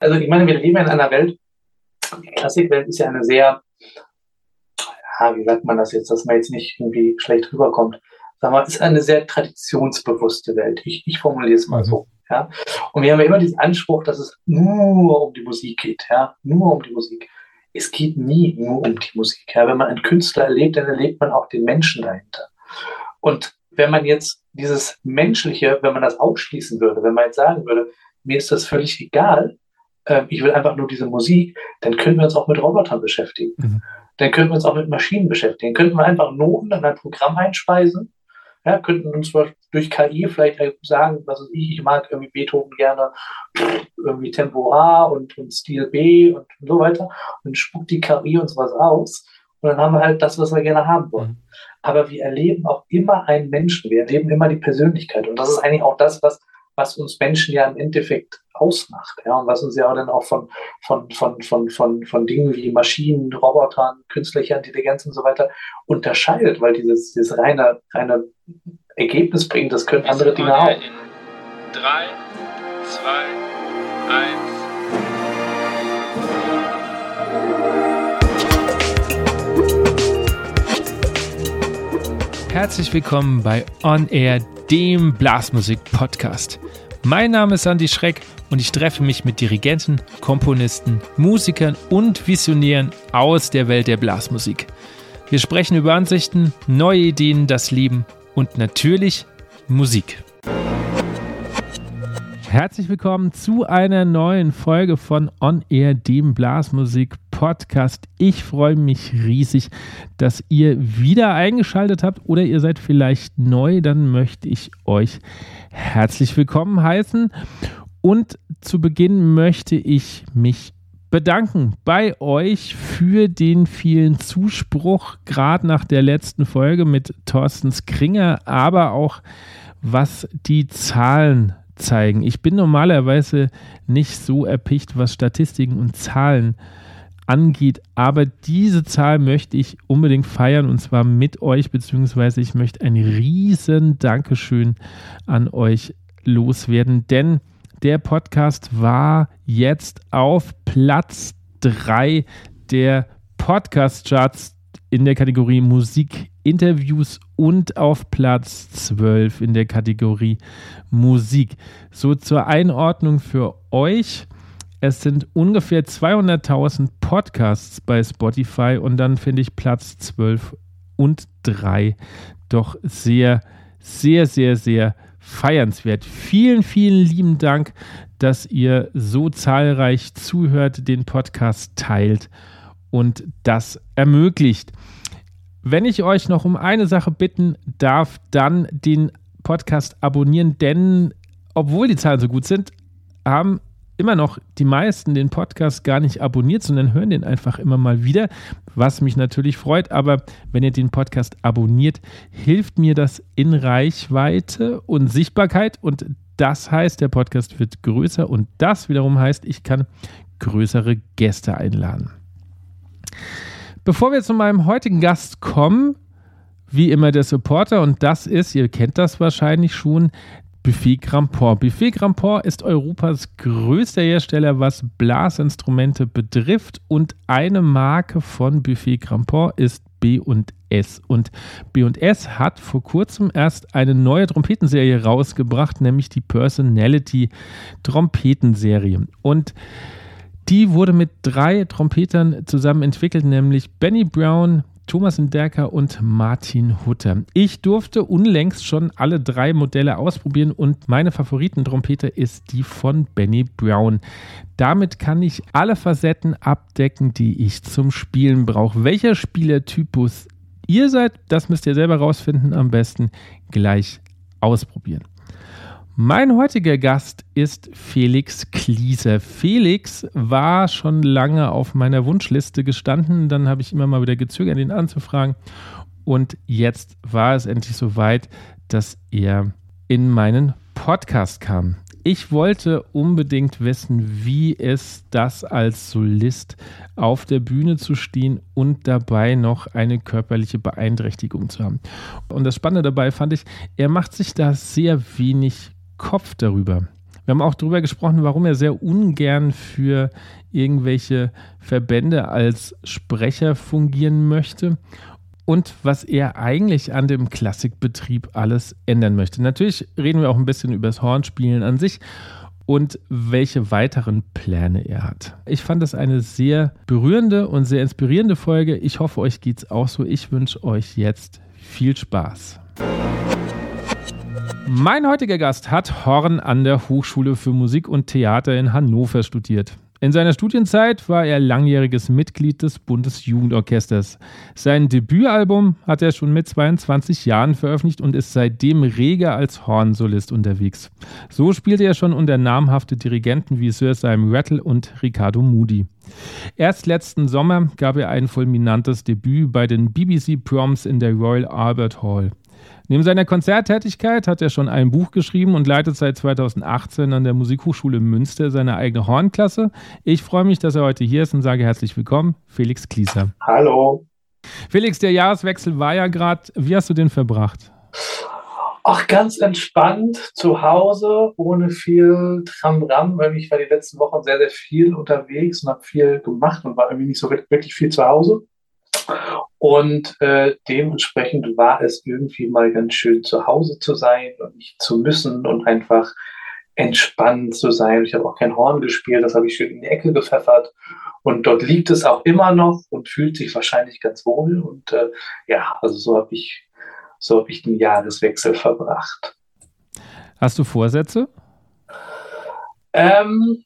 Also ich meine, wir leben in einer Welt, die Klassikwelt ist ja eine sehr, ja, wie sagt man das jetzt, dass man jetzt nicht irgendwie schlecht rüberkommt. Sagen wir, ist eine sehr traditionsbewusste Welt. Ich, ich formuliere es mal mhm. so. Ja? Und wir haben ja immer diesen Anspruch, dass es nur um die Musik geht. Ja? Nur um die Musik. Es geht nie nur um die Musik. Ja? Wenn man einen Künstler erlebt, dann erlebt man auch den Menschen dahinter. Und wenn man jetzt dieses Menschliche, wenn man das ausschließen würde, wenn man jetzt sagen würde, mir ist das völlig egal, äh, ich will einfach nur diese Musik, dann können wir uns auch mit Robotern beschäftigen. Mhm. Dann können wir uns auch mit Maschinen beschäftigen. Dann könnten wir einfach Noten in ein Programm einspeisen ja, könnten uns durch KI vielleicht sagen, was ist ich, ich mag irgendwie Beethoven gerne, irgendwie Tempo A und, und Stil B und, und so weiter. Und dann spuckt die KI uns was aus. Und dann haben wir halt das, was wir gerne haben wollen. Mhm. Aber wir erleben auch immer einen Menschen. Wir erleben immer die Persönlichkeit. Und das ist eigentlich auch das, was was uns Menschen ja im Endeffekt ausmacht. Ja, und was uns ja auch dann auch von, von, von, von, von, von Dingen wie Maschinen, Robotern, künstlicher Intelligenz und so weiter unterscheidet, weil dieses, dieses reine, reine Ergebnis bringt, das können andere Dinge auch. In 3, 2, 1. Herzlich willkommen bei On Air, dem Blasmusik-Podcast. Mein Name ist Andy Schreck und ich treffe mich mit Dirigenten, Komponisten, Musikern und Visionären aus der Welt der Blasmusik. Wir sprechen über Ansichten, neue Ideen, das Leben und natürlich Musik. Herzlich willkommen zu einer neuen Folge von On Air, dem Blasmusik Podcast. Ich freue mich riesig, dass ihr wieder eingeschaltet habt oder ihr seid vielleicht neu. Dann möchte ich euch herzlich willkommen heißen. Und zu Beginn möchte ich mich bedanken bei euch für den vielen Zuspruch, gerade nach der letzten Folge mit Thorsten Skringer, aber auch was die Zahlen zeigen. Ich bin normalerweise nicht so erpicht, was Statistiken und Zahlen angeht, aber diese Zahl möchte ich unbedingt feiern und zwar mit euch, beziehungsweise ich möchte ein riesen Dankeschön an euch loswerden, denn der Podcast war jetzt auf Platz 3 der Podcast-Charts in der Kategorie Musik, Interviews und auf Platz 12 in der Kategorie Musik. So zur Einordnung für euch. Es sind ungefähr 200.000 Podcasts bei Spotify und dann finde ich Platz 12 und 3 doch sehr, sehr, sehr, sehr feiernswert. Vielen, vielen lieben Dank, dass ihr so zahlreich zuhört, den Podcast teilt und das ermöglicht. Wenn ich euch noch um eine Sache bitten darf, dann den Podcast abonnieren, denn obwohl die Zahlen so gut sind, haben immer noch die meisten den Podcast gar nicht abonniert, sondern hören den einfach immer mal wieder, was mich natürlich freut. Aber wenn ihr den Podcast abonniert, hilft mir das in Reichweite und Sichtbarkeit und das heißt, der Podcast wird größer und das wiederum heißt, ich kann größere Gäste einladen. Bevor wir zu meinem heutigen Gast kommen, wie immer der Supporter und das ist, ihr kennt das wahrscheinlich schon, Buffet Grandport. Buffet Grandport ist Europas größter Hersteller, was Blasinstrumente betrifft und eine Marke von Buffet Grandport ist B&S. Und B&S hat vor kurzem erst eine neue Trompetenserie rausgebracht, nämlich die Personality Trompetenserie. Und die wurde mit drei Trompetern zusammen entwickelt, nämlich Benny Brown, Thomas Enderker und Martin Hutter. Ich durfte unlängst schon alle drei Modelle ausprobieren und meine Favoritentrompete ist die von Benny Brown. Damit kann ich alle Facetten abdecken, die ich zum Spielen brauche. Welcher Spielertypus ihr seid, das müsst ihr selber rausfinden. Am besten gleich ausprobieren. Mein heutiger Gast ist Felix Klieser. Felix war schon lange auf meiner Wunschliste gestanden. Dann habe ich immer mal wieder gezögert, ihn anzufragen. Und jetzt war es endlich soweit, dass er in meinen Podcast kam. Ich wollte unbedingt wissen, wie es das als Solist auf der Bühne zu stehen und dabei noch eine körperliche Beeinträchtigung zu haben. Und das Spannende dabei fand ich, er macht sich da sehr wenig Kopf darüber, Wir haben auch darüber gesprochen, warum er sehr ungern für irgendwelche Verbände als Sprecher fungieren möchte und was er eigentlich an dem Klassikbetrieb alles ändern möchte. Natürlich reden wir auch ein bisschen über das Hornspielen an sich und welche weiteren Pläne er hat. Ich fand das eine sehr berührende und sehr inspirierende Folge. Ich hoffe, euch geht es auch so. Ich wünsche euch jetzt viel Spaß. Mein heutiger Gast hat Horn an der Hochschule für Musik und Theater in Hannover studiert. In seiner Studienzeit war er langjähriges Mitglied des Bundesjugendorchesters. Sein Debütalbum hat er schon mit 22 Jahren veröffentlicht und ist seitdem rege als Hornsolist unterwegs. So spielte er schon unter namhafte Dirigenten wie Sir Simon Rattle und Riccardo Moody. Erst letzten Sommer gab er ein fulminantes Debüt bei den BBC Proms in der Royal Albert Hall. Neben seiner Konzerttätigkeit hat er schon ein Buch geschrieben und leitet seit 2018 an der Musikhochschule Münster seine eigene Hornklasse. Ich freue mich, dass er heute hier ist und sage herzlich willkommen, Felix Klieser. Hallo. Felix, der Jahreswechsel war ja gerade. Wie hast du den verbracht? Ach, ganz entspannt zu Hause, ohne viel Tram-Ram, weil ich war die letzten Wochen sehr, sehr viel unterwegs und habe viel gemacht und war irgendwie nicht so wirklich viel zu Hause. Und äh, dementsprechend war es irgendwie mal ganz schön zu Hause zu sein und nicht zu müssen und einfach entspannt zu sein. Ich habe auch kein Horn gespielt, das habe ich schön in die Ecke gepfeffert. Und dort liegt es auch immer noch und fühlt sich wahrscheinlich ganz wohl. Und äh, ja, also so habe ich, so habe ich den Jahreswechsel verbracht. Hast du Vorsätze? Ähm,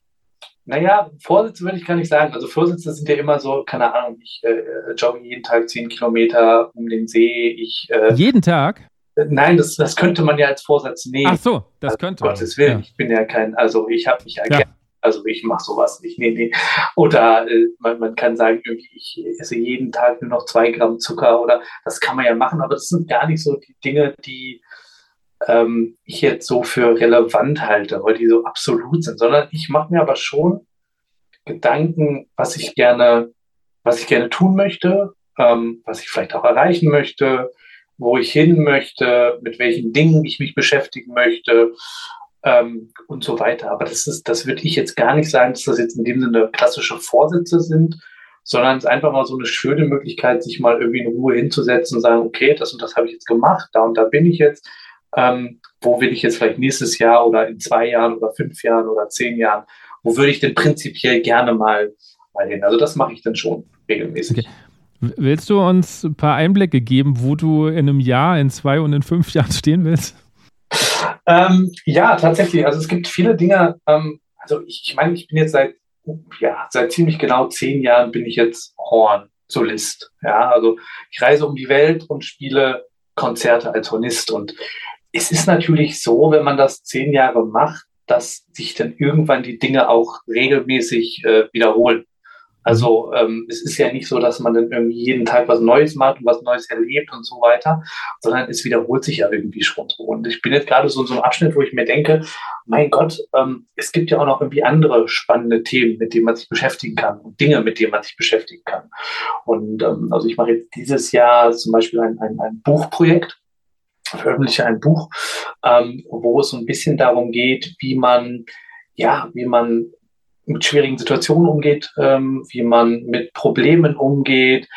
naja, Vorsitze würde ich gar nicht sagen. Also Vorsitze sind ja immer so, keine Ahnung, ich äh, jogge jeden Tag zehn Kilometer um den See. Ich, äh, jeden Tag? Nein, das, das könnte man ja als Vorsatz nehmen. Ach so, das also, könnte. Um Gottes Willen, ja. ich bin ja kein, also ich habe mich ja, ja. Also ich mache sowas nicht. Nee, nee. Oder äh, man, man kann sagen, irgendwie, ich esse jeden Tag nur noch zwei Gramm Zucker oder das kann man ja machen, aber das sind gar nicht so die Dinge, die ähm, ich jetzt so für relevant halte, weil die so absolut sind, sondern ich mache mir aber schon Gedanken, was ich gerne, was ich gerne tun möchte, ähm, was ich vielleicht auch erreichen möchte, wo ich hin möchte, mit welchen Dingen ich mich beschäftigen möchte ähm, und so weiter. Aber das ist, das würde ich jetzt gar nicht sagen, dass das jetzt in dem Sinne klassische Vorsätze sind, sondern es ist einfach mal so eine schöne Möglichkeit, sich mal irgendwie in Ruhe hinzusetzen und sagen, okay, das und das habe ich jetzt gemacht, da und da bin ich jetzt ähm, wo will ich jetzt vielleicht nächstes Jahr oder in zwei Jahren oder fünf Jahren oder zehn Jahren, wo würde ich denn prinzipiell gerne mal, mal hin? Also das mache ich dann schon regelmäßig. Okay. Willst du uns ein paar Einblicke geben, wo du in einem Jahr, in zwei und in fünf Jahren stehen willst? Ähm, ja, tatsächlich. Also es gibt viele Dinge. Ähm, also ich, ich meine, ich bin jetzt seit ja seit ziemlich genau zehn Jahren bin ich jetzt Horn-Solist. Ja, also ich reise um die Welt und spiele Konzerte als Hornist und es ist natürlich so, wenn man das zehn Jahre macht, dass sich dann irgendwann die Dinge auch regelmäßig äh, wiederholen. Also ähm, es ist ja nicht so, dass man dann irgendwie jeden Tag was Neues macht und was Neues erlebt und so weiter, sondern es wiederholt sich ja irgendwie schon so. Und ich bin jetzt gerade so in so einem Abschnitt, wo ich mir denke, mein Gott, ähm, es gibt ja auch noch irgendwie andere spannende Themen, mit denen man sich beschäftigen kann und Dinge, mit denen man sich beschäftigen kann. Und ähm, also ich mache jetzt dieses Jahr zum Beispiel ein, ein, ein Buchprojekt veröffentliche ein Buch, ähm, wo es so ein bisschen darum geht, wie man, ja, wie man mit schwierigen Situationen umgeht, ähm, wie man mit Problemen umgeht,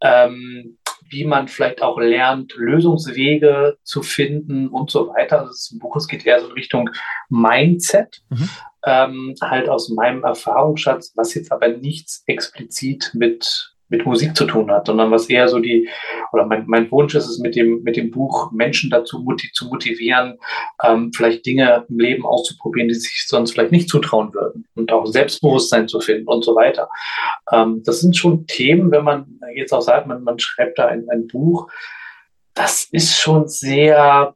ähm, wie man vielleicht auch lernt, Lösungswege zu finden und so weiter. Also das Buch es geht eher so in Richtung Mindset, mhm. ähm, halt aus meinem Erfahrungsschatz, was jetzt aber nichts explizit mit mit Musik zu tun hat, sondern was eher so die, oder mein, mein Wunsch ist es mit dem, mit dem Buch Menschen dazu motiv zu motivieren, ähm, vielleicht Dinge im Leben auszuprobieren, die sich sonst vielleicht nicht zutrauen würden und auch Selbstbewusstsein zu finden und so weiter. Ähm, das sind schon Themen, wenn man jetzt auch sagt, man, man schreibt da ein, ein Buch, das ist schon sehr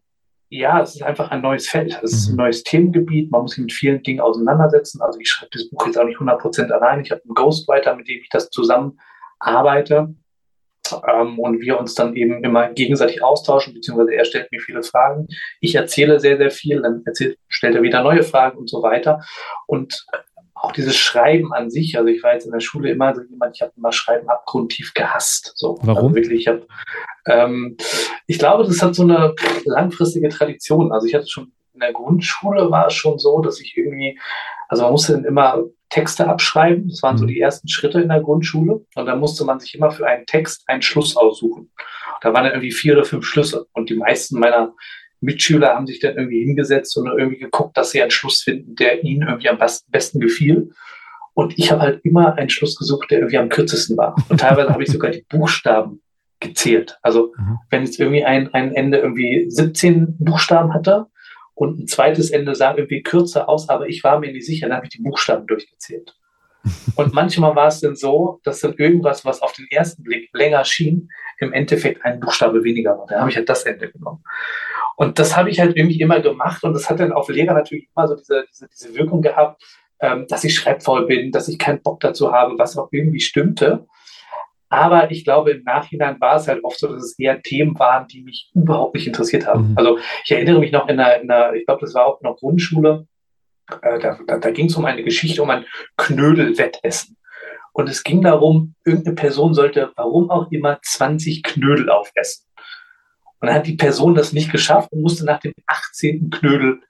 ja, es ist einfach ein neues Feld. Es ist ein mhm. neues Themengebiet. Man muss sich mit vielen Dingen auseinandersetzen. Also ich schreibe das Buch jetzt auch nicht 100% allein. Ich habe einen Ghostwriter, mit dem ich das zusammen arbeite ähm, und wir uns dann eben immer gegenseitig austauschen, beziehungsweise er stellt mir viele Fragen. Ich erzähle sehr, sehr viel, dann erzählt, stellt er wieder neue Fragen und so weiter. Und auch dieses Schreiben an sich, also ich war jetzt in der Schule immer so jemand, ich habe immer Schreiben abgrundtief gehasst. So. Warum? Also wirklich, ich, hab, ähm, ich glaube, das hat so eine langfristige Tradition. Also ich hatte schon in der Grundschule war es schon so, dass ich irgendwie, also man musste dann immer Texte abschreiben. Das waren so mhm. die ersten Schritte in der Grundschule. Und dann musste man sich immer für einen Text einen Schluss aussuchen. Da waren dann irgendwie vier oder fünf Schlüsse. Und die meisten meiner Mitschüler haben sich dann irgendwie hingesetzt und irgendwie geguckt, dass sie einen Schluss finden, der ihnen irgendwie am besten gefiel. Und ich habe halt immer einen Schluss gesucht, der irgendwie am kürzesten war. Und teilweise habe ich sogar die Buchstaben gezählt. Also mhm. wenn jetzt irgendwie ein, ein Ende irgendwie 17 Buchstaben hatte und ein zweites Ende sah irgendwie kürzer aus, aber ich war mir nicht sicher, dann habe ich die Buchstaben durchgezählt. Und manchmal war es dann so, dass dann irgendwas, was auf den ersten Blick länger schien, im Endeffekt ein Buchstabe weniger war. Da habe ich halt das Ende genommen. Und das habe ich halt irgendwie immer gemacht und das hat dann auf Lehrer natürlich immer so diese, diese, diese Wirkung gehabt, ähm, dass ich schreibfaul bin, dass ich keinen Bock dazu habe, was auch irgendwie stimmte. Aber ich glaube, im Nachhinein war es halt oft so, dass es eher Themen waren, die mich überhaupt nicht interessiert haben. Mhm. Also ich erinnere mich noch in einer, in einer ich glaube, das war auch noch Grundschule, äh, da, da, da ging es um eine Geschichte, um ein Knödelwettessen. Und es ging darum, irgendeine Person sollte, warum auch immer, 20 Knödel aufessen. Und dann hat die Person das nicht geschafft und musste nach dem 18. Knödel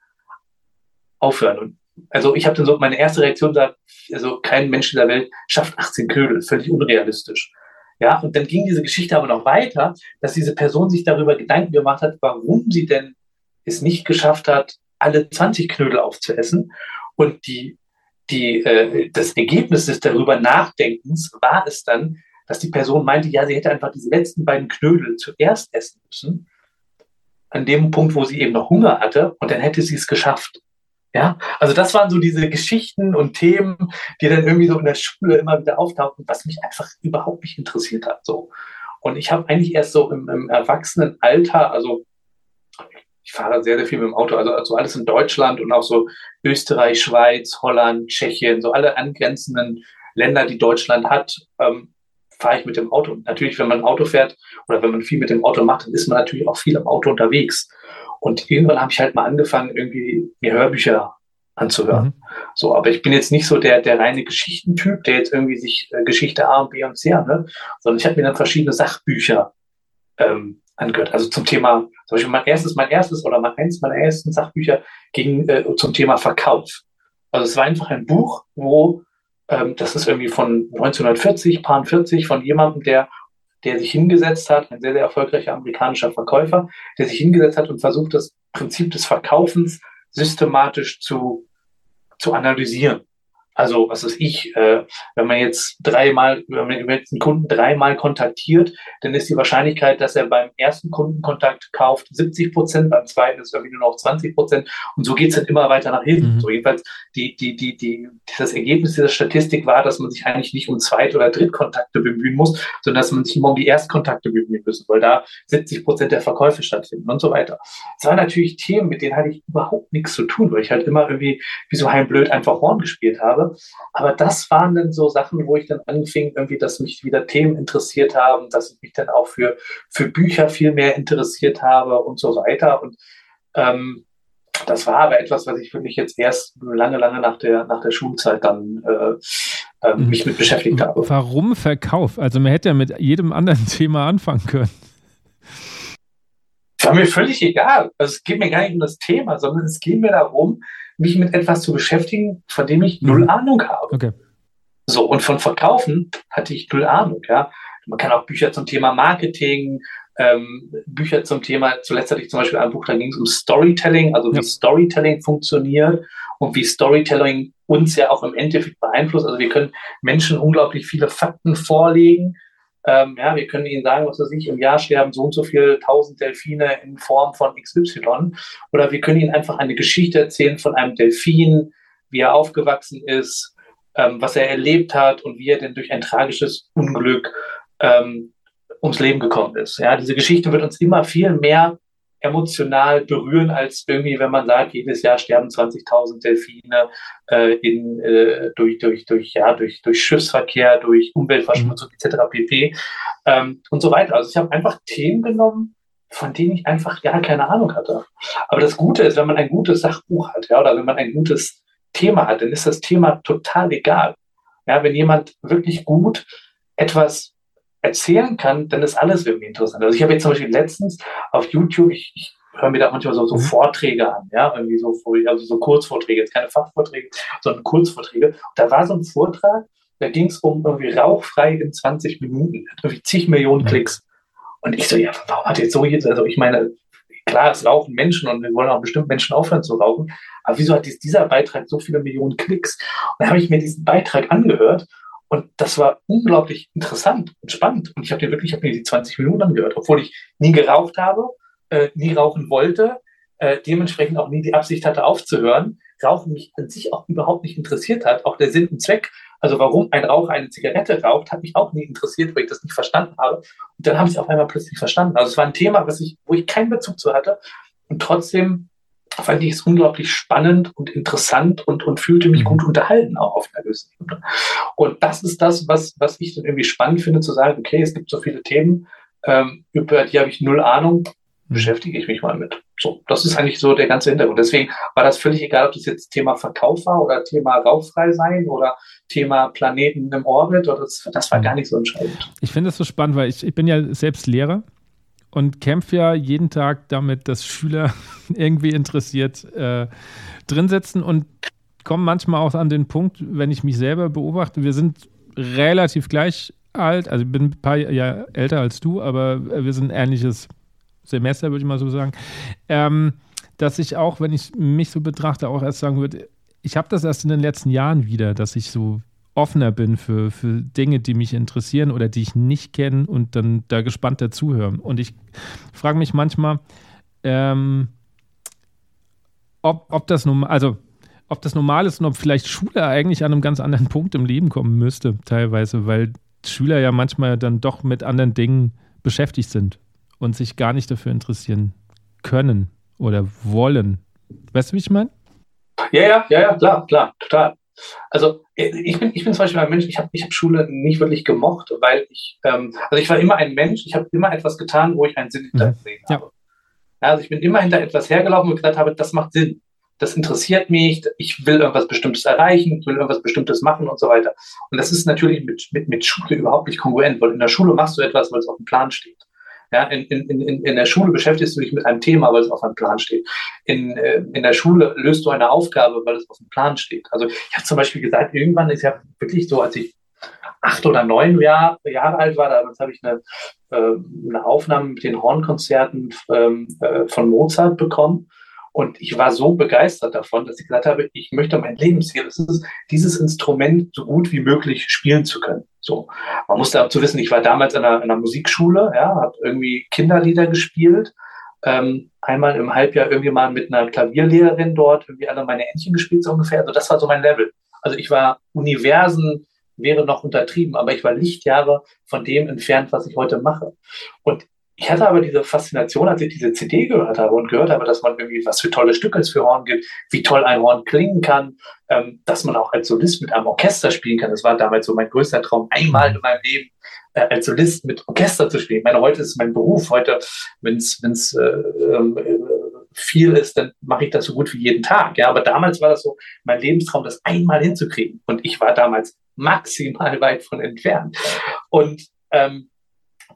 aufhören. Und also ich habe dann so meine erste Reaktion da, also kein Mensch in der Welt schafft 18 Knödel, völlig unrealistisch. Ja, und dann ging diese Geschichte aber noch weiter, dass diese Person sich darüber Gedanken gemacht hat, warum sie denn es nicht geschafft hat, alle 20 Knödel aufzuessen. Und die, die, äh, das Ergebnis des darüber Nachdenkens war es dann, dass die Person meinte, ja, sie hätte einfach diese letzten beiden Knödel zuerst essen müssen, an dem Punkt, wo sie eben noch Hunger hatte, und dann hätte sie es geschafft. Ja, also das waren so diese Geschichten und Themen, die dann irgendwie so in der Schule immer wieder auftauchten, was mich einfach überhaupt nicht interessiert hat. So. Und ich habe eigentlich erst so im, im Erwachsenenalter, also ich fahre sehr, sehr viel mit dem Auto, also, also alles in Deutschland und auch so Österreich, Schweiz, Holland, Tschechien, so alle angrenzenden Länder, die Deutschland hat, ähm, fahre ich mit dem Auto. Natürlich, wenn man Auto fährt oder wenn man viel mit dem Auto macht, dann ist man natürlich auch viel im Auto unterwegs. Und irgendwann habe ich halt mal angefangen, irgendwie mir Hörbücher anzuhören. Mhm. So, aber ich bin jetzt nicht so der, der reine Geschichtentyp, der jetzt irgendwie sich äh, Geschichte A und B und C anhört, sondern ich habe mir dann verschiedene Sachbücher ähm, angehört. Also zum Thema, zum Beispiel mein erstes, mein erstes oder mein eins meiner ersten Sachbücher ging äh, zum Thema Verkauf. Also es war einfach ein Buch, wo ähm, das ist irgendwie von 1940, paar 40, von jemandem, der der sich hingesetzt hat, ein sehr, sehr erfolgreicher amerikanischer Verkäufer, der sich hingesetzt hat und versucht, das Prinzip des Verkaufens systematisch zu, zu analysieren. Also, was ist ich, äh, wenn man jetzt dreimal, wenn man jetzt einen Kunden dreimal kontaktiert, dann ist die Wahrscheinlichkeit, dass er beim ersten Kundenkontakt kauft 70 Prozent, beim zweiten ist irgendwie nur noch 20 Prozent und so geht's dann immer weiter nach hinten. Mhm. So jedenfalls die, die, die, die, das Ergebnis dieser Statistik war, dass man sich eigentlich nicht um Zweit- oder Drittkontakte bemühen muss, sondern dass man sich immer um die Erstkontakte bemühen muss, weil da 70 Prozent der Verkäufe stattfinden und so weiter. Das waren natürlich Themen, mit denen hatte ich überhaupt nichts zu tun, weil ich halt immer irgendwie wie so heimblöd einfach Horn gespielt habe. Aber das waren dann so Sachen, wo ich dann anfing, irgendwie, dass mich wieder Themen interessiert haben, dass ich mich dann auch für, für Bücher viel mehr interessiert habe und so weiter. Und ähm, das war aber etwas, was ich wirklich jetzt erst lange, lange nach der, nach der Schulzeit dann äh, äh, mich mit beschäftigt habe. Warum Verkauf? Also man hätte ja mit jedem anderen Thema anfangen können. Das war mir völlig egal. Also es geht mir gar nicht um das Thema, sondern es geht mir darum, mich mit etwas zu beschäftigen, von dem ich null mhm. Ahnung habe. Okay. So, und von Verkaufen hatte ich null Ahnung, ja. Man kann auch Bücher zum Thema Marketing, ähm, Bücher zum Thema, zuletzt hatte ich zum Beispiel ein Buch, da ging es um Storytelling, also wie ja. Storytelling funktioniert und wie Storytelling uns ja auch im Endeffekt beeinflusst. Also wir können Menschen unglaublich viele Fakten vorlegen ähm, ja, wir können Ihnen sagen, was weiß ich, im Jahr sterben so und so viele tausend Delfine in Form von XY. Oder wir können Ihnen einfach eine Geschichte erzählen von einem Delfin, wie er aufgewachsen ist, ähm, was er erlebt hat und wie er denn durch ein tragisches Unglück ähm, ums Leben gekommen ist. Ja, diese Geschichte wird uns immer viel mehr emotional berühren, als irgendwie, wenn man sagt, jedes Jahr sterben 20.000 Delfine äh, in, äh, durch, durch, durch, ja, durch, durch Schiffsverkehr, durch Umweltverschmutzung mhm. etc. pp. Ähm, und so weiter. Also ich habe einfach Themen genommen, von denen ich einfach gar keine Ahnung hatte. Aber das Gute ist, wenn man ein gutes Sachbuch hat, ja, oder wenn man ein gutes Thema hat, dann ist das Thema total egal. Ja, wenn jemand wirklich gut etwas erzählen kann, dann ist alles irgendwie interessant. Also ich habe jetzt zum Beispiel letztens auf YouTube, ich, ich höre mir da manchmal so, so mhm. Vorträge an, ja, irgendwie so, also so Kurzvorträge, jetzt keine Fachvorträge, sondern Kurzvorträge. Und da war so ein Vortrag, da ging es um irgendwie rauchfrei in 20 Minuten, irgendwie zig Millionen Klicks. Und ich so, ja, warum hat jetzt so jetzt, also ich meine, klar, es rauchen Menschen und wir wollen auch bestimmt Menschen aufhören zu rauchen, aber wieso hat dieser Beitrag so viele Millionen Klicks? Und da habe ich mir diesen Beitrag angehört und das war unglaublich interessant und spannend. Und ich habe wirklich, ich habe mir die 20 Minuten angehört, obwohl ich nie geraucht habe, äh, nie rauchen wollte, äh, dementsprechend auch nie die Absicht hatte aufzuhören, Rauchen mich an sich auch überhaupt nicht interessiert hat, auch der Sinn und Zweck. Also warum ein Raucher eine Zigarette raucht, hat mich auch nie interessiert, weil ich das nicht verstanden habe. Und dann habe ich es auf einmal plötzlich verstanden. Also es war ein Thema, was ich, wo ich keinen Bezug zu hatte. Und trotzdem fand ich es unglaublich spannend und interessant und, und fühlte mich mhm. gut unterhalten, auch auf einer gewissen Ebene. Und das ist das, was, was ich dann irgendwie spannend finde, zu sagen, okay, es gibt so viele Themen, ähm, über die habe ich null Ahnung, beschäftige ich mich mal mit. So, das ist eigentlich so der ganze Hintergrund. Deswegen war das völlig egal, ob das jetzt Thema Verkauf war oder Thema rauchfrei sein oder Thema Planeten im Orbit. Oder das, das war mhm. gar nicht so entscheidend. Ich finde das so spannend, weil ich, ich bin ja selbst Lehrer und kämpfe ja jeden Tag damit, dass Schüler irgendwie interessiert äh, drin sitzen und komme manchmal auch an den Punkt, wenn ich mich selber beobachte, wir sind relativ gleich alt, also ich bin ein paar Jahre älter als du, aber wir sind ein ähnliches Semester, würde ich mal so sagen, ähm, dass ich auch, wenn ich mich so betrachte, auch erst sagen würde, ich habe das erst in den letzten Jahren wieder, dass ich so offener bin für, für Dinge, die mich interessieren oder die ich nicht kenne und dann da gespannt dazuhöre. Und ich frage mich manchmal, ähm, ob, ob das nun, also ob das normal ist und ob vielleicht Schule eigentlich an einem ganz anderen Punkt im Leben kommen müsste, teilweise, weil Schüler ja manchmal dann doch mit anderen Dingen beschäftigt sind und sich gar nicht dafür interessieren können oder wollen. Weißt du, wie ich meine? Ja, ja, ja, ja, klar, klar, total. Also ich bin, ich bin zum Beispiel ein Mensch, ich habe ich hab Schule nicht wirklich gemocht, weil ich, ähm, also ich war immer ein Mensch, ich habe immer etwas getan, wo ich einen Sinn hinter gesehen mhm. habe. Ja. Also ich bin immer hinter etwas hergelaufen und gedacht habe, das macht Sinn, das interessiert mich, ich will irgendwas Bestimmtes erreichen, ich will irgendwas Bestimmtes machen und so weiter. Und das ist natürlich mit, mit, mit Schule überhaupt nicht kongruent, weil in der Schule machst du etwas, weil es auf dem Plan steht. Ja, in, in, in, in der Schule beschäftigst du dich mit einem Thema, weil es auf einem Plan steht. In, äh, in der Schule löst du eine Aufgabe, weil es auf dem Plan steht. Also ich habe zum Beispiel gesagt, irgendwann ist ja wirklich so, als ich acht oder neun Jahr, Jahre alt war, damals habe ich eine, äh, eine Aufnahme mit den Hornkonzerten ähm, äh, von Mozart bekommen. Und ich war so begeistert davon, dass ich gesagt habe, ich möchte mein Lebensziel, es ist, dieses Instrument so gut wie möglich spielen zu können. So, man muss dazu wissen, ich war damals in einer, in einer Musikschule, ja, habe irgendwie Kinderlieder gespielt, ähm, einmal im Halbjahr irgendwie mal mit einer Klavierlehrerin dort irgendwie alle meine Entchen gespielt so ungefähr. Also das war so mein Level. Also ich war Universen wäre noch untertrieben, aber ich war Lichtjahre von dem entfernt, was ich heute mache. Und ich hatte aber diese Faszination, als ich diese CD gehört habe und gehört habe, dass man irgendwie was für tolle Stücke es für Horn gibt, wie toll ein Horn klingen kann, ähm, dass man auch als Solist mit einem Orchester spielen kann. Das war damals so mein größter Traum, einmal in meinem Leben äh, als Solist mit Orchester zu spielen. Ich meine, heute ist mein Beruf. Heute, wenn es äh, äh, viel ist, dann mache ich das so gut wie jeden Tag. Ja, aber damals war das so mein Lebenstraum, das einmal hinzukriegen. Und ich war damals maximal weit von entfernt. Und ähm,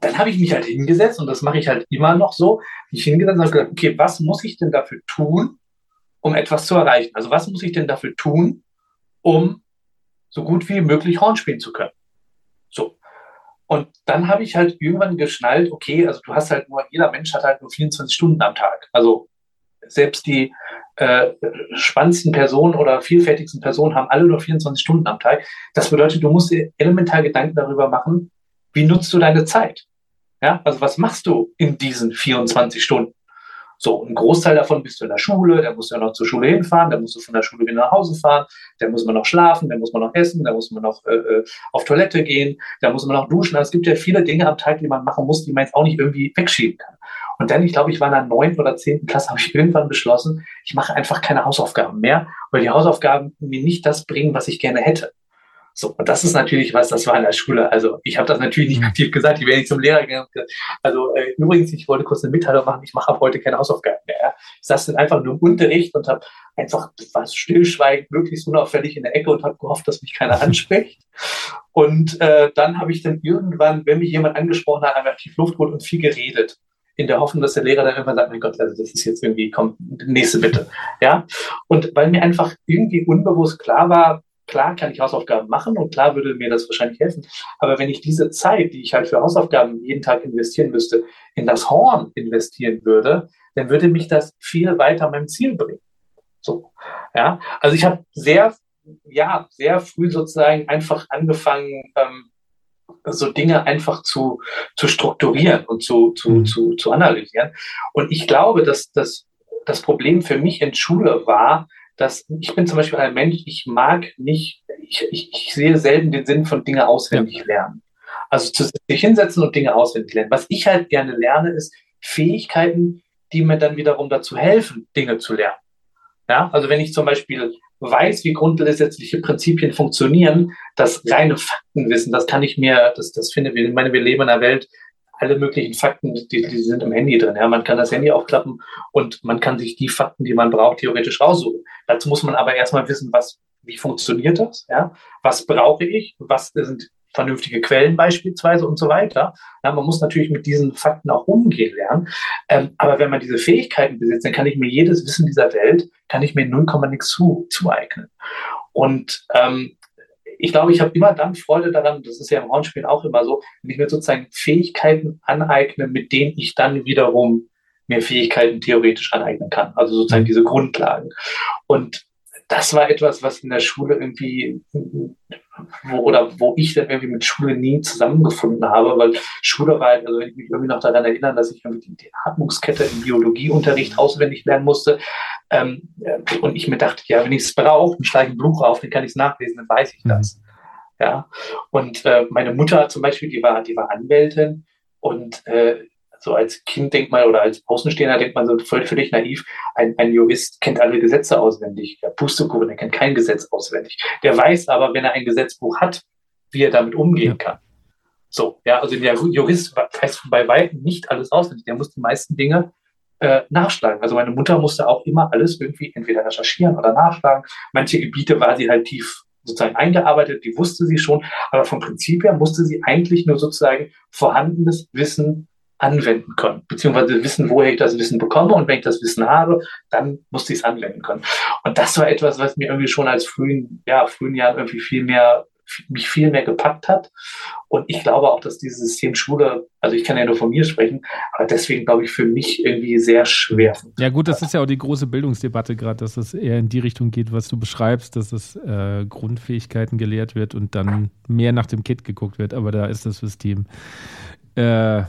dann habe ich mich halt hingesetzt und das mache ich halt immer noch so, mich hingesetzt und habe gedacht, okay, was muss ich denn dafür tun, um etwas zu erreichen? Also was muss ich denn dafür tun, um so gut wie möglich Horn spielen zu können? So. Und dann habe ich halt irgendwann geschnallt, okay, also du hast halt nur, jeder Mensch hat halt nur 24 Stunden am Tag. Also selbst die äh, spannendsten Personen oder vielfältigsten Personen haben alle nur 24 Stunden am Tag. Das bedeutet, du musst dir elementar Gedanken darüber machen, wie nutzt du deine Zeit? Ja, also was machst du in diesen 24 Stunden? So, ein Großteil davon bist du in der Schule, da musst du ja noch zur Schule hinfahren, da musst du von der Schule wieder nach Hause fahren, da muss man noch schlafen, da muss man noch essen, da muss man noch äh, äh auf Toilette gehen, da muss man noch duschen. Also es gibt ja viele Dinge am Tag, die man machen muss, die man jetzt auch nicht irgendwie wegschieben kann. Und dann, ich glaube, ich war in der neunten oder zehnten Klasse, habe ich irgendwann beschlossen, ich mache einfach keine Hausaufgaben mehr, weil die Hausaufgaben mir nicht das bringen, was ich gerne hätte. So, und das ist natürlich was, das war in der Schule. Also ich habe das natürlich nicht aktiv gesagt, ich wäre nicht zum Lehrer gegangen. Also äh, übrigens, ich wollte kurz eine Mitteilung machen, ich mache ab heute keine Hausaufgaben mehr. Ja. Ich saß dann einfach nur im Unterricht und habe einfach was stillschweigend, möglichst unauffällig in der Ecke und habe gehofft, dass mich keiner anspricht. Und äh, dann habe ich dann irgendwann, wenn mich jemand angesprochen hat, einfach tief Luft geholt und viel geredet. in der Hoffnung, dass der Lehrer dann irgendwann sagt, mein Gott, also das ist jetzt irgendwie, komm, nächste bitte. Ja. Und weil mir einfach irgendwie unbewusst klar war, klar kann ich Hausaufgaben machen und klar würde mir das wahrscheinlich helfen. Aber wenn ich diese Zeit, die ich halt für Hausaufgaben jeden Tag investieren müsste, in das Horn investieren würde, dann würde mich das viel weiter meinem Ziel bringen. So, ja. Also ich habe sehr, ja, sehr früh sozusagen einfach angefangen, ähm, so Dinge einfach zu, zu strukturieren und zu, zu, mhm. zu, zu analysieren. Und ich glaube, dass das, das Problem für mich in Schule war, dass ich bin zum Beispiel ein Mensch, ich mag nicht, ich, ich, ich sehe selten den Sinn von Dinge auswendig ja. lernen. Also zu sich hinsetzen und Dinge auswendig lernen. Was ich halt gerne lerne, ist Fähigkeiten, die mir dann wiederum dazu helfen, Dinge zu lernen. Ja, also wenn ich zum Beispiel weiß, wie grundgesetzliche Prinzipien funktionieren, das reine Faktenwissen, das kann ich mir, das, das finde ich, ich meine, wir leben in einer Welt, alle möglichen Fakten, die, die sind im Handy drin. Ja, man kann das Handy aufklappen und man kann sich die Fakten, die man braucht, theoretisch raussuchen. Dazu muss man aber erstmal wissen, was, wie funktioniert das? Ja, was brauche ich? Was sind vernünftige Quellen beispielsweise und so weiter. Ja, man muss natürlich mit diesen Fakten auch umgehen lernen. Ähm, aber wenn man diese Fähigkeiten besitzt, dann kann ich mir jedes Wissen dieser Welt, kann ich mir 0, nix zu, zueignen. Und ähm, ich glaube, ich habe immer dann Freude daran, das ist ja im Hornspiel auch immer so, wenn ich mir sozusagen Fähigkeiten aneigne, mit denen ich dann wiederum mir Fähigkeiten theoretisch aneignen kann. Also sozusagen diese Grundlagen. Und das war etwas, was in der Schule irgendwie, wo, oder wo ich dann irgendwie mit Schule nie zusammengefunden habe, weil Schule war halt, also wenn ich mich irgendwie noch daran erinnere, dass ich irgendwie die Atmungskette im Biologieunterricht auswendig lernen musste, ähm, und ich mir dachte, ja, wenn ich es brauche, dann schlage ich ein Buch auf, dann kann ich es nachlesen, dann weiß ich das. Mhm. Ja, und äh, meine Mutter zum Beispiel, die war, die war Anwältin und äh, so als Kind denkt man oder als Außenstehender denkt man so völlig, völlig naiv, ein, ein Jurist kennt alle Gesetze auswendig. Der Pustekuchen, der kennt kein Gesetz auswendig. Der weiß aber, wenn er ein Gesetzbuch hat, wie er damit umgehen kann. So, ja, also der Jurist weiß bei weitem nicht alles auswendig. Der muss die meisten Dinge äh, nachschlagen. Also meine Mutter musste auch immer alles irgendwie entweder recherchieren oder nachschlagen. Manche Gebiete war sie halt tief sozusagen eingearbeitet, die wusste sie schon, aber vom Prinzip her musste sie eigentlich nur sozusagen vorhandenes Wissen anwenden können, beziehungsweise wissen, woher ich das Wissen bekomme und wenn ich das Wissen habe, dann musste ich es anwenden können. Und das war etwas, was mir irgendwie schon als frühen, ja, frühen Jahren irgendwie viel mehr mich viel mehr gepackt hat. Und ich glaube auch, dass dieses System Schule, also ich kann ja nur von mir sprechen, aber deswegen glaube ich für mich irgendwie sehr schwer. Ja gut, das ist ja auch die große Bildungsdebatte gerade, dass es eher in die Richtung geht, was du beschreibst, dass es äh, Grundfähigkeiten gelehrt wird und dann mehr nach dem Kit geguckt wird. Aber da ist das System äh,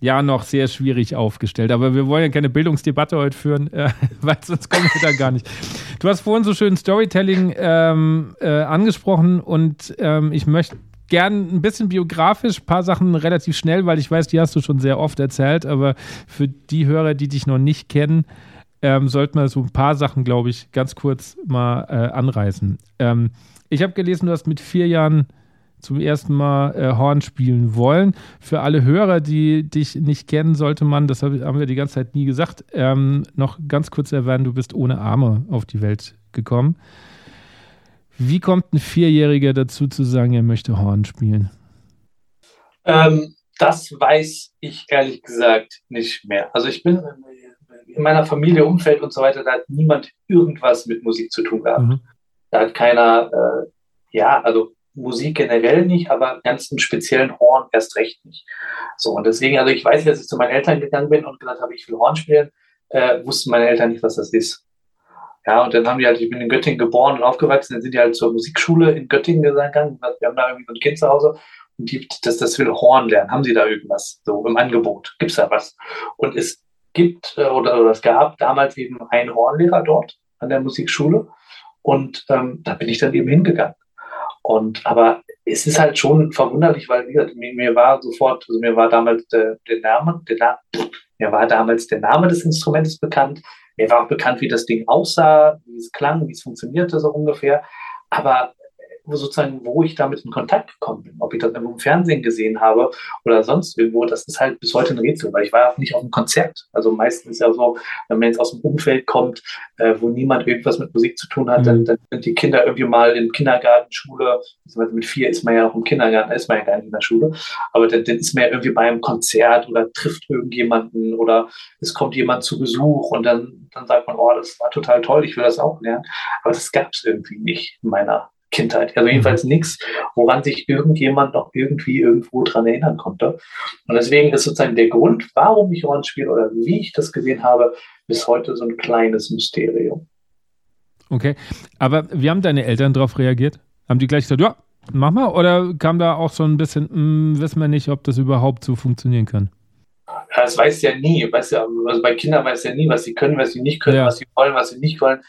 ja noch sehr schwierig aufgestellt. Aber wir wollen ja keine Bildungsdebatte heute führen, äh, weil sonst kommen wir da gar nicht. Du hast vorhin so schön Storytelling ähm, äh, angesprochen und ähm, ich möchte gern ein bisschen biografisch, ein paar Sachen relativ schnell, weil ich weiß, die hast du schon sehr oft erzählt, aber für die Hörer, die dich noch nicht kennen, ähm, sollten wir so ein paar Sachen, glaube ich, ganz kurz mal äh, anreißen. Ähm, ich habe gelesen, du hast mit vier Jahren zum ersten Mal äh, Horn spielen wollen. Für alle Hörer, die dich nicht kennen, sollte man, das haben wir die ganze Zeit nie gesagt, ähm, noch ganz kurz erwähnen, du bist ohne Arme auf die Welt gekommen. Wie kommt ein Vierjähriger dazu zu sagen, er möchte Horn spielen? Ähm, das weiß ich ehrlich gesagt nicht mehr. Also ich bin in meiner Familie, Umfeld und so weiter, da hat niemand irgendwas mit Musik zu tun gehabt. Mhm. Da hat keiner, äh, ja, also Musik generell nicht, aber ganz im speziellen Horn erst recht nicht. So, und deswegen, also ich weiß, als ich zu meinen Eltern gegangen bin und gesagt habe, ich will Horn spielen, äh, wussten meine Eltern nicht, was das ist. Ja, und dann haben die halt, ich bin in Göttingen geboren und aufgewachsen, dann sind die halt zur Musikschule in Göttingen gegangen. Wir haben da irgendwie so ein Kind zu Hause und die, das, das will Horn lernen. Haben sie da irgendwas so im Angebot? Gibt's da was? Und es gibt äh, oder, oder es gab damals eben einen Hornlehrer dort an der Musikschule und ähm, da bin ich dann eben hingegangen. Und aber es ist halt schon verwunderlich, weil wie gesagt, mir, mir war sofort, also mir war damals der, der Name, der Na mir war damals der Name des Instrumentes bekannt. Mir war auch bekannt, wie das Ding aussah, wie es klang, wie es funktionierte, so ungefähr. Aber sozusagen, wo ich damit in Kontakt gekommen bin. Ob ich das irgendwo im Fernsehen gesehen habe oder sonst irgendwo, das ist halt bis heute ein Rätsel, weil ich war auch nicht auf einem Konzert. Also meistens ist ja so, wenn man jetzt aus dem Umfeld kommt, äh, wo niemand irgendwas mit Musik zu tun hat, mhm. dann, dann sind die Kinder irgendwie mal in Kindergarten, Schule, mit vier ist man ja noch im Kindergarten, ist man ja gar nicht in der Schule, aber dann, dann ist man ja irgendwie bei einem Konzert oder trifft irgendjemanden oder es kommt jemand zu Besuch und dann, dann sagt man, oh, das war total toll, ich will das auch lernen. Aber das gab es irgendwie nicht in meiner Kindheit. Also jedenfalls mhm. nichts, woran sich irgendjemand noch irgendwie irgendwo dran erinnern konnte. Und deswegen ist sozusagen der Grund, warum ich Rollenspiel oder wie ich das gesehen habe, bis heute so ein kleines Mysterium. Okay, aber wie haben deine Eltern darauf reagiert? Haben die gleich gesagt, ja, mach mal? Oder kam da auch so ein bisschen, mh, hm, wissen wir nicht, ob das überhaupt so funktionieren kann? Ja, das weiß ja nie. Weiß ja, also bei Kindern weiß ja nie, was sie können, was sie nicht können, ja. was sie wollen, was sie nicht wollen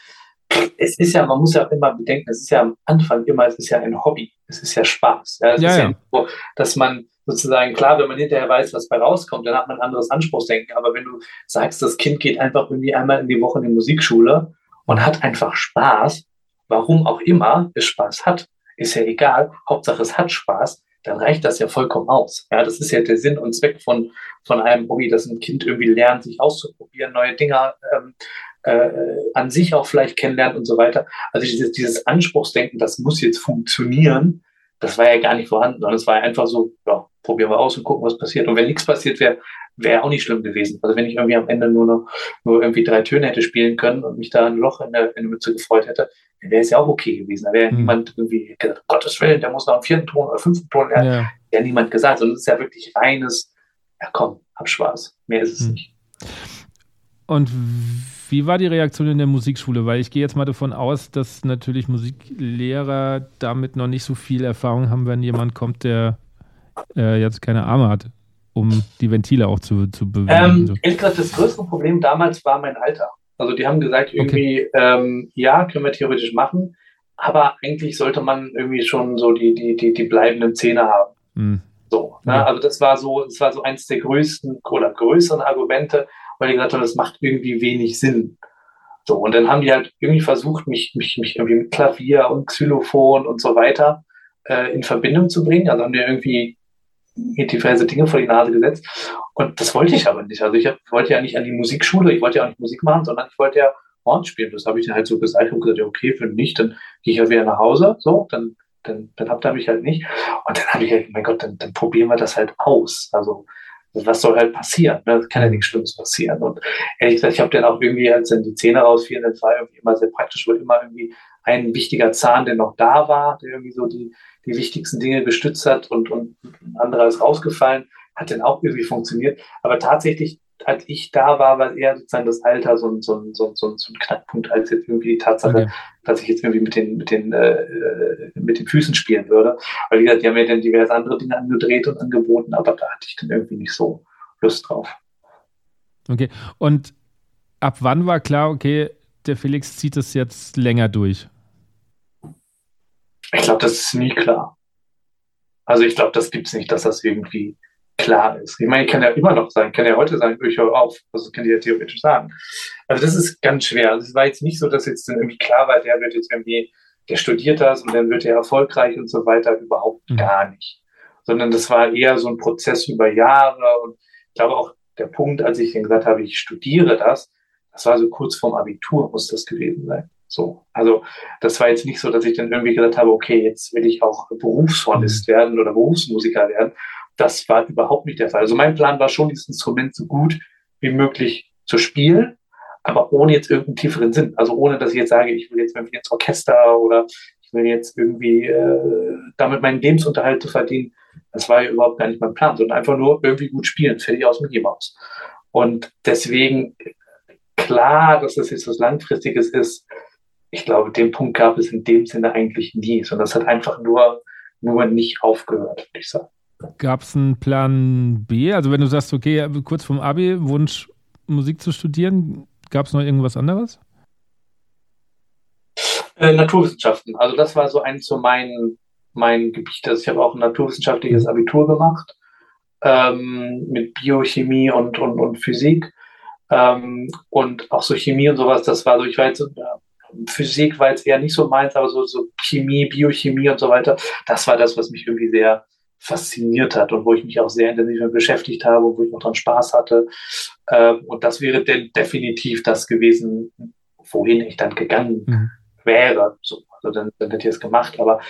es ist ja, man muss ja immer bedenken, es ist ja am Anfang immer, es ist ja ein Hobby, es ist ja Spaß. Ja, es ja, ist ja, ja so, dass man sozusagen, klar, wenn man hinterher weiß, was bei rauskommt, dann hat man ein anderes Anspruchsdenken. Aber wenn du sagst, das Kind geht einfach irgendwie einmal in die Woche in die Musikschule und hat einfach Spaß, warum auch immer es Spaß hat, ist ja egal. Hauptsache es hat Spaß, dann reicht das ja vollkommen aus. Ja, das ist ja der Sinn und Zweck von, von einem Hobby, dass ein Kind irgendwie lernt, sich auszuprobieren, neue Dinge ähm, äh, an sich auch vielleicht kennenlernt und so weiter. Also dieses, dieses Anspruchsdenken, das muss jetzt funktionieren, das war ja gar nicht vorhanden, sondern es war einfach so, ja, probieren wir aus und gucken, was passiert. Und wenn nichts passiert wäre, wäre auch nicht schlimm gewesen. Also wenn ich irgendwie am Ende nur noch, nur irgendwie drei Töne hätte spielen können und mich da ein Loch in der, in der Mütze gefreut hätte, dann wäre es ja auch okay gewesen. Da wäre mhm. niemand irgendwie gesagt, Gottes Willen, der muss noch einen vierten Ton oder fünften Ton lernen. Ja. ja niemand gesagt, sondern es ist ja wirklich reines, ja komm, hab Spaß. Mehr ist es mhm. nicht. Und wie war die Reaktion in der Musikschule? Weil ich gehe jetzt mal davon aus, dass natürlich Musiklehrer damit noch nicht so viel Erfahrung haben, wenn jemand kommt, der äh, jetzt keine Arme hat, um die Ventile auch zu, zu bewegen. Ähm, so. Ehrlich gesagt, das größte Problem damals war mein Alter. Also die haben gesagt, irgendwie, okay. ähm, ja, können wir theoretisch machen, aber eigentlich sollte man irgendwie schon so die, die, die, die bleibenden Zähne haben. Mhm. So, ne? ja. Also das war so, das war so eins der größten oder größeren Argumente, weil die gesagt haben, das macht irgendwie wenig Sinn. So, und dann haben die halt irgendwie versucht, mich, mich, mich irgendwie mit Klavier und Xylophon und so weiter äh, in Verbindung zu bringen. Also haben die irgendwie mir diverse Dinge vor die Nase gesetzt. Und das wollte ich aber nicht. Also ich wollte ja nicht an die Musikschule, ich wollte ja auch nicht Musik machen, sondern ich wollte ja Horn spielen. Das habe ich dann halt so gesagt und gesagt, ja, okay, für mich, dann gehe ich ja wieder nach Hause. So, dann, dann, dann habt ihr mich halt nicht. Und dann habe ich halt, mein Gott, dann, dann probieren wir das halt aus. Also was soll halt passieren? Ne? Kann ja nichts Schlimmes passieren. Und ehrlich gesagt, ich habe dann auch irgendwie, als dann die Zähne rausfielen, das war irgendwie immer sehr praktisch, weil immer irgendwie ein wichtiger Zahn, der noch da war, der irgendwie so die, die wichtigsten Dinge gestützt hat und, und ein anderer ist rausgefallen, hat dann auch irgendwie funktioniert. Aber tatsächlich als ich da war, war eher sozusagen das Alter so ein, so ein, so ein, so ein Knackpunkt, als jetzt irgendwie die Tatsache, okay. dass ich jetzt irgendwie mit den, mit den, äh, mit den Füßen spielen würde. Weil wie gesagt, die haben mir dann diverse andere Dinge angedreht und angeboten, aber da hatte ich dann irgendwie nicht so Lust drauf. Okay. Und ab wann war klar, okay, der Felix zieht das jetzt länger durch? Ich glaube, das ist nie klar. Also ich glaube, das gibt es nicht, dass das irgendwie klar ist. Ich meine, ich kann ja immer noch sagen, ich kann ja heute sagen, ich höre auf. Also das kann ich ja theoretisch sagen. Also das ist ganz schwer. Also es war jetzt nicht so, dass jetzt dann irgendwie klar war, der wird jetzt irgendwie, der studiert das und dann wird er erfolgreich und so weiter. Überhaupt mhm. gar nicht. Sondern das war eher so ein Prozess über Jahre und ich glaube auch der Punkt, als ich dann gesagt habe, ich studiere das, das war so kurz vorm Abitur, muss das gewesen sein. So, also das war jetzt nicht so, dass ich dann irgendwie gesagt habe, okay, jetzt will ich auch Berufshornist mhm. werden oder Berufsmusiker werden, das war überhaupt nicht der Fall. Also mein Plan war schon, dieses Instrument so gut wie möglich zu spielen, aber ohne jetzt irgendeinen tieferen Sinn. Also ohne, dass ich jetzt sage, ich will jetzt irgendwie ins Orchester oder ich will jetzt irgendwie äh, damit meinen Lebensunterhalt zu verdienen. Das war ja überhaupt gar nicht mein Plan, sondern einfach nur irgendwie gut spielen, fertig aus Mickey Mouse. Und deswegen klar, dass das jetzt was Langfristiges ist. Ich glaube, den Punkt gab es in dem Sinne eigentlich nie, sondern das hat einfach nur, nur nicht aufgehört, würde ich sagen. Gab es einen Plan B? Also wenn du sagst, okay, kurz vom Abi, Wunsch, Musik zu studieren, gab es noch irgendwas anderes? Äh, Naturwissenschaften. Also das war so eins so mein, mein Gebiet. Also ich habe auch ein naturwissenschaftliches Abitur gemacht ähm, mit Biochemie und, und, und Physik. Ähm, und auch so Chemie und sowas, das war so, ich war jetzt, Physik war jetzt eher nicht so meins, aber so, so Chemie, Biochemie und so weiter, das war das, was mich irgendwie sehr fasziniert hat und wo ich mich auch sehr intensiv mit beschäftigt habe, wo ich auch dran Spaß hatte. Ähm, und das wäre denn definitiv das gewesen, wohin ich dann gegangen mhm. wäre. So, also dann, dann hätte ich es gemacht. Aber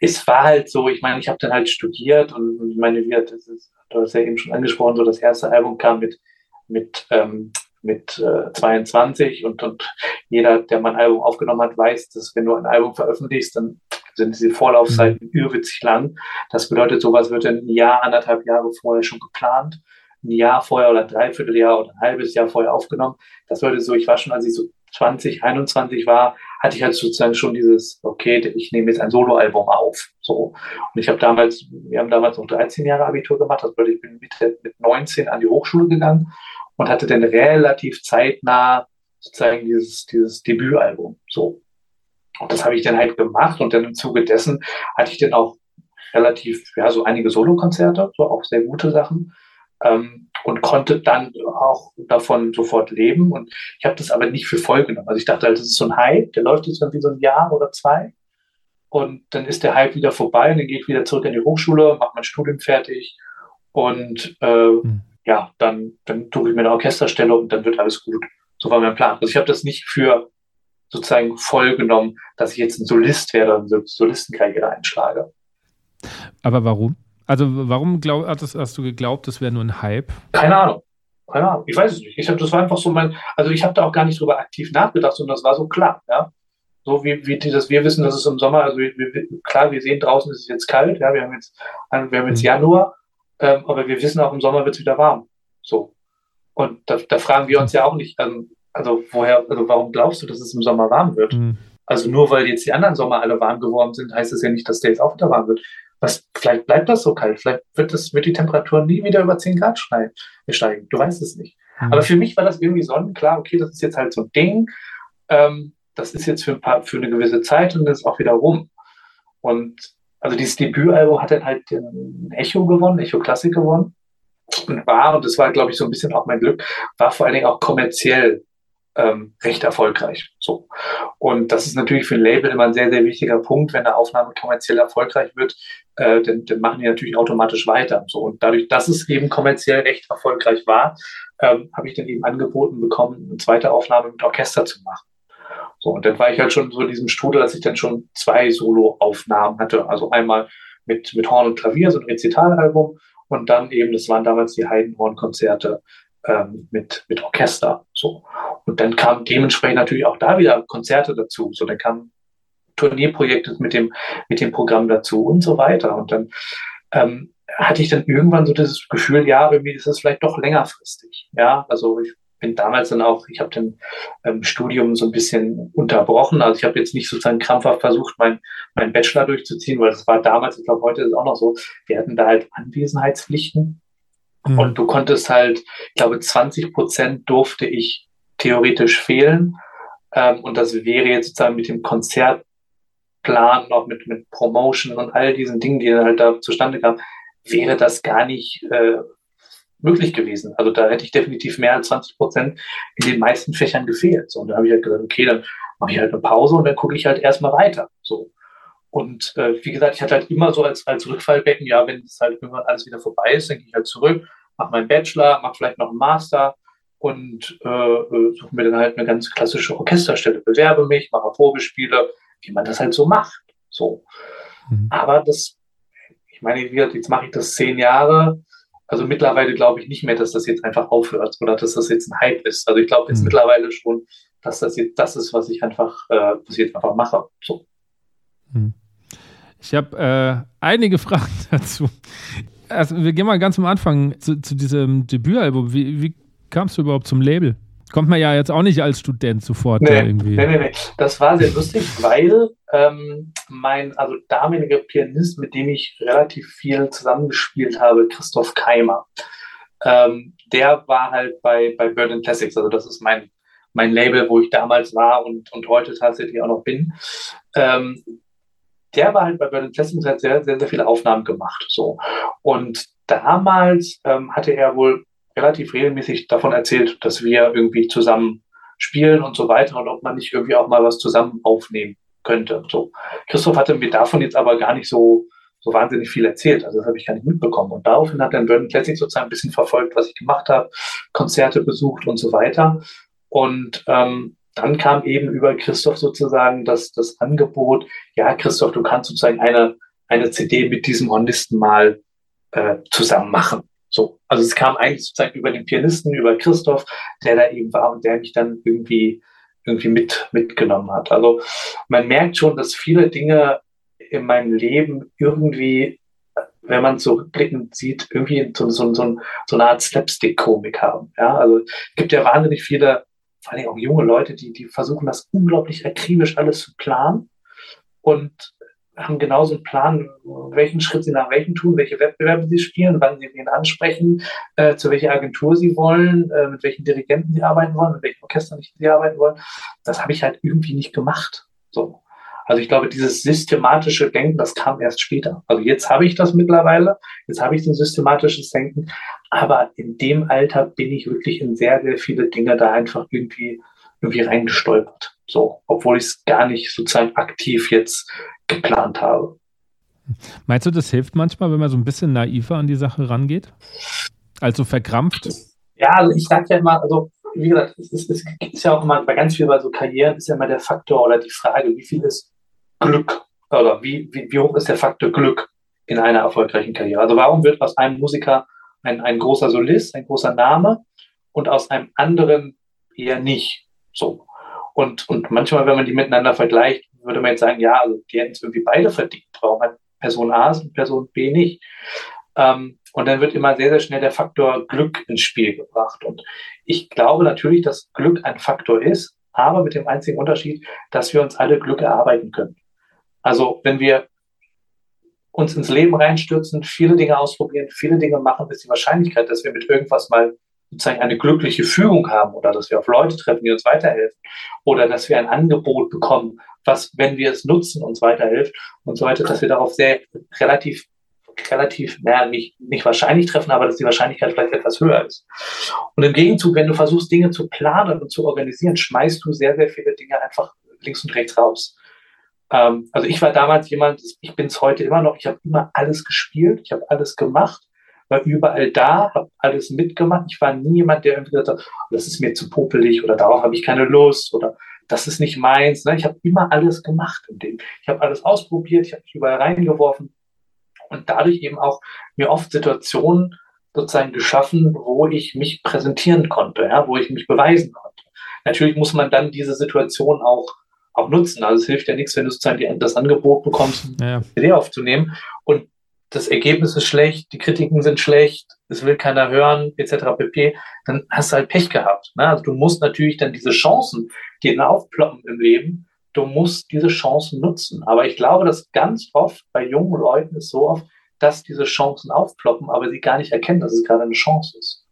es war halt so, ich meine, ich habe dann halt studiert und ich meine, wie hat das ist, du hast ja eben schon angesprochen, so das erste Album kam mit, mit ähm, mit äh, 22 und, und jeder, der mein Album aufgenommen hat, weiß, dass wenn du ein Album veröffentlichst, dann sind diese Vorlaufzeiten mhm. übelst lang. Das bedeutet, sowas wird ein Jahr, anderthalb Jahre vorher schon geplant, ein Jahr vorher oder ein Dreivierteljahr oder ein halbes Jahr vorher aufgenommen. Das bedeutet so, ich war schon, als ich so 20, 21 war, hatte ich halt sozusagen schon dieses, okay, ich nehme jetzt ein Soloalbum auf. So. Und ich habe damals, wir haben damals noch 13 Jahre Abitur gemacht, das bedeutet, ich bin mit, mit 19 an die Hochschule gegangen und hatte dann relativ zeitnah sozusagen dieses, dieses Debütalbum. So. Und das habe ich dann halt gemacht und dann im Zuge dessen hatte ich dann auch relativ, ja, so einige Solokonzerte, so auch sehr gute Sachen. Ähm, und konnte dann auch davon sofort leben. Und ich habe das aber nicht für voll genommen. Also ich dachte halt, das ist so ein Hype, der läuft jetzt irgendwie so ein Jahr oder zwei. Und dann ist der Hype wieder vorbei und dann gehe ich wieder zurück in die Hochschule, mache mein Studium fertig und äh, mhm ja, dann, dann suche ich mir eine Orchesterstelle und dann wird alles gut. So war mein Plan. Also ich habe das nicht für sozusagen voll genommen, dass ich jetzt ein Solist werde und eine Solistenkarriere einschlage. Aber warum? Also warum glaub, hast, hast du geglaubt, das wäre nur ein Hype? Keine Ahnung. Keine Ahnung. Ich weiß es nicht. Ich habe das war einfach so mein, also ich habe da auch gar nicht drüber aktiv nachgedacht, sondern das war so klar, ja. So wie, wie dieses, wir wissen, dass es im Sommer, also wir, wir, klar, wir sehen draußen, ist es jetzt kalt, ja, wir haben jetzt, wir haben jetzt mhm. Januar, ähm, aber wir wissen auch, im Sommer wird es wieder warm. So. Und da, da, fragen wir uns ja auch nicht, ähm, also woher, also warum glaubst du, dass es im Sommer warm wird? Mhm. Also nur weil jetzt die anderen Sommer alle warm geworden sind, heißt es ja nicht, dass der jetzt auch wieder warm wird. Was, vielleicht bleibt das so kalt, vielleicht wird, das, wird die Temperatur nie wieder über 10 Grad steigen. Du weißt es nicht. Mhm. Aber für mich war das irgendwie sonnenklar, okay, das ist jetzt halt so ein Ding. Ähm, das ist jetzt für, ein paar, für eine gewisse Zeit und das ist auch wieder rum. Und also dieses Debütalbum hat dann halt ein Echo gewonnen, Echo Klassik gewonnen und war, und das war, glaube ich, so ein bisschen auch mein Glück, war vor allen Dingen auch kommerziell ähm, recht erfolgreich. So. Und das ist natürlich für ein Label immer ein sehr, sehr wichtiger Punkt, wenn eine Aufnahme kommerziell erfolgreich wird, äh, dann, dann machen die natürlich automatisch weiter. So. Und dadurch, dass es eben kommerziell recht erfolgreich war, ähm, habe ich dann eben angeboten bekommen, eine zweite Aufnahme mit Orchester zu machen. So, und dann war ich halt schon so in diesem Strudel, dass ich dann schon zwei Solo-Aufnahmen hatte. Also einmal mit, mit Horn und Klavier, so ein Rezitalalbum, und dann eben, das waren damals die Heidenhorn-Konzerte ähm, mit, mit Orchester. So. Und dann kamen dementsprechend natürlich auch da wieder Konzerte dazu. So, dann kamen Turnierprojekte mit dem, mit dem Programm dazu und so weiter. Und dann ähm, hatte ich dann irgendwann so das Gefühl, ja, irgendwie ist es vielleicht doch längerfristig. Ja, also ich bin damals dann auch, ich habe den ähm, Studium so ein bisschen unterbrochen. Also ich habe jetzt nicht sozusagen krampfhaft versucht, mein, mein Bachelor durchzuziehen, weil das war damals, ich glaube, heute ist es auch noch so, wir hatten da halt Anwesenheitspflichten. Mhm. Und du konntest halt, ich glaube, 20 Prozent durfte ich theoretisch fehlen. Ähm, und das wäre jetzt sozusagen mit dem Konzertplan, noch mit, mit Promotion und all diesen Dingen, die dann halt da zustande kamen, wäre das gar nicht äh, möglich gewesen. Also da hätte ich definitiv mehr als 20 Prozent in den meisten Fächern gefehlt. So, und da habe ich halt gesagt, okay, dann mache ich halt eine Pause und dann gucke ich halt erstmal weiter. So. Und äh, wie gesagt, ich hatte halt immer so als, als Rückfallbecken, ja, wenn es halt irgendwann alles wieder vorbei ist, dann gehe ich halt zurück, mache meinen Bachelor, mache vielleicht noch einen Master und äh, äh, suche mir dann halt eine ganz klassische Orchesterstelle, bewerbe mich, mache Probespiele, wie man das halt so macht. So. Mhm. Aber das, ich meine, jetzt mache ich das zehn Jahre, also mittlerweile glaube ich nicht mehr, dass das jetzt einfach aufhört oder dass das jetzt ein Hype ist. Also ich glaube jetzt mhm. mittlerweile schon, dass das jetzt das ist, was ich einfach, äh, was ich jetzt einfach mache. So. Mhm. Ich habe äh, einige Fragen dazu. Also wir gehen mal ganz am Anfang zu, zu diesem Debütalbum. Wie, wie kamst du überhaupt zum Label? Kommt man ja jetzt auch nicht als Student sofort nee, irgendwie. Nee, nee, nee. Das war sehr lustig, weil ähm, mein also damaliger Pianist, mit dem ich relativ viel zusammengespielt habe, Christoph Keimer, ähm, der war halt bei, bei Berlin Classics. Also das ist mein, mein Label, wo ich damals war und, und heute tatsächlich auch noch bin. Ähm, der war halt bei Berlin Classics hat sehr, sehr, sehr viele Aufnahmen gemacht. So. Und damals ähm, hatte er wohl relativ regelmäßig davon erzählt, dass wir irgendwie zusammen spielen und so weiter und ob man nicht irgendwie auch mal was zusammen aufnehmen könnte. So. Christoph hatte mir davon jetzt aber gar nicht so, so wahnsinnig viel erzählt. Also das habe ich gar nicht mitbekommen. Und daraufhin hat dann Burning Classic sozusagen ein bisschen verfolgt, was ich gemacht habe, Konzerte besucht und so weiter. Und ähm, dann kam eben über Christoph sozusagen das, das Angebot, ja, Christoph, du kannst sozusagen eine, eine CD mit diesem Hornisten mal äh, zusammen machen. So, also es kam eigentlich sozusagen über den Pianisten, über Christoph, der da eben war und der mich dann irgendwie irgendwie mit mitgenommen hat. Also man merkt schon, dass viele Dinge in meinem Leben irgendwie, wenn man so rückblickend sieht, irgendwie so, so, so, so eine Art Slapstick-Komik haben. Ja, also es gibt ja wahnsinnig viele, vor allem auch junge Leute, die, die versuchen, das unglaublich akribisch alles zu planen und haben genauso einen Plan, welchen Schritt sie nach welchem tun, welche Wettbewerbe sie spielen, wann sie wen ansprechen, äh, zu welcher Agentur sie wollen, äh, mit welchen Dirigenten sie arbeiten wollen, mit welchen Orchestern sie arbeiten wollen. Das habe ich halt irgendwie nicht gemacht. So. Also ich glaube, dieses systematische Denken, das kam erst später. Also jetzt habe ich das mittlerweile, jetzt habe ich so ein systematisches Denken, aber in dem Alter bin ich wirklich in sehr, sehr viele Dinge da einfach irgendwie, irgendwie reingestolpert. So, obwohl ich es gar nicht sozusagen aktiv jetzt geplant habe. Meinst du, das hilft manchmal, wenn man so ein bisschen naiver an die Sache rangeht? Also verkrampft? Ja, also ich sage ja immer, also wie gesagt, es ist, es ist, ja auch immer bei ganz viel bei so Karrieren ist ja immer der Faktor oder die Frage, wie viel ist Glück oder wie, wie, wie hoch ist der Faktor Glück in einer erfolgreichen Karriere? Also warum wird aus einem Musiker ein, ein großer Solist, ein großer Name und aus einem anderen eher nicht so? Und, und manchmal, wenn man die miteinander vergleicht, würde man jetzt sagen, ja, also die hätten es irgendwie beide verdient. Warum hat Person A und Person B nicht? Ähm, und dann wird immer sehr, sehr schnell der Faktor Glück ins Spiel gebracht. Und ich glaube natürlich, dass Glück ein Faktor ist, aber mit dem einzigen Unterschied, dass wir uns alle Glück erarbeiten können. Also wenn wir uns ins Leben reinstürzen, viele Dinge ausprobieren, viele Dinge machen, ist die Wahrscheinlichkeit, dass wir mit irgendwas mal sozusagen eine glückliche Führung haben oder dass wir auf Leute treffen, die uns weiterhelfen oder dass wir ein Angebot bekommen, was, wenn wir es nutzen, uns weiterhilft und so weiter, dass wir darauf sehr relativ relativ, naja, nicht, nicht wahrscheinlich treffen, aber dass die Wahrscheinlichkeit vielleicht etwas höher ist. Und im Gegenzug, wenn du versuchst, Dinge zu planen und zu organisieren, schmeißt du sehr, sehr viele Dinge einfach links und rechts raus. Ähm, also ich war damals jemand, ich bin es heute immer noch, ich habe immer alles gespielt, ich habe alles gemacht, war überall da, habe alles mitgemacht. Ich war nie jemand, der irgendwie gesagt hat, oh, das ist mir zu popelig oder darauf habe ich keine Lust oder das ist nicht meins. Ne? Ich habe immer alles gemacht in dem. Ich habe alles ausprobiert, ich habe mich überall reingeworfen und dadurch eben auch mir oft Situationen sozusagen geschaffen, wo ich mich präsentieren konnte, ja, wo ich mich beweisen konnte. Natürlich muss man dann diese Situation auch auch nutzen. Also es hilft ja nichts, wenn du sozusagen das Angebot bekommst, eine CD aufzunehmen und das Ergebnis ist schlecht, die Kritiken sind schlecht, es will keiner hören, etc. pp., dann hast du halt Pech gehabt. Ne? Also du musst natürlich dann diese Chancen, die dann aufploppen im Leben, du musst diese Chancen nutzen. Aber ich glaube, dass ganz oft bei jungen Leuten ist so oft, dass diese Chancen aufploppen, aber sie gar nicht erkennen, dass es gerade eine Chance ist.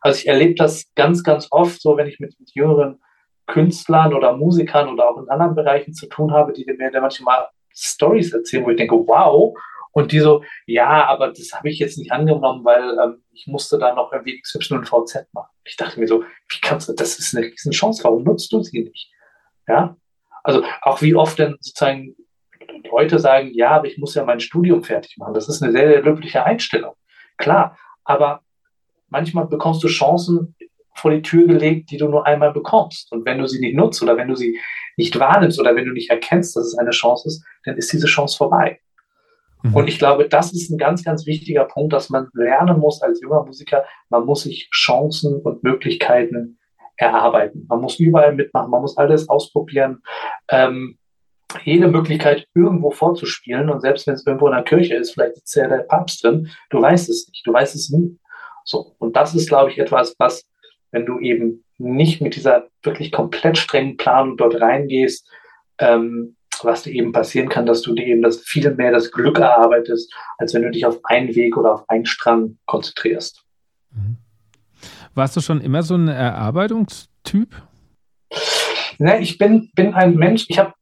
Also ich erlebe das ganz, ganz oft so, wenn ich mit, mit jüngeren Künstlern oder Musikern oder auch in anderen Bereichen zu tun habe, die mir manchmal Stories erzählen, wo ich denke, wow, und die so, ja, aber das habe ich jetzt nicht angenommen, weil ähm, ich musste da noch irgendwie XY und VZ machen. Ich dachte mir so, wie kannst du, das ist eine riesen Chance, warum nutzt du sie nicht? Ja, also auch wie oft denn sozusagen Leute sagen, ja, aber ich muss ja mein Studium fertig machen. Das ist eine sehr, sehr löbliche Einstellung. Klar, aber manchmal bekommst du Chancen vor die Tür gelegt, die du nur einmal bekommst. Und wenn du sie nicht nutzt oder wenn du sie nicht wahrnimmst oder wenn du nicht erkennst, dass es eine Chance ist, dann ist diese Chance vorbei. Mhm. Und ich glaube, das ist ein ganz, ganz wichtiger Punkt, dass man lernen muss als junger Musiker. Man muss sich Chancen und Möglichkeiten erarbeiten. Man muss überall mitmachen, man muss alles ausprobieren. Ähm, jede Möglichkeit irgendwo vorzuspielen und selbst wenn es irgendwo in der Kirche ist, vielleicht ist ja der Papst drin, du weißt es nicht, du weißt es nie. So. Und das ist, glaube ich, etwas, was, wenn du eben nicht mit dieser wirklich komplett strengen Planung dort reingehst, ähm, was dir eben passieren kann, dass du dir eben das viel mehr das Glück erarbeitest, als wenn du dich auf einen Weg oder auf einen Strang konzentrierst. Mhm. Warst du schon immer so ein Erarbeitungstyp? Ne, ich bin, bin ein Mensch, ich habe,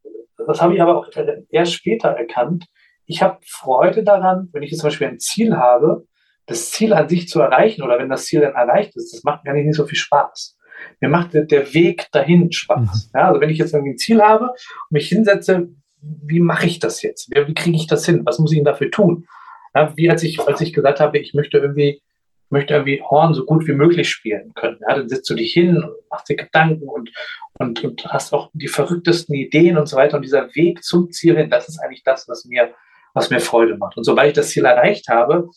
das habe ich aber auch erst später erkannt, ich habe Freude daran, wenn ich jetzt zum Beispiel ein Ziel habe, das Ziel an sich zu erreichen oder wenn das Ziel dann erreicht ist, das macht mir nicht so viel Spaß. Mir macht der Weg dahin Spaß. Mhm. Ja, also wenn ich jetzt irgendwie ein Ziel habe und mich hinsetze, wie mache ich das jetzt? Wie, kriege ich das hin? Was muss ich denn dafür tun? Ja, wie als ich, als ich gesagt habe, ich möchte irgendwie, möchte irgendwie Horn so gut wie möglich spielen können. Ja, dann sitzt du dich hin und machst dir Gedanken und, und, und hast auch die verrücktesten Ideen und so weiter. Und dieser Weg zum Ziel hin, das ist eigentlich das, was mir, was mir Freude macht. Und sobald ich das Ziel erreicht habe,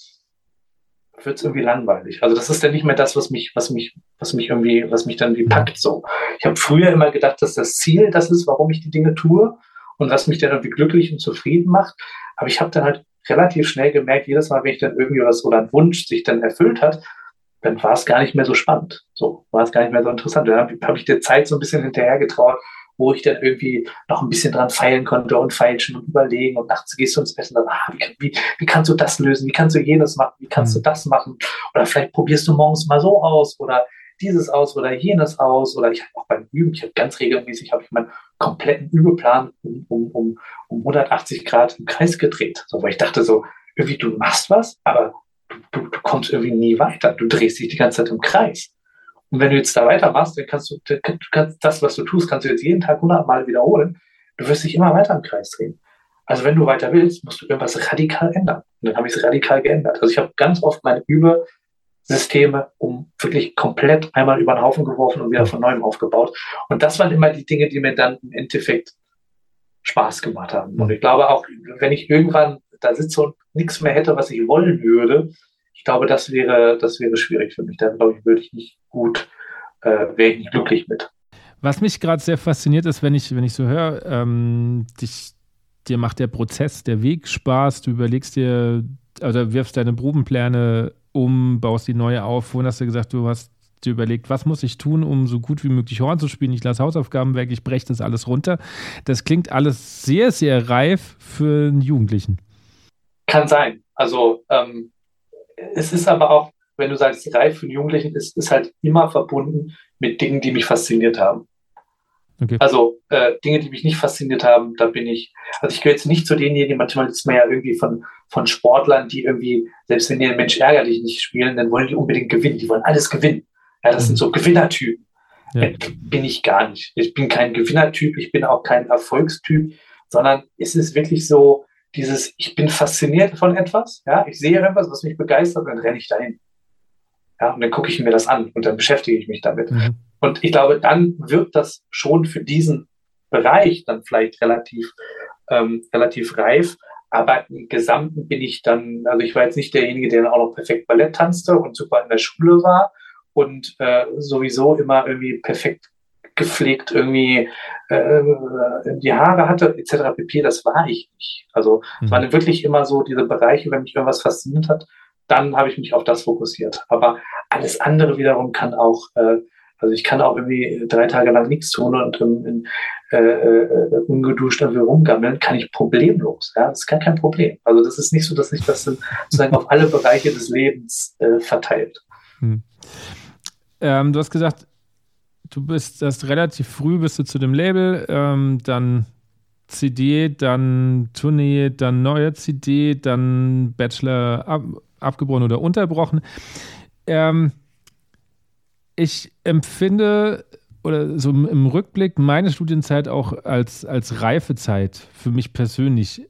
wird es irgendwie langweilig. Also das ist dann nicht mehr das, was mich, was mich, was mich irgendwie, was mich dann wie packt so. Ich habe früher immer gedacht, dass das Ziel das ist, warum ich die Dinge tue und was mich dann irgendwie glücklich und zufrieden macht. Aber ich habe dann halt relativ schnell gemerkt, jedes Mal, wenn ich dann irgendwie was oder ein Wunsch sich dann erfüllt hat, dann war es gar nicht mehr so spannend. So war es gar nicht mehr so interessant. Dann habe hab ich der Zeit so ein bisschen hinterhergetraut, wo ich dann irgendwie noch ein bisschen dran feilen konnte und feilschen und überlegen und nachts gehst du ins Bett und dann, ah, wie, wie, wie kannst du das lösen? Wie kannst du jenes machen? Wie kannst mhm. du das machen? Oder vielleicht probierst du morgens mal so aus oder dieses aus oder jenes aus oder ich habe auch beim Üben, ich habe ganz regelmäßig habe ich meinen kompletten Übeplan um, um, um, um 180 Grad im Kreis gedreht. So, weil ich dachte so, irgendwie du machst was, aber du, du kommst irgendwie nie weiter. Du drehst dich die ganze Zeit im Kreis. Und wenn du jetzt da weitermachst, dann kannst du, kannst das, was du tust, kannst du jetzt jeden Tag 100 Mal wiederholen. Du wirst dich immer weiter im Kreis drehen. Also wenn du weiter willst, musst du irgendwas radikal ändern. Und dann habe ich es radikal geändert. Also ich habe ganz oft meine Übesysteme um wirklich komplett einmal über den Haufen geworfen und wieder von neuem aufgebaut. Und das waren immer die Dinge, die mir dann im Endeffekt Spaß gemacht haben. Und ich glaube auch, wenn ich irgendwann da sitze und nichts mehr hätte, was ich wollen würde, ich glaube, das wäre, das wäre schwierig für mich. Da glaube ich, würde ich nicht gut, äh, wäre ich nicht glücklich mit. Was mich gerade sehr fasziniert ist, wenn ich, wenn ich so höre, ähm, dich, dir macht der Prozess, der Weg Spaß, du überlegst dir, also wirfst deine Probenpläne um, baust die neue auf. Vorhin hast du gesagt, du hast dir überlegt, was muss ich tun, um so gut wie möglich Horn zu spielen. Ich lasse Hausaufgaben weg, ich breche das alles runter. Das klingt alles sehr, sehr reif für einen Jugendlichen. Kann sein. Also ähm, es ist aber auch, wenn du sagst, reif einen Jugendlichen, ist, ist halt immer verbunden mit Dingen, die mich fasziniert haben. Okay. Also äh, Dinge, die mich nicht fasziniert haben, da bin ich, also ich gehöre jetzt nicht zu denjenigen, manchmal ist man ja irgendwie von, von Sportlern, die irgendwie, selbst wenn die ein Mensch ärgerlich nicht spielen, dann wollen die unbedingt gewinnen, die wollen alles gewinnen. Ja, das mhm. sind so Gewinnertypen. Ja. Bin ich gar nicht. Ich bin kein Gewinnertyp, ich bin auch kein Erfolgstyp, sondern es ist wirklich so, dieses, ich bin fasziniert von etwas, ja, ich sehe etwas, was mich begeistert, dann renne ich dahin. Ja, und dann gucke ich mir das an und dann beschäftige ich mich damit. Mhm. Und ich glaube, dann wird das schon für diesen Bereich dann vielleicht relativ, ähm, relativ reif. Aber im Gesamten bin ich dann, also ich war jetzt nicht derjenige, der dann auch noch perfekt Ballett tanzte und super in der Schule war und äh, sowieso immer irgendwie perfekt gepflegt irgendwie äh, die Haare hatte, etc. pp. Das war ich nicht. Also mhm. es waren wirklich immer so diese Bereiche, wenn mich irgendwas fasziniert hat, dann habe ich mich auf das fokussiert. Aber alles andere wiederum kann auch, äh, also ich kann auch irgendwie drei Tage lang nichts tun und ähm, in, äh, äh, ungeduscht irgendwie rumgammeln, kann ich problemlos. Ja, das ist gar kein Problem. Also das ist nicht so, dass sich das sozusagen auf alle Bereiche des Lebens äh, verteilt. Hm. Ähm, du hast gesagt, du bist erst relativ früh bist du zu dem Label, ähm, dann CD, dann Tournee, dann neue CD, dann Bachelor ab, abgebrochen oder unterbrochen. Ähm, ich empfinde oder so im Rückblick meine Studienzeit auch als, als Reifezeit für mich persönlich.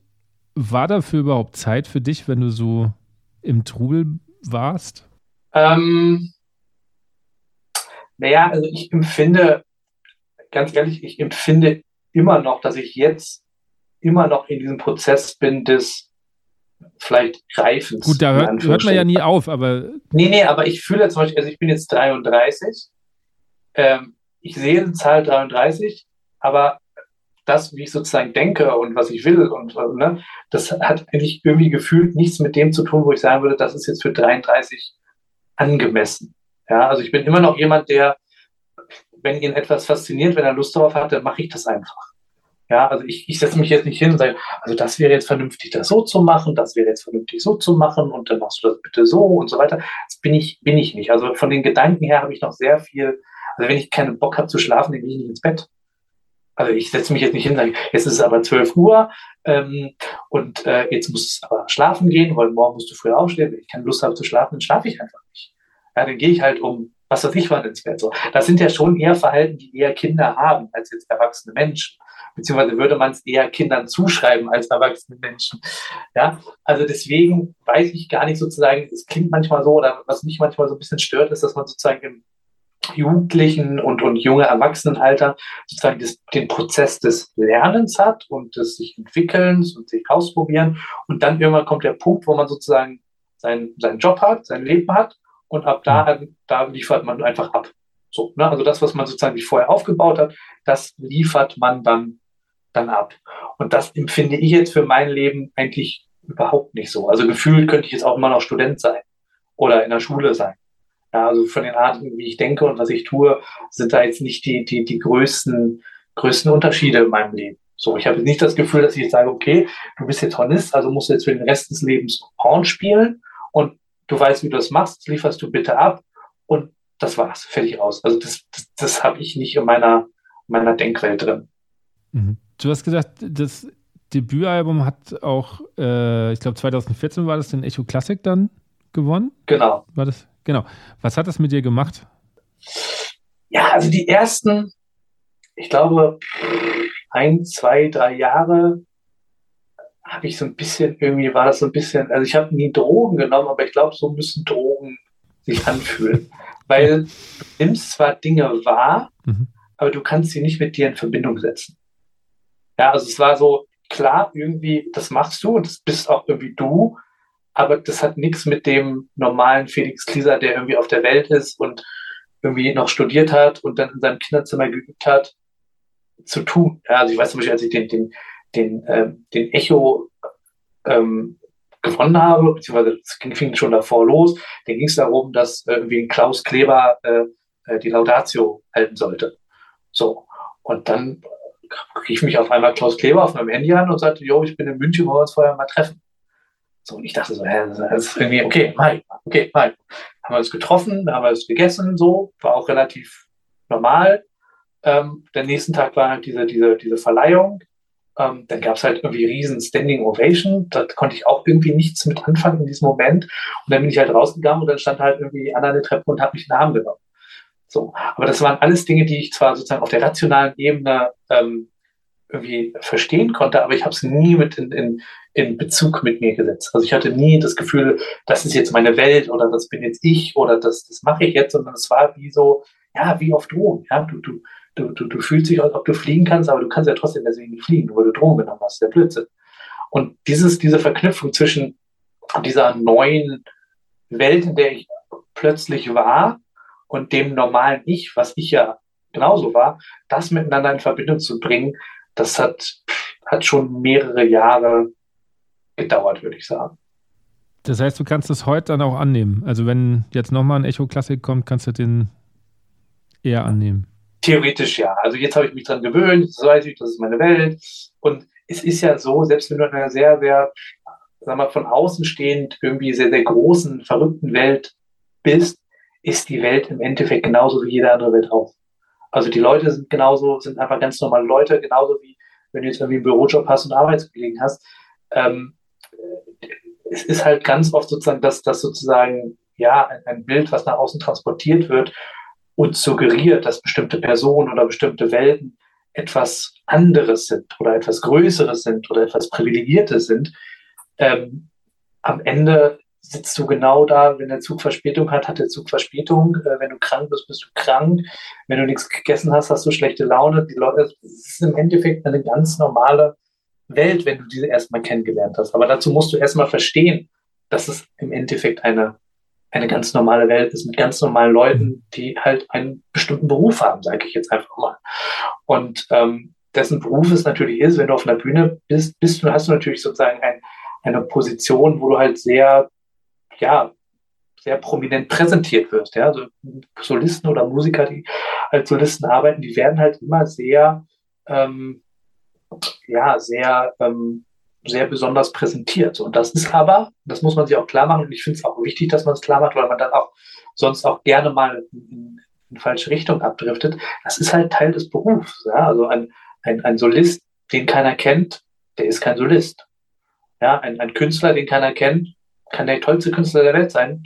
War dafür überhaupt Zeit für dich, wenn du so im Trubel warst? Ähm, naja, also ich empfinde, ganz ehrlich, ich empfinde immer noch, dass ich jetzt immer noch in diesem Prozess bin des vielleicht Reifens. Gut, da hört, hört man ja nie auf, aber. Nee, nee, aber ich fühle zum Beispiel, also ich bin jetzt 33, ähm, ich sehe die Zahl 33, aber das, wie ich sozusagen denke und was ich will und ne, das hat eigentlich irgendwie gefühlt nichts mit dem zu tun, wo ich sagen würde, das ist jetzt für 33 angemessen. Ja, also ich bin immer noch jemand, der, wenn ihn etwas fasziniert, wenn er Lust darauf hat, dann mache ich das einfach. Ja, also ich, ich setze mich jetzt nicht hin und sage, also das wäre jetzt vernünftig, das so zu machen, das wäre jetzt vernünftig so zu machen und dann machst du das bitte so und so weiter. Das bin ich, bin ich nicht. Also von den Gedanken her habe ich noch sehr viel, also wenn ich keinen Bock habe zu schlafen, dann gehe ich nicht ins Bett. Also ich setze mich jetzt nicht hin und sage, jetzt ist es aber 12 Uhr ähm, und äh, jetzt muss es aber schlafen gehen, weil morgen musst du früh aufstehen. Wenn ich keine Lust habe zu schlafen, dann schlafe ich einfach nicht. Ja, dann gehe ich halt um was weiß ich wann ins Bett. So, das sind ja schon eher Verhalten, die eher Kinder haben als jetzt erwachsene Menschen. Beziehungsweise würde man es eher Kindern zuschreiben als erwachsene Menschen. Ja, also deswegen weiß ich gar nicht sozusagen, es klingt manchmal so, oder was mich manchmal so ein bisschen stört, ist, dass man sozusagen im Jugendlichen und, und junge Erwachsenenalter sozusagen das, den Prozess des Lernens hat und des sich Entwickelns und sich ausprobieren. Und dann irgendwann kommt der Punkt, wo man sozusagen seinen, seinen Job hat, sein Leben hat und ab da, da liefert man einfach ab. So, ne? Also das, was man sozusagen sich vorher aufgebaut hat, das liefert man dann, dann ab. Und das empfinde ich jetzt für mein Leben eigentlich überhaupt nicht so. Also gefühlt könnte ich jetzt auch immer noch Student sein oder in der Schule sein. Ja, also von den Arten, wie ich denke und was ich tue, sind da jetzt nicht die, die, die größten, größten Unterschiede in meinem Leben. So, ich habe nicht das Gefühl, dass ich jetzt sage, okay, du bist jetzt Hornist, also musst du jetzt für den Rest des Lebens Horn spielen und du weißt, wie du das machst, lieferst du bitte ab und das war's, fertig aus. Also das, das, das habe ich nicht in meiner, meiner Denkwelt drin. Mhm. Du hast gesagt, das Debütalbum hat auch, äh, ich glaube 2014 war das den Echo Classic dann gewonnen. Genau. War das? Genau. Was hat das mit dir gemacht? Ja, also die ersten, ich glaube, ein, zwei, drei Jahre habe ich so ein bisschen, irgendwie war das so ein bisschen, also ich habe nie Drogen genommen, aber ich glaube, so müssen Drogen sich anfühlen. Weil du nimmst zwar Dinge wahr, mhm. aber du kannst sie nicht mit dir in Verbindung setzen. Ja, also es war so, klar, irgendwie, das machst du und das bist auch irgendwie du, aber das hat nichts mit dem normalen Felix Klieser, der irgendwie auf der Welt ist und irgendwie noch studiert hat und dann in seinem Kinderzimmer geübt hat, zu tun. Ja, also ich weiß zum Beispiel, als ich den, den, den, äh, den Echo ähm, gewonnen habe, beziehungsweise es fing schon davor los, dann ging es darum, dass äh, irgendwie Klaus Kleber äh, äh, die Laudatio halten sollte. So. Und dann rief mich auf einmal Klaus Kleber auf meinem Handy an und sagte, jo, ich bin in München, wollen wir uns vorher mal treffen. So, und ich dachte so, hä, das ist irgendwie, okay, Mike, okay, Mike. Haben wir uns getroffen, haben wir es gegessen, so, war auch relativ normal. Ähm, der nächsten Tag war halt diese, diese, diese Verleihung. Ähm, dann gab es halt irgendwie riesen Standing Ovation. Da konnte ich auch irgendwie nichts mit anfangen in diesem Moment. Und dann bin ich halt rausgegangen und dann stand halt irgendwie Anna an der Treppe und hat mich in den Arm genommen. So, aber das waren alles Dinge, die ich zwar sozusagen auf der rationalen Ebene ähm, irgendwie verstehen konnte, aber ich habe es nie mit in, in, in Bezug mit mir gesetzt. Also ich hatte nie das Gefühl, das ist jetzt meine Welt oder das bin jetzt ich oder das, das mache ich jetzt, sondern es war wie so, ja, wie auf Drogen. Ja, du, du, du, du, du fühlst dich, als ob du fliegen kannst, aber du kannst ja trotzdem deswegen nicht fliegen, weil du Drogen genommen hast, der Blödsinn. Und dieses, diese Verknüpfung zwischen dieser neuen Welt, in der ich plötzlich war, und dem normalen Ich, was ich ja genauso war, das miteinander in Verbindung zu bringen, das hat, hat schon mehrere Jahre gedauert, würde ich sagen. Das heißt, du kannst es heute dann auch annehmen. Also wenn jetzt nochmal ein Echo Klassik kommt, kannst du den eher annehmen. Theoretisch ja. Also jetzt habe ich mich dran gewöhnt, jetzt weiß ich, das ist meine Welt. Und es ist ja so, selbst wenn du in einer sehr, sehr, sagen wir, von außen stehend irgendwie sehr, sehr großen, verrückten Welt bist, ist die Welt im Endeffekt genauso wie jede andere Welt auch. Also die Leute sind genauso, sind einfach ganz normale Leute, genauso wie wenn du jetzt irgendwie einen Bürojob hast und Arbeitskollegen hast. Ähm, es ist halt ganz oft sozusagen, dass das sozusagen ja ein Bild, was nach außen transportiert wird, und suggeriert, dass bestimmte Personen oder bestimmte Welten etwas anderes sind oder etwas Größeres sind oder etwas Privilegiertes sind, ähm, am Ende sitzt du genau da, wenn der Zug Verspätung hat, hat der Zug Verspätung. Äh, wenn du krank bist, bist du krank. Wenn du nichts gegessen hast, hast du schlechte Laune. Die Leute, es ist im Endeffekt eine ganz normale Welt, wenn du diese erstmal kennengelernt hast. Aber dazu musst du erstmal verstehen, dass es im Endeffekt eine eine ganz normale Welt ist mit ganz normalen Leuten, die halt einen bestimmten Beruf haben, sage ich jetzt einfach mal. Und ähm, dessen Beruf es natürlich ist, wenn du auf einer Bühne bist, bist du, hast du natürlich sozusagen ein, eine Position, wo du halt sehr, ja, sehr prominent präsentiert wirst. Ja? Also Solisten oder Musiker, die als Solisten arbeiten, die werden halt immer sehr, ähm, ja, sehr ähm, sehr besonders präsentiert. Und das ist aber, das muss man sich auch klar machen, und ich finde es auch wichtig, dass man es klar macht, weil man dann auch sonst auch gerne mal in, in falsche Richtung abdriftet. Das ist halt Teil des Berufs. Ja? Also ein, ein, ein Solist, den keiner kennt, der ist kein Solist. Ja, ein, ein Künstler, den keiner kennt, kann der tollste Künstler der Welt sein.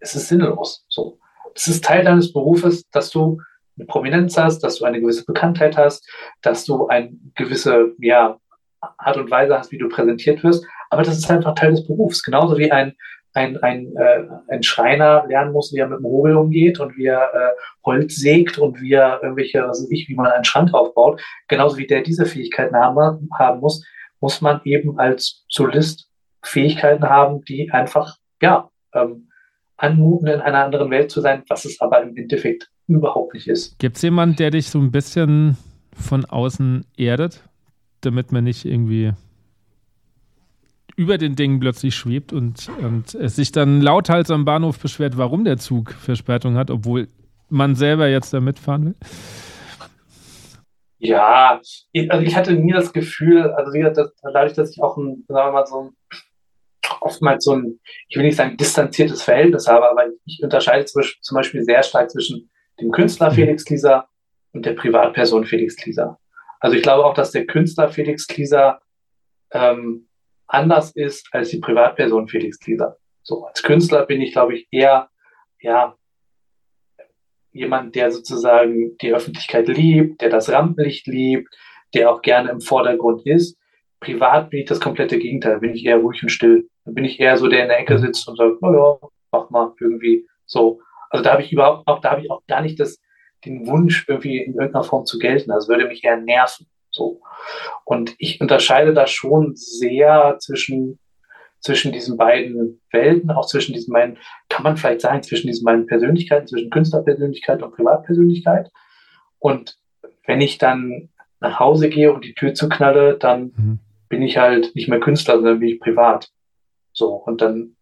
Es ist sinnlos. So. Das ist Teil deines Berufes, dass du eine Prominenz hast, dass du eine gewisse Bekanntheit hast, dass du eine gewisse ja, Art und Weise hast, wie du präsentiert wirst. Aber das ist einfach Teil des Berufs. Genauso wie ein, ein, ein, äh, ein Schreiner lernen muss, wie er mit dem Hobel umgeht und wie er äh, Holz sägt und wie er irgendwelche, was weiß ich, wie man einen Schrank aufbaut. Genauso wie der diese Fähigkeiten haben, haben muss, muss man eben als Solist Fähigkeiten haben, die einfach, ja, ähm, anmuten, in einer anderen Welt zu sein, was es aber im Endeffekt überhaupt nicht ist. Gibt es jemanden, der dich so ein bisschen von außen erdet, damit man nicht irgendwie über den Dingen plötzlich schwebt und, und es sich dann lauthals am Bahnhof beschwert, warum der Zug Verspätung hat, obwohl man selber jetzt da mitfahren will? Ja, ich, also ich hatte nie das Gefühl, also wie gesagt, dadurch, dass ich auch ein, sagen wir mal, so ein, oftmals so ein, ich will nicht sagen distanziertes Verhältnis habe, aber ich unterscheide zum Beispiel sehr stark zwischen dem Künstler Felix Klieser und der Privatperson Felix Klieser. Also ich glaube auch, dass der Künstler Felix Klieser ähm, anders ist als die Privatperson Felix Klieser. So, als Künstler bin ich, glaube ich, eher, ja, jemand, der sozusagen die Öffentlichkeit liebt, der das Rampenlicht liebt, der auch gerne im Vordergrund ist. Privat bin ich das komplette Gegenteil, bin ich eher ruhig und still. Dann bin ich eher so, der in der Ecke sitzt und sagt, na ja, mach mal irgendwie so. Also da habe ich überhaupt auch, da habe ich auch gar nicht das, den Wunsch, irgendwie in irgendeiner Form zu gelten. Das würde mich eher nerven. So. Und ich unterscheide da schon sehr zwischen, zwischen diesen beiden Welten, auch zwischen diesen beiden, kann man vielleicht sagen, zwischen diesen beiden Persönlichkeiten, zwischen Künstlerpersönlichkeit und Privatpersönlichkeit. Und wenn ich dann nach Hause gehe und die Tür zuknalle, dann mhm. bin ich halt nicht mehr Künstler, sondern bin ich privat. So. Und dann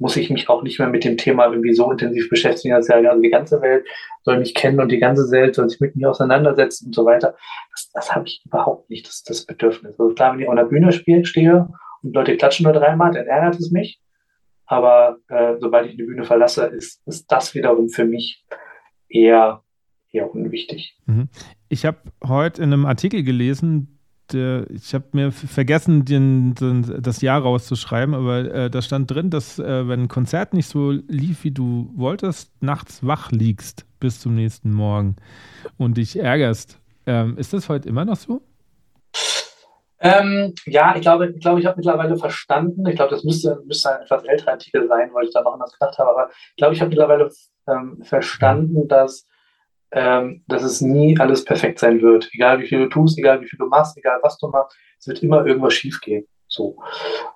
muss ich mich auch nicht mehr mit dem Thema irgendwie so intensiv beschäftigen, als ja, die ganze Welt soll mich kennen und die ganze Welt soll sich mit mir auseinandersetzen und so weiter. Das, das habe ich überhaupt nicht, das, das Bedürfnis. Also klar, wenn ich auf einer Bühne spiele, stehe und Leute klatschen nur dreimal, dann ärgert es mich. Aber äh, sobald ich die Bühne verlasse, ist, ist das wiederum für mich eher, eher unwichtig. Mhm. Ich habe heute in einem Artikel gelesen, der, ich habe mir vergessen, den, den, das Jahr rauszuschreiben, aber äh, da stand drin, dass äh, wenn ein Konzert nicht so lief, wie du wolltest, nachts wach liegst bis zum nächsten Morgen und dich ärgerst. Ähm, ist das heute immer noch so? Ähm, ja, ich glaube, ich, glaube, ich habe mittlerweile verstanden. Ich glaube, das müsste, müsste ein etwas älterer Artikel sein, weil ich da noch anders gedacht habe. Aber ich glaube, ich habe mittlerweile ähm, verstanden, dass ähm, dass es nie alles perfekt sein wird. Egal wie viel du tust, egal wie viel du machst, egal was du machst, es wird immer irgendwas schiefgehen. So.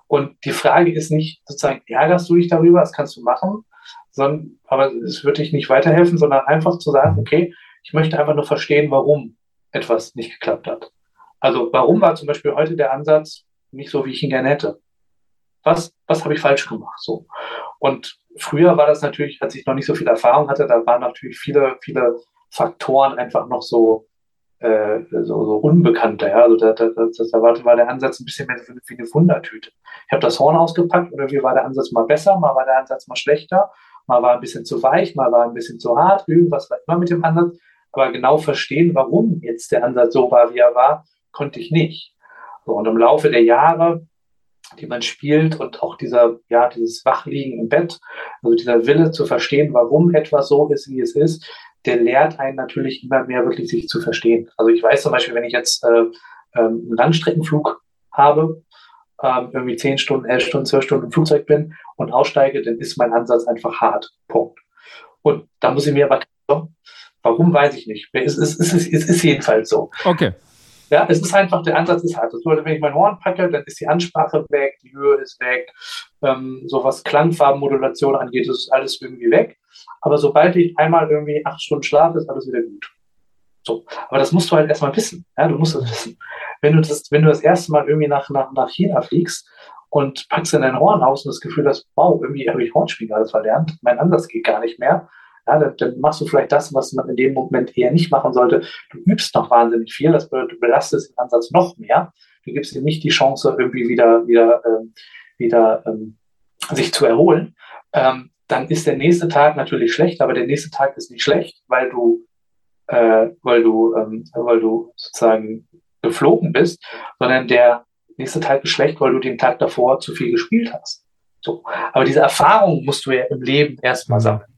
Und die Frage ist nicht sozusagen, ärgerst du dich darüber, das kannst du machen, sondern, aber es wird dich nicht weiterhelfen, sondern einfach zu sagen, okay, ich möchte einfach nur verstehen, warum etwas nicht geklappt hat. Also, warum war zum Beispiel heute der Ansatz nicht so, wie ich ihn gerne hätte? Was, was habe ich falsch gemacht? So. Und früher war das natürlich, als ich noch nicht so viel Erfahrung hatte, da waren natürlich viele, viele Faktoren einfach noch so, äh, so, so unbekannter. Ja? Also da, da, da, da war, der Ansatz ein bisschen mehr wie eine Wundertüte. Ich habe das Horn ausgepackt und irgendwie war der Ansatz mal besser, mal war der Ansatz mal schlechter, mal war ein bisschen zu weich, mal war ein bisschen zu hart, irgendwas war immer mit dem Ansatz. Aber genau verstehen, warum jetzt der Ansatz so war, wie er war, konnte ich nicht. So, und im Laufe der Jahre, die man spielt und auch dieser, ja, dieses Wachliegen im Bett, also dieser Wille zu verstehen, warum etwas so ist, wie es ist, der lehrt einen natürlich immer mehr wirklich sich zu verstehen. Also ich weiß zum Beispiel, wenn ich jetzt äh, einen Langstreckenflug habe, ähm, irgendwie zehn Stunden, elf Stunden, zwölf Stunden im Flugzeug bin und aussteige, dann ist mein Ansatz einfach hart. Punkt. Und da muss ich mir aber, warum weiß ich nicht. Es ist, es ist, es ist jedenfalls so. Okay. Ja, es ist einfach, der Ansatz ist. Das bedeutet, wenn ich mein Horn packe, dann ist die Ansprache weg, die Höhe ist weg, ähm, so was Klangfarbenmodulation angeht, ist alles irgendwie weg. Aber sobald ich einmal irgendwie acht Stunden schlafe, ist alles wieder gut. So. Aber das musst du halt erstmal wissen. Ja, du musst das wissen. Wenn du das, wenn du das erste Mal irgendwie nach, nach, nach China fliegst und packst in dein Horn aus und das Gefühl hast, wow, irgendwie habe ich Hornspiel alles verlernt, mein Ansatz geht gar nicht mehr. Ja, dann, dann, machst du vielleicht das, was man in dem Moment eher nicht machen sollte. Du übst noch wahnsinnig viel, das bedeutet, du belastest den Ansatz noch mehr. Du gibst ihm nicht die Chance, irgendwie wieder, wieder, ähm, wieder ähm, sich zu erholen. Ähm, dann ist der nächste Tag natürlich schlecht, aber der nächste Tag ist nicht schlecht, weil du, äh, weil du, ähm, weil du sozusagen geflogen bist, sondern der nächste Tag ist schlecht, weil du den Tag davor zu viel gespielt hast. So. Aber diese Erfahrung musst du ja im Leben erstmal mhm. sammeln.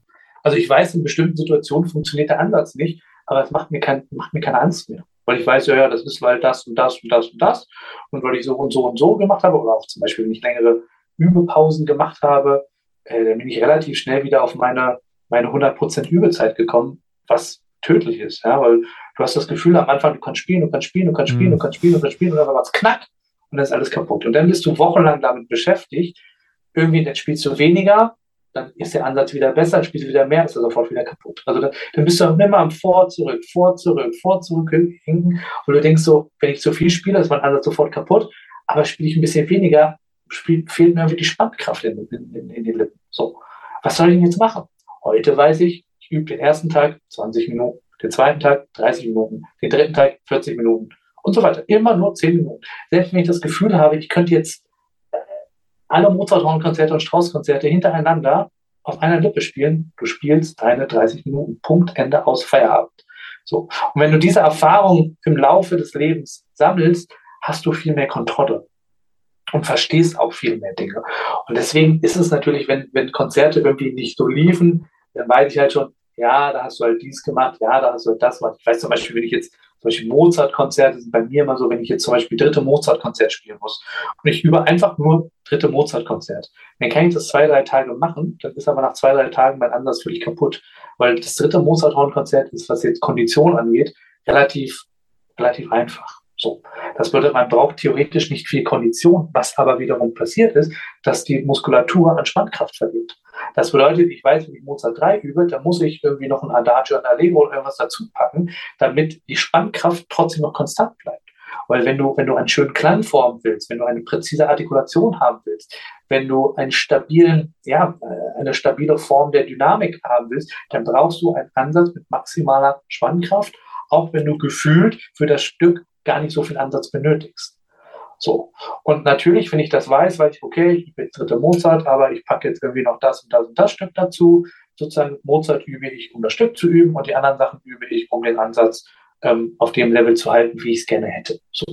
Also ich weiß, in bestimmten Situationen funktioniert der Ansatz nicht, aber es macht mir, kein, macht mir keine Angst mehr. Weil ich weiß, ja, ja, das ist weil das und das und das und das. Und weil ich so und so und so gemacht habe, oder auch zum Beispiel, wenn ich längere Übepausen gemacht habe, äh, dann bin ich relativ schnell wieder auf meine, meine 100% Übezeit gekommen, was tödlich ist, ja, weil du hast das Gefühl am Anfang, du kannst spielen, du kannst spielen, du kannst spielen, mhm. du kannst spielen, du kannst spielen, und dann macht's knack und dann ist alles kaputt. Und dann bist du wochenlang damit beschäftigt, irgendwie, dann spielst du weniger, dann ist der Ansatz wieder besser, spielst du wieder mehr, ist er sofort wieder kaputt. Also dann, dann bist du immer am Vor, zurück, vor, zurück, vor, zurück hinken und du denkst so, wenn ich zu viel spiele, ist mein Ansatz sofort kaputt, aber spiele ich ein bisschen weniger, spiel, fehlt mir irgendwie die Spannkraft in, in, in, in den Lippen. So, was soll ich denn jetzt machen? Heute weiß ich, ich übe den ersten Tag 20 Minuten, den zweiten Tag 30 Minuten, den dritten Tag 40 Minuten und so weiter. Immer nur 10 Minuten. Selbst wenn ich das Gefühl habe, ich könnte jetzt alle Mozart-Horn-Konzerte und Strauß-Konzerte hintereinander auf einer Lippe spielen. Du spielst deine 30 Minuten. Punkt, Ende aus, Feierabend. So. Und wenn du diese Erfahrung im Laufe des Lebens sammelst, hast du viel mehr Kontrolle und verstehst auch viel mehr Dinge. Und deswegen ist es natürlich, wenn, wenn Konzerte irgendwie nicht so liefen, dann weiß ich halt schon, ja, da hast du halt dies gemacht, ja, da hast du halt das gemacht. Ich weiß zum Beispiel, wenn ich jetzt Beispiel Mozart-Konzerte sind bei mir immer so, wenn ich jetzt zum Beispiel dritte Mozart-Konzert spielen muss und ich übe einfach nur dritte Mozart-Konzert, dann kann ich das zwei, drei Tage machen, dann ist aber nach zwei, drei Tagen mein Ansatz völlig kaputt, weil das dritte Mozart-Horn-Konzert ist, was jetzt Kondition angeht, relativ, relativ einfach. So. Das bedeutet, man braucht theoretisch nicht viel Kondition. Was aber wiederum passiert ist, dass die Muskulatur an Spannkraft verliert. Das bedeutet, ich weiß, wenn ich Mozart 3 übe, dann muss ich irgendwie noch ein Adagio, ein Allegro oder irgendwas dazu packen, damit die Spannkraft trotzdem noch konstant bleibt. Weil wenn du, wenn du einen schönen Klang formen willst, wenn du eine präzise Artikulation haben willst, wenn du einen stabilen, ja, äh, eine stabile Form der Dynamik haben willst, dann brauchst du einen Ansatz mit maximaler Spannkraft, auch wenn du gefühlt für das Stück gar nicht so viel Ansatz benötigst. So. Und natürlich, wenn ich das weiß, weiß ich, okay, ich bin dritte Mozart, aber ich packe jetzt irgendwie noch das und das und das Stück dazu. Sozusagen Mozart übe ich, um das Stück zu üben und die anderen Sachen übe ich, um den Ansatz ähm, auf dem Level zu halten, wie ich es gerne hätte. So.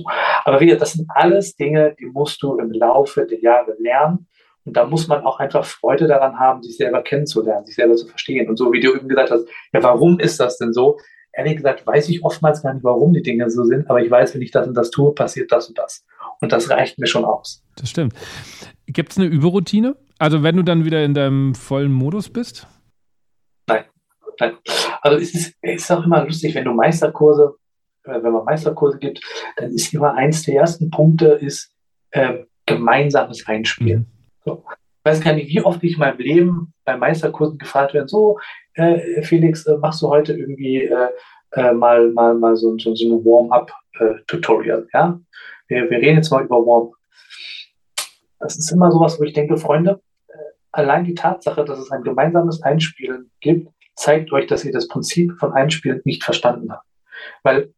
Aber wieder, das sind alles Dinge, die musst du im Laufe der Jahre lernen. Und da muss man auch einfach Freude daran haben, sich selber kennenzulernen, sich selber zu verstehen. Und so wie du eben gesagt hast, ja, warum ist das denn so? Ehrlich gesagt weiß ich oftmals gar nicht, warum die Dinge so sind, aber ich weiß, wenn ich das und das tue, passiert das und das. Und das reicht mir schon aus. Das stimmt. Gibt es eine Überroutine? Also wenn du dann wieder in deinem vollen Modus bist? Nein, nein. Also es ist, es ist auch immer lustig, wenn du Meisterkurse, äh, wenn man Meisterkurse gibt, dann ist immer eins der ersten Punkte ist äh, gemeinsames Einspielen. Mhm. So. Ich weiß gar nicht, wie oft ich in meinem Leben bei Meisterkursen gefragt werde, so, äh, Felix, äh, machst du heute irgendwie äh, äh, mal, mal, mal so, so, ein Warm-up-Tutorial, ja? Wir, wir reden jetzt mal über Warm-up. Das ist immer sowas, wo ich denke, Freunde, äh, allein die Tatsache, dass es ein gemeinsames Einspielen gibt, zeigt euch, dass ihr das Prinzip von Einspielen nicht verstanden habt. Weil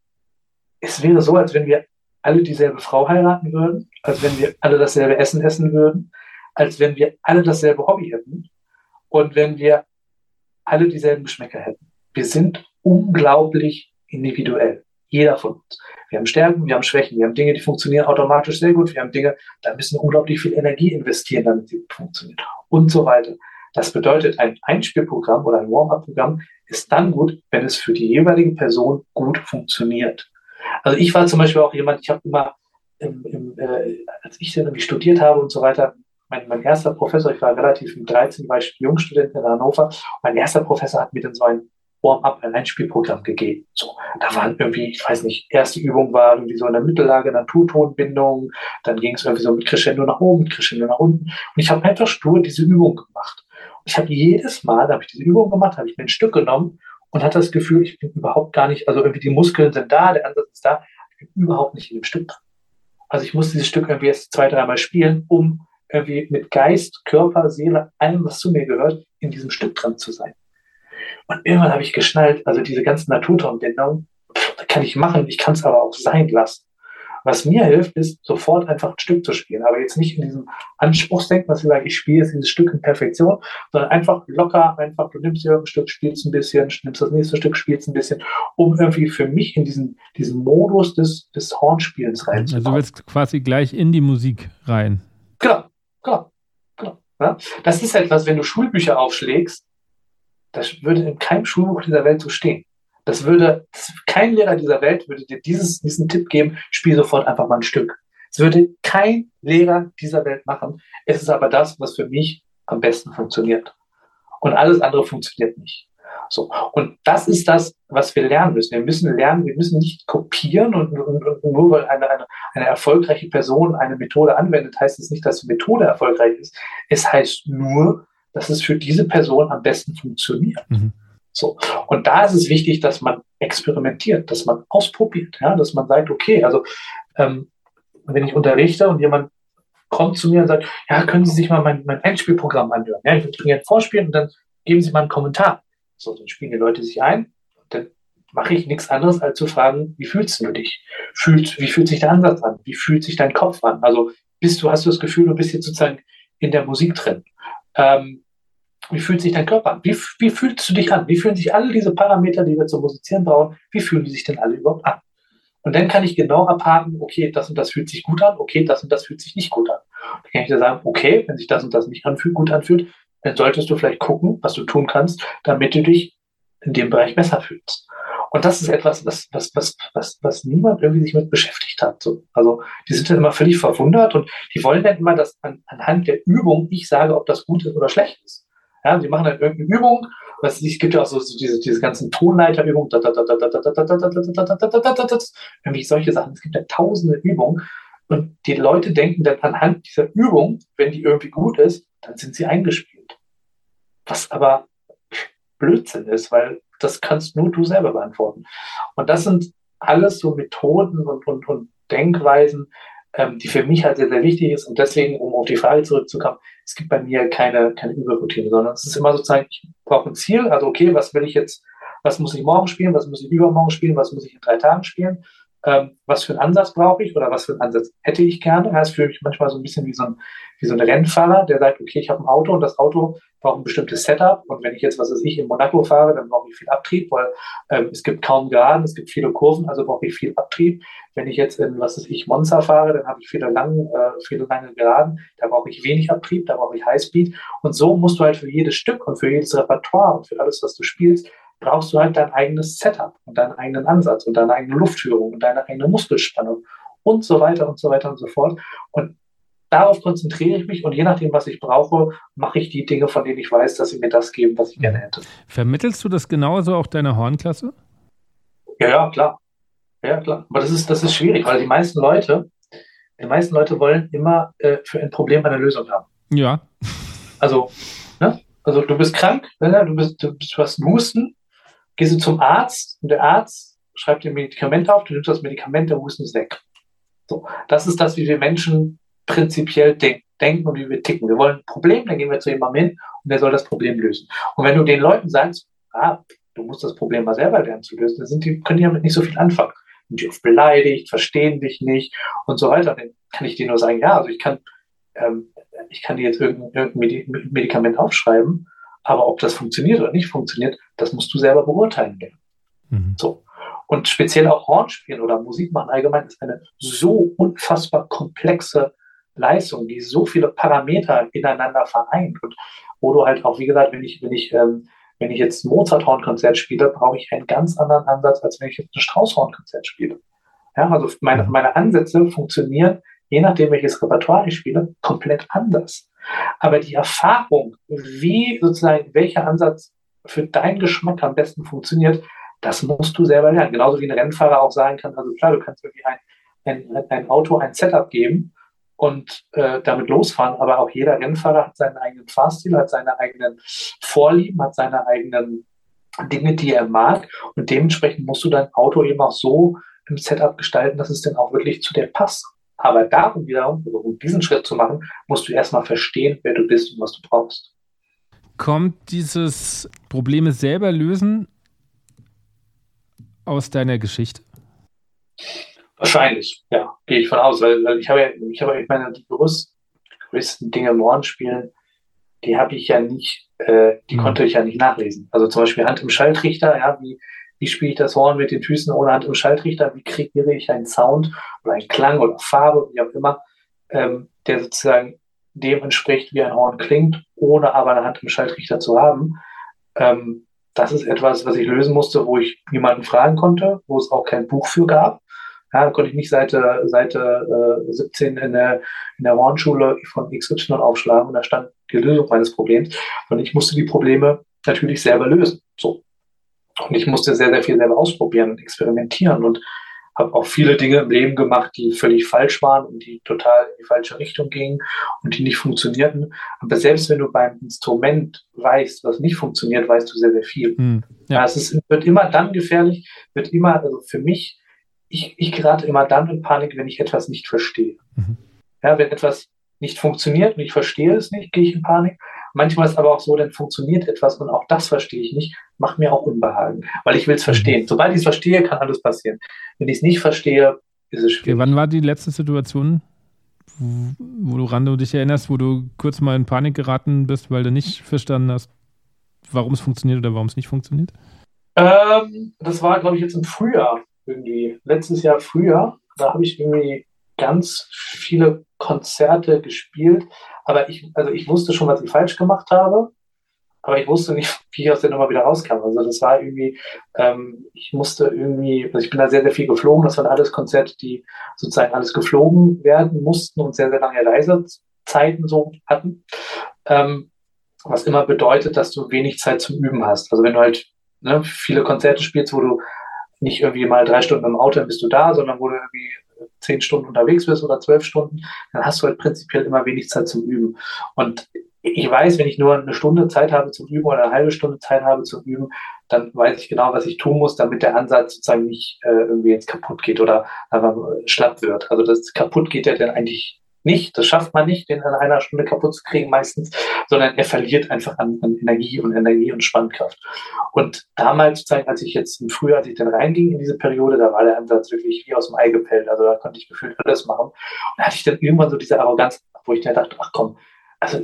es wäre so, als wenn wir alle dieselbe Frau heiraten würden, als wenn wir alle dasselbe Essen essen würden, als wenn wir alle dasselbe Hobby hätten und wenn wir alle dieselben Geschmäcker hätten. Wir sind unglaublich individuell. Jeder von uns. Wir haben Stärken, wir haben Schwächen, wir haben Dinge, die funktionieren automatisch sehr gut, wir haben Dinge, da müssen wir unglaublich viel Energie investieren, damit sie funktionieren und so weiter. Das bedeutet, ein Einspielprogramm oder ein Warm-up-Programm ist dann gut, wenn es für die jeweilige Person gut funktioniert. Also ich war zum Beispiel auch jemand, ich habe immer, im, im, äh, als ich irgendwie studiert habe und so weiter, mein, mein erster Professor, ich war relativ mit 13, war ich Jungstudent in Hannover, mein erster Professor hat mir dann so ein Warm-up, ein Einspielprogramm gegeben. So, da waren irgendwie, ich weiß nicht, erste Übung war irgendwie so in der Mittellage Naturtonbindung, dann ging es irgendwie so mit Crescendo nach oben, mit Crescendo nach unten. Und ich habe einfach stur diese Übung gemacht. Und ich habe jedes Mal, da habe ich diese Übung gemacht, habe ich mir ein Stück genommen und hatte das Gefühl, ich bin überhaupt gar nicht, also irgendwie die Muskeln sind da, der Ansatz ist da, ich bin überhaupt nicht in dem Stück drin. Also ich musste dieses Stück irgendwie erst zwei, dreimal spielen, um irgendwie mit Geist, Körper, Seele, allem, was zu mir gehört, in diesem Stück dran zu sein. Und irgendwann habe ich geschnallt, also diese ganzen Naturtonbindungen, kann ich machen, ich kann es aber auch sein lassen. Was mir hilft, ist sofort einfach ein Stück zu spielen, aber jetzt nicht in diesem Anspruchsdenken, was ich sage, ich spiele jetzt dieses Stück in Perfektion, sondern einfach locker, einfach, du nimmst dir ein Stück, spielst ein bisschen, nimmst das nächste Stück, spielst ein bisschen, um irgendwie für mich in diesen, diesen Modus des, des Hornspielens reinzukommen. Also du willst quasi gleich in die Musik rein. Genau, genau, genau. Ja? Das ist etwas, wenn du Schulbücher aufschlägst, das würde in keinem Schulbuch dieser Welt so stehen. Das würde, kein Lehrer dieser Welt würde dir dieses, diesen Tipp geben, spiel sofort einfach mal ein Stück. Das würde kein Lehrer dieser Welt machen. Es ist aber das, was für mich am besten funktioniert. Und alles andere funktioniert nicht. So. Und das ist das, was wir lernen müssen. Wir müssen lernen, wir müssen nicht kopieren und, und, und nur weil eine, eine, eine erfolgreiche Person eine Methode anwendet, heißt es nicht, dass die Methode erfolgreich ist. Es heißt nur, dass es für diese Person am besten funktioniert. Mhm. So. Und da ist es wichtig, dass man experimentiert, dass man ausprobiert, ja, dass man sagt, okay, also ähm, wenn ich unterrichte und jemand kommt zu mir und sagt, ja, können Sie sich mal mein, mein Einspielprogramm anhören? Ja, ich würde gerne vorspielen und dann geben Sie mal einen Kommentar. So, dann spielen die Leute sich ein und dann mache ich nichts anderes, als zu fragen, wie fühlst du dich? Fühlt, wie fühlt sich der Ansatz an? Wie fühlt sich dein Kopf an? Also bist du, hast du das Gefühl, du bist jetzt sozusagen in der Musik drin? Ähm, wie fühlt sich dein Körper an? Wie, wie fühlst du dich an? Wie fühlen sich alle diese Parameter, die wir zum Musizieren brauchen, wie fühlen die sich denn alle überhaupt an? Und dann kann ich genau abhaken, okay, das und das fühlt sich gut an, okay, das und das fühlt sich nicht gut an. Dann kann ich dir sagen, okay, wenn sich das und das nicht anfühlt, gut anfühlt, dann solltest du vielleicht gucken, was du tun kannst, damit du dich in dem Bereich besser fühlst. Und das ist etwas, was, was, was, was, was niemand irgendwie sich mit beschäftigt hat. So, also die sind dann immer völlig verwundert und die wollen dann immer, dass an, anhand der Übung ich sage, ob das gut ist oder schlecht ist. Ja, die machen dann irgendeine Übung. Was, es gibt ja auch so, so diese, diese ganzen Tonleiterübungen, irgendwie solche Sachen. Es gibt ja tausende Übungen. Und die Leute denken dann anhand dieser Übung, wenn die irgendwie gut ist, dann sind sie eingespielt. Was aber Blödsinn ist, weil das kannst nur du selber beantworten. Und das sind alles so Methoden und, und, und Denkweisen, ähm, die für mich halt sehr, sehr wichtig ist. Und deswegen, um auf die Frage zurückzukommen, es gibt bei mir keine, keine Überroutine, sondern es ist immer sozusagen, ich brauche ein Ziel, also okay, was will ich jetzt, was muss ich morgen spielen, was muss ich übermorgen spielen, was muss ich in drei Tagen spielen, ähm, was für einen Ansatz brauche ich oder was für einen Ansatz hätte ich gerne. Ja, es fühlt mich manchmal so ein bisschen wie so ein, wie so ein Rennfahrer, der sagt, okay, ich habe ein Auto und das Auto braucht ein bestimmtes Setup. Und wenn ich jetzt, was weiß ich, in Monaco fahre, dann brauche ich viel Abtrieb, weil ähm, es gibt kaum Geraden, es gibt viele Kurven, also brauche ich viel Abtrieb. Wenn ich jetzt in, was weiß ich, Monza fahre, dann habe ich viele lange, äh, viele lange Geraden, da brauche ich wenig Abtrieb, da brauche ich Highspeed. Und so musst du halt für jedes Stück und für jedes Repertoire und für alles, was du spielst, brauchst du halt dein eigenes Setup und deinen eigenen Ansatz und deine eigene Luftführung und deine eigene Muskelspannung und so weiter und so weiter und so fort. Und darauf konzentriere ich mich und je nachdem, was ich brauche, mache ich die Dinge, von denen ich weiß, dass sie mir das geben, was ich gerne hätte. Vermittelst du das genauso auch deiner Hornklasse? Ja, ja, klar. Ja, klar. Aber das ist, das ist schwierig, weil die meisten Leute, die meisten Leute wollen immer äh, für ein Problem eine Lösung haben. Ja. Also, ne? Also du bist krank, ne? du, bist, du, du hast Husten, gehst du zum Arzt und der Arzt schreibt dir ein Medikament auf, du nimmst das Medikament, der Husten ist weg. So, das ist das, wie wir Menschen prinzipiell denk denken und wie wir ticken. Wir wollen ein Problem, dann gehen wir zu jemandem hin und der soll das Problem lösen. Und wenn du den Leuten sagst, ah, du musst das Problem mal selber lernen zu lösen, dann sind die, können die damit nicht so viel anfangen. Sind die oft beleidigt, verstehen dich nicht und so weiter. Dann kann ich dir nur sagen, ja, also ich kann, ähm, ich kann dir jetzt irgendein, irgendein Medikament aufschreiben, aber ob das funktioniert oder nicht funktioniert, das musst du selber beurteilen lernen. Mhm. So. Und speziell auch Hornspielen oder Musik machen allgemein ist eine so unfassbar komplexe Leistung, die so viele Parameter ineinander vereint und wo du halt auch, wie gesagt, wenn ich, wenn ich, ähm, wenn ich jetzt ein Mozart-Hornkonzert spiele, brauche ich einen ganz anderen Ansatz, als wenn ich jetzt ein Strauß-Hornkonzert spiele. Ja, also meine, mhm. meine Ansätze funktionieren, je nachdem, welches Repertoire ich spiele, komplett anders. Aber die Erfahrung, wie sozusagen welcher Ansatz für deinen Geschmack am besten funktioniert, das musst du selber lernen. Genauso wie ein Rennfahrer auch sagen kann, also klar, du kannst irgendwie ein, ein, ein Auto ein Setup geben und äh, damit losfahren, aber auch jeder Rennfahrer hat seinen eigenen Fahrstil, hat seine eigenen Vorlieben, hat seine eigenen Dinge, die er mag und dementsprechend musst du dein Auto eben auch so im Setup gestalten, dass es dann auch wirklich zu dir passt. Aber darum wiederum, also um diesen Schritt zu machen, musst du erstmal verstehen, wer du bist und was du brauchst. Kommt dieses Probleme selber lösen aus deiner Geschichte? Wahrscheinlich, ja, gehe ich von aus, weil, weil ich habe ja, ich habe, ich meine, die größten, Dinge im Hornspielen, die habe ich ja nicht, äh, die mhm. konnte ich ja nicht nachlesen. Also zum Beispiel Hand im Schalltrichter, ja, wie, wie spiele ich das Horn mit den Füßen ohne Hand im Schalltrichter, wie kreiere ich einen Sound oder einen Klang oder Farbe, wie auch immer, ähm, der sozusagen dem entspricht, wie ein Horn klingt, ohne aber eine Hand im Schalltrichter zu haben. Ähm, das ist etwas, was ich lösen musste, wo ich niemanden fragen konnte, wo es auch kein Buch für gab. Ja, da konnte ich nicht Seite, Seite äh, 17 in der, in der Hornschule von XY aufschlagen und da stand die Lösung meines Problems. Und ich musste die Probleme natürlich selber lösen. So. Und ich musste sehr, sehr viel selber ausprobieren und experimentieren und habe auch viele Dinge im Leben gemacht, die völlig falsch waren und die total in die falsche Richtung gingen und die nicht funktionierten. Aber selbst wenn du beim Instrument weißt, was nicht funktioniert, weißt du sehr, sehr viel. Hm, ja. es ist, wird immer dann gefährlich, wird immer, also für mich, ich, ich gerate immer dann in Panik, wenn ich etwas nicht verstehe. Mhm. Ja, wenn etwas nicht funktioniert und ich verstehe es nicht, gehe ich in Panik. Manchmal ist es aber auch so, dann funktioniert etwas und auch das verstehe ich nicht, macht mir auch Unbehagen, weil ich will es verstehen. Mhm. Sobald ich es verstehe, kann alles passieren. Wenn ich es nicht verstehe, ist es schwierig. Okay, wann war die letzte Situation, wo du dich erinnerst, wo du kurz mal in Panik geraten bist, weil du nicht verstanden hast, warum es funktioniert oder warum es nicht funktioniert? Ähm, das war, glaube ich, jetzt im Frühjahr irgendwie. Letztes Jahr Frühjahr. Da habe ich irgendwie ganz viele Konzerte gespielt, aber ich, also ich wusste schon, was ich falsch gemacht habe, aber ich wusste nicht, wie ich aus der Nummer wieder rauskam. Also das war irgendwie, ähm, ich musste irgendwie, also ich bin da sehr, sehr viel geflogen. Das waren alles Konzerte, die sozusagen alles geflogen werden mussten und sehr, sehr lange Reisezeiten so hatten. Ähm, was immer bedeutet, dass du wenig Zeit zum Üben hast. Also wenn du halt ne, viele Konzerte spielst, wo du nicht irgendwie mal drei Stunden im Auto bist du da, sondern wo du irgendwie zehn Stunden unterwegs bist oder zwölf Stunden, dann hast du halt prinzipiell immer wenig Zeit zum Üben. Und ich weiß, wenn ich nur eine Stunde Zeit habe zum Üben oder eine halbe Stunde Zeit habe zum Üben, dann weiß ich genau, was ich tun muss, damit der Ansatz sozusagen nicht äh, irgendwie jetzt kaputt geht oder einfach schlapp wird. Also das kaputt geht ja dann eigentlich nicht, das schafft man nicht, den in einer Stunde kaputt zu kriegen meistens, sondern er verliert einfach an, an Energie und Energie und Spannkraft. Und damals, als ich jetzt im Frühjahr, als ich dann reinging in diese Periode, da war der Ansatz wirklich wie aus dem Ei gepellt. Also da konnte ich gefühlt alles machen. Und da hatte ich dann irgendwann so diese Arroganz, wo ich dann dachte, ach komm, also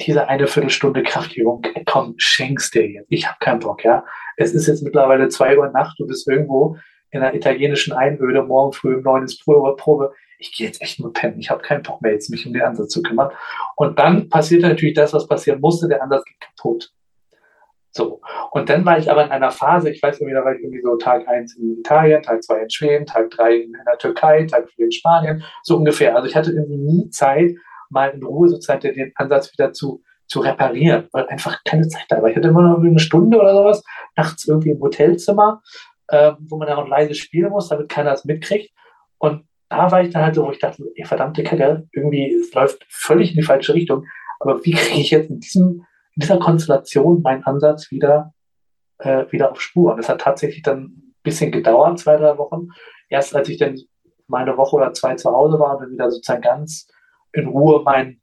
diese eine Viertelstunde Kraftübung, komm, schenkst dir jetzt. Ich habe keinen Bock, ja. Es ist jetzt mittlerweile zwei Uhr Nacht, du bist irgendwo in einer italienischen Einöde, morgen früh um neun ist Probe. Probe. Ich gehe jetzt echt nur pennen. Ich habe keinen Bock mehr, jetzt mich um den Ansatz zu kümmern. Und dann passiert natürlich das, was passieren musste. Der Ansatz geht kaputt. So. Und dann war ich aber in einer Phase, ich weiß nicht, da war ich irgendwie so Tag eins in Italien, Tag zwei in Schweden, Tag drei in der Türkei, Tag vier in Spanien, so ungefähr. Also ich hatte irgendwie nie Zeit, mal in Ruhe sozusagen den Ansatz wieder zu, zu reparieren, weil einfach keine Zeit da war. Ich hatte immer noch eine Stunde oder sowas, nachts irgendwie im Hotelzimmer, äh, wo man dann auch leise spielen muss, damit keiner es mitkriegt. Und da war ich dann halt so, wo ich dachte, ey, verdammte Kacke, irgendwie, es läuft völlig in die falsche Richtung. Aber wie kriege ich jetzt in diesem, in dieser Konstellation meinen Ansatz wieder, äh, wieder auf Spur? Und es hat tatsächlich dann ein bisschen gedauert, zwei, drei Wochen. Erst als ich dann mal eine Woche oder zwei zu Hause war und dann wieder sozusagen ganz in Ruhe mein,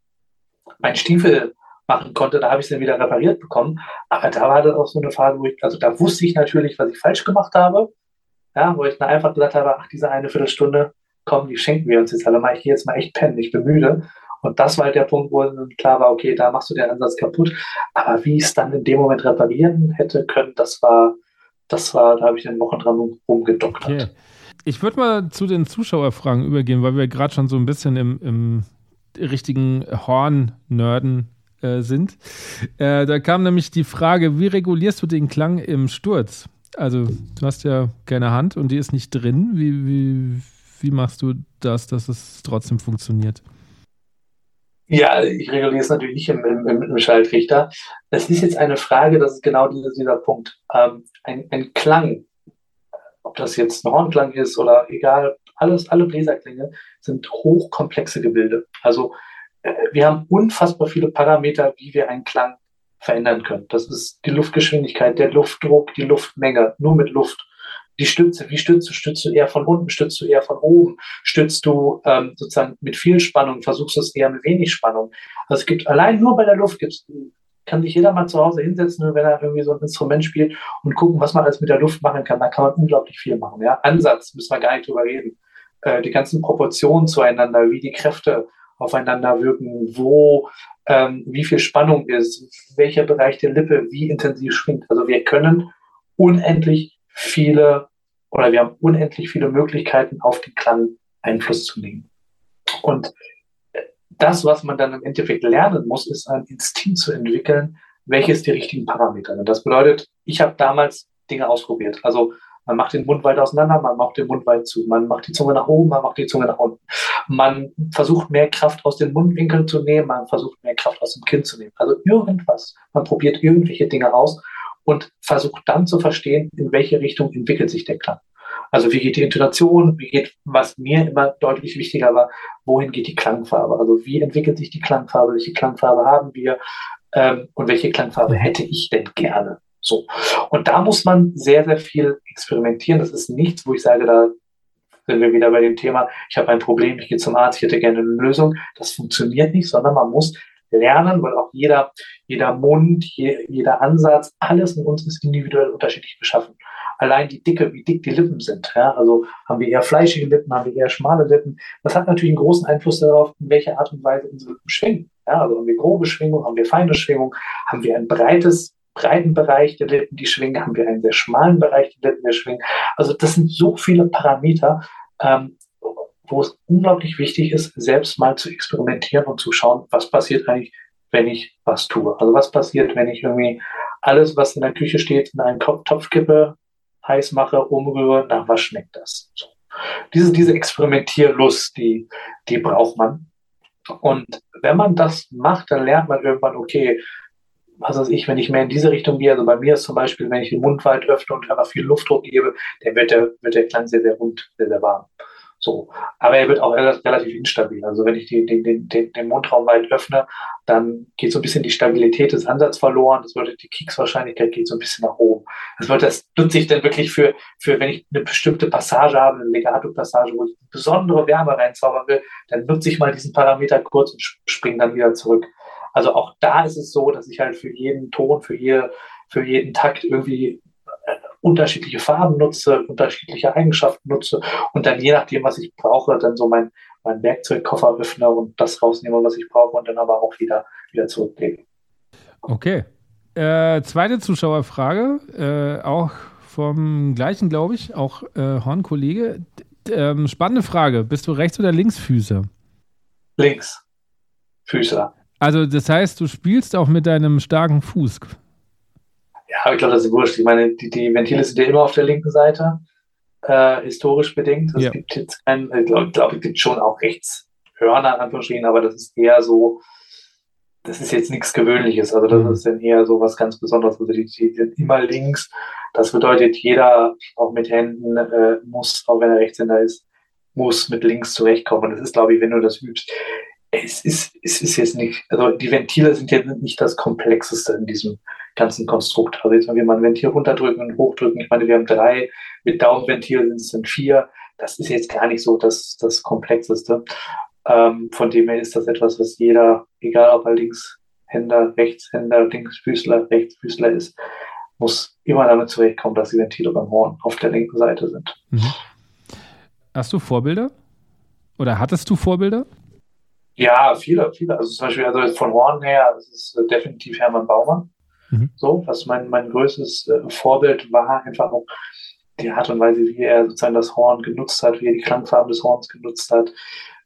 mein Stiefel machen konnte, da habe ich es dann wieder repariert bekommen. Aber da war das auch so eine Phase, wo ich, also da wusste ich natürlich, was ich falsch gemacht habe. Ja, wo ich dann einfach gesagt habe, ach, diese eine Viertelstunde, komm, die schenken wir uns jetzt alle mal. Ich gehe jetzt mal echt pennen, ich bin müde. Und das war halt der Punkt, wo klar war, okay, da machst du den Ansatz kaputt. Aber wie ich es dann in dem Moment reparieren hätte können, das war, das war, da habe ich dann Wochen dran rumgedoktert. Okay. Ich würde mal zu den Zuschauerfragen übergehen, weil wir gerade schon so ein bisschen im, im richtigen Horn-Nerden äh, sind. Äh, da kam nämlich die Frage, wie regulierst du den Klang im Sturz? Also, du hast ja keine Hand und die ist nicht drin. Wie, wie, wie machst du das, dass es trotzdem funktioniert? Ja, ich reguliere es natürlich nicht im, im, im Schaltrichter. Es ist jetzt eine Frage, das ist genau dieser, dieser Punkt. Ähm, ein, ein Klang, ob das jetzt ein Hornklang ist oder egal, alles, alle Bläserklänge sind hochkomplexe Gebilde. Also äh, wir haben unfassbar viele Parameter, wie wir einen Klang verändern können. Das ist die Luftgeschwindigkeit, der Luftdruck, die Luftmenge, nur mit Luft. Die Stütze, wie stützt du? Stützt du eher von unten? Stützt du eher von oben? Stützt du ähm, sozusagen mit viel Spannung? Versuchst du es eher mit wenig Spannung? Also es gibt allein nur bei der Luft gibt's, kann sich jeder mal zu Hause hinsetzen, wenn er irgendwie so ein Instrument spielt und gucken, was man alles mit der Luft machen kann. Da kann man unglaublich viel machen. Ja? Ansatz müssen wir gar nicht drüber reden. Äh, die ganzen Proportionen zueinander, wie die Kräfte aufeinander wirken, wo, ähm, wie viel Spannung ist, welcher Bereich der Lippe wie intensiv schwingt. Also wir können unendlich viele oder wir haben unendlich viele Möglichkeiten, auf den Klang Einfluss zu nehmen. Und das, was man dann im Endeffekt lernen muss, ist ein Instinkt zu entwickeln, welches die richtigen Parameter sind. Das bedeutet, ich habe damals Dinge ausprobiert. Also man macht den Mund weit auseinander, man macht den Mund weit zu, man macht die Zunge nach oben, man macht die Zunge nach unten. Man versucht mehr Kraft aus den Mundwinkeln zu nehmen, man versucht mehr Kraft aus dem Kinn zu nehmen. Also irgendwas. Man probiert irgendwelche Dinge aus und versucht dann zu verstehen, in welche Richtung entwickelt sich der Klang. Also wie geht die Intonation, wie geht, was mir immer deutlich wichtiger war, wohin geht die Klangfarbe? Also wie entwickelt sich die Klangfarbe, welche Klangfarbe haben wir ähm, und welche Klangfarbe hätte ich denn gerne? So. Und da muss man sehr, sehr viel experimentieren. Das ist nichts, wo ich sage, da sind wir wieder bei dem Thema, ich habe ein Problem, ich gehe zum Arzt, ich hätte gerne eine Lösung. Das funktioniert nicht, sondern man muss lernen, weil auch jeder, jeder Mund, je, jeder Ansatz, alles in uns ist individuell unterschiedlich beschaffen. Allein die Dicke, wie dick die Lippen sind. Ja? Also haben wir eher fleischige Lippen, haben wir eher schmale Lippen. Das hat natürlich einen großen Einfluss darauf, in welcher Art und Weise unsere Lippen schwingen. Ja? Also haben wir grobe Schwingung, haben wir feine Schwingung, haben wir ein breites breiten Bereich der Lippen, die schwingen, haben wir einen sehr schmalen Bereich der Lippen, die schwingen. Also das sind so viele Parameter, ähm, wo es unglaublich wichtig ist, selbst mal zu experimentieren und zu schauen, was passiert eigentlich, wenn ich was tue. Also was passiert, wenn ich irgendwie alles, was in der Küche steht, in einen Topf kippe, heiß mache, umrühre, nach was schmeckt das? So. Diese, diese Experimentierlust, die, die braucht man. Und wenn man das macht, dann lernt man irgendwann, okay, was weiß ich, wenn ich mehr in diese Richtung gehe, also bei mir ist zum Beispiel, wenn ich den Mund weit öffne und einfach viel Luftdruck gebe, dann wird der, wird der Klang sehr, sehr rund, sehr, sehr warm. So. Aber er wird auch relativ instabil. Also wenn ich die, den, den, den, Mundraum weit öffne, dann geht so ein bisschen die Stabilität des Ansatzes verloren. Das bedeutet, die Kiekswahrscheinlichkeit geht so ein bisschen nach oben. Das wird das nutze ich dann wirklich für, für, wenn ich eine bestimmte Passage habe, eine Legato-Passage, wo ich besondere Wärme reinzaubern will, dann nutze ich mal diesen Parameter kurz und springe dann wieder zurück. Also auch da ist es so, dass ich halt für jeden Ton, für, hier, für jeden Takt irgendwie unterschiedliche Farben nutze, unterschiedliche Eigenschaften nutze und dann je nachdem, was ich brauche, dann so mein, mein Werkzeugkoffer öffne und das rausnehme, was ich brauche und dann aber auch wieder, wieder zurücklege. Okay. Äh, zweite Zuschauerfrage, äh, auch vom gleichen, glaube ich, auch äh, Horn-Kollege. Ähm, spannende Frage. Bist du Rechts- oder Linksfüßer? Links. Füßer. Also das heißt, du spielst auch mit deinem starken Fuß. Ja, ich glaube, das ist wurscht. Ich meine, die, die Ventile sind ja immer auf der linken Seite, äh, historisch bedingt. Es ja. gibt jetzt keinen, ich glaube, glaub, es gibt schon auch Rechtshörner, in Anführungsstrichen, aber das ist eher so, das ist jetzt nichts Gewöhnliches. Also das mhm. ist dann eher so was ganz Besonderes. Also die, die sind immer links. Das bedeutet, jeder, auch mit Händen, äh, muss, auch wenn er Rechtshänder ist, muss mit links zurechtkommen. Und das ist, glaube ich, wenn du das übst, es ist, es ist jetzt nicht, also die Ventile sind ja nicht das Komplexeste in diesem ganzen Konstrukt. Also jetzt, wenn wir mal ein Ventil runterdrücken und hochdrücken, ich meine, wir haben drei, mit Daumenventil sind es dann vier. Das ist jetzt gar nicht so das, das Komplexeste. Ähm, von dem her ist das etwas, was jeder, egal ob er Linkshänder, Rechtshänder, Linksfüßler, Rechtsfüßler ist, muss immer damit zurechtkommen, dass die Ventile beim Horn auf der linken Seite sind. Mhm. Hast du Vorbilder? Oder hattest du Vorbilder? Ja, viele, viele. Also zum Beispiel, also von Horn her, das ist definitiv Hermann Baumann. Mhm. So, was mein, mein größtes äh, Vorbild war, einfach auch die Art und Weise, wie er sozusagen das Horn genutzt hat, wie er die Klangfarben des Horns genutzt hat.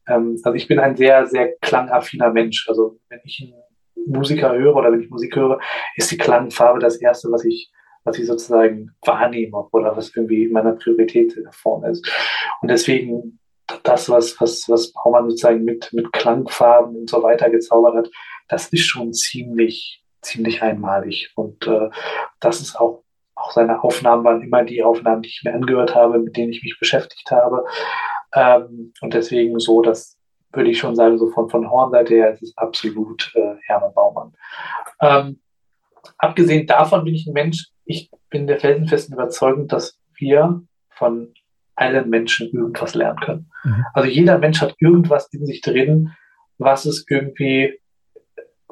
Ähm, also ich bin ein sehr, sehr klangaffiner Mensch. Also wenn ich einen Musiker höre oder wenn ich Musik höre, ist die Klangfarbe das Erste, was ich was ich sozusagen wahrnehme oder was irgendwie in meiner Priorität vorne ist. Und deswegen das, was, was, was Baumann sozusagen mit, mit Klangfarben und so weiter gezaubert hat, das ist schon ziemlich, ziemlich einmalig. Und äh, das ist auch, auch seine Aufnahmen waren immer die Aufnahmen, die ich mir angehört habe, mit denen ich mich beschäftigt habe. Ähm, und deswegen so, das würde ich schon sagen, so von, von Hornseite her ist es absolut äh, Hermann Baumann. Ähm, abgesehen davon bin ich ein Mensch, ich bin der felsenfesten Überzeugung, dass wir von allen Menschen irgendwas lernen können. Mhm. Also jeder Mensch hat irgendwas in sich drin, was es irgendwie,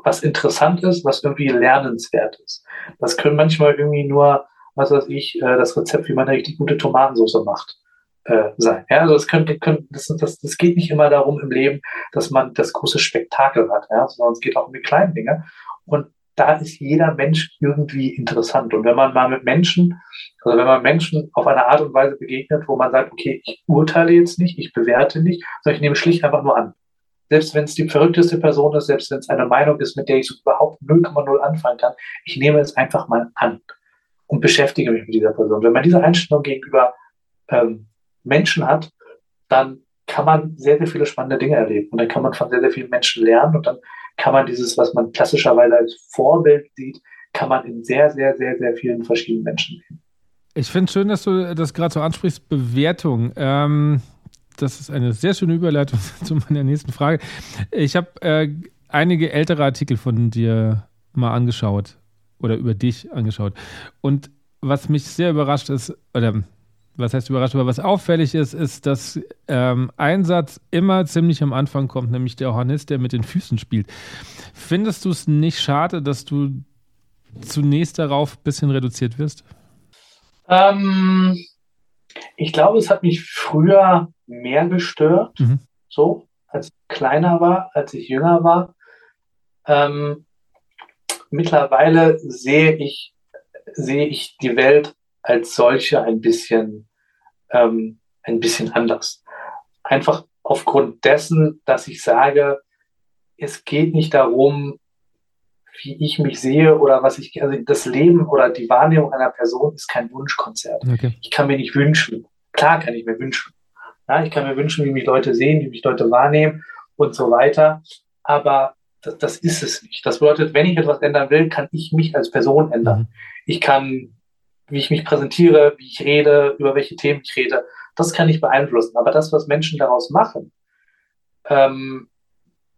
was interessant ist, was irgendwie lernenswert ist. Das können manchmal irgendwie nur, was weiß ich, äh, das Rezept, wie man eine richtig gute Tomatensauce macht. Äh, sein. Ja, also es könnte, das, das, das geht nicht immer darum im Leben, dass man das große Spektakel hat, ja, sondern es geht auch um die kleinen Dinge. Und da ist jeder Mensch irgendwie interessant. Und wenn man mal mit Menschen, also wenn man Menschen auf eine Art und Weise begegnet, wo man sagt, okay, ich urteile jetzt nicht, ich bewerte nicht, sondern ich nehme schlicht einfach nur an. Selbst wenn es die verrückteste Person ist, selbst wenn es eine Meinung ist, mit der ich so überhaupt 0,0 anfangen kann, ich nehme es einfach mal an und beschäftige mich mit dieser Person. Wenn man diese Einstellung gegenüber ähm, Menschen hat, dann kann man sehr, sehr viele spannende Dinge erleben. Und dann kann man von sehr, sehr vielen Menschen lernen und dann kann man dieses, was man klassischerweise als Vorbild sieht, kann man in sehr, sehr, sehr, sehr vielen verschiedenen Menschen sehen. Ich finde es schön, dass du das gerade so ansprichst, Bewertung. Ähm, das ist eine sehr schöne Überleitung zu meiner nächsten Frage. Ich habe äh, einige ältere Artikel von dir mal angeschaut oder über dich angeschaut. Und was mich sehr überrascht ist, oder was heißt überrascht, aber was auffällig ist, ist, dass ähm, ein Satz immer ziemlich am Anfang kommt, nämlich der Hornist, der mit den Füßen spielt. Findest du es nicht schade, dass du zunächst darauf ein bisschen reduziert wirst? Ähm, ich glaube, es hat mich früher mehr gestört, mhm. so als ich kleiner war, als ich jünger war. Ähm, mittlerweile sehe ich, sehe ich die Welt als solche ein bisschen, ähm, ein bisschen anders. Einfach aufgrund dessen, dass ich sage, es geht nicht darum, wie ich mich sehe oder was ich, also das Leben oder die Wahrnehmung einer Person ist kein Wunschkonzert. Okay. Ich kann mir nicht wünschen. Klar kann ich mir wünschen. Ja, ich kann mir wünschen, wie mich Leute sehen, wie mich Leute wahrnehmen und so weiter. Aber das, das ist es nicht. Das bedeutet, wenn ich etwas ändern will, kann ich mich als Person ändern. Mhm. Ich kann, wie ich mich präsentiere, wie ich rede, über welche Themen ich rede, das kann ich beeinflussen. Aber das, was Menschen daraus machen, ähm,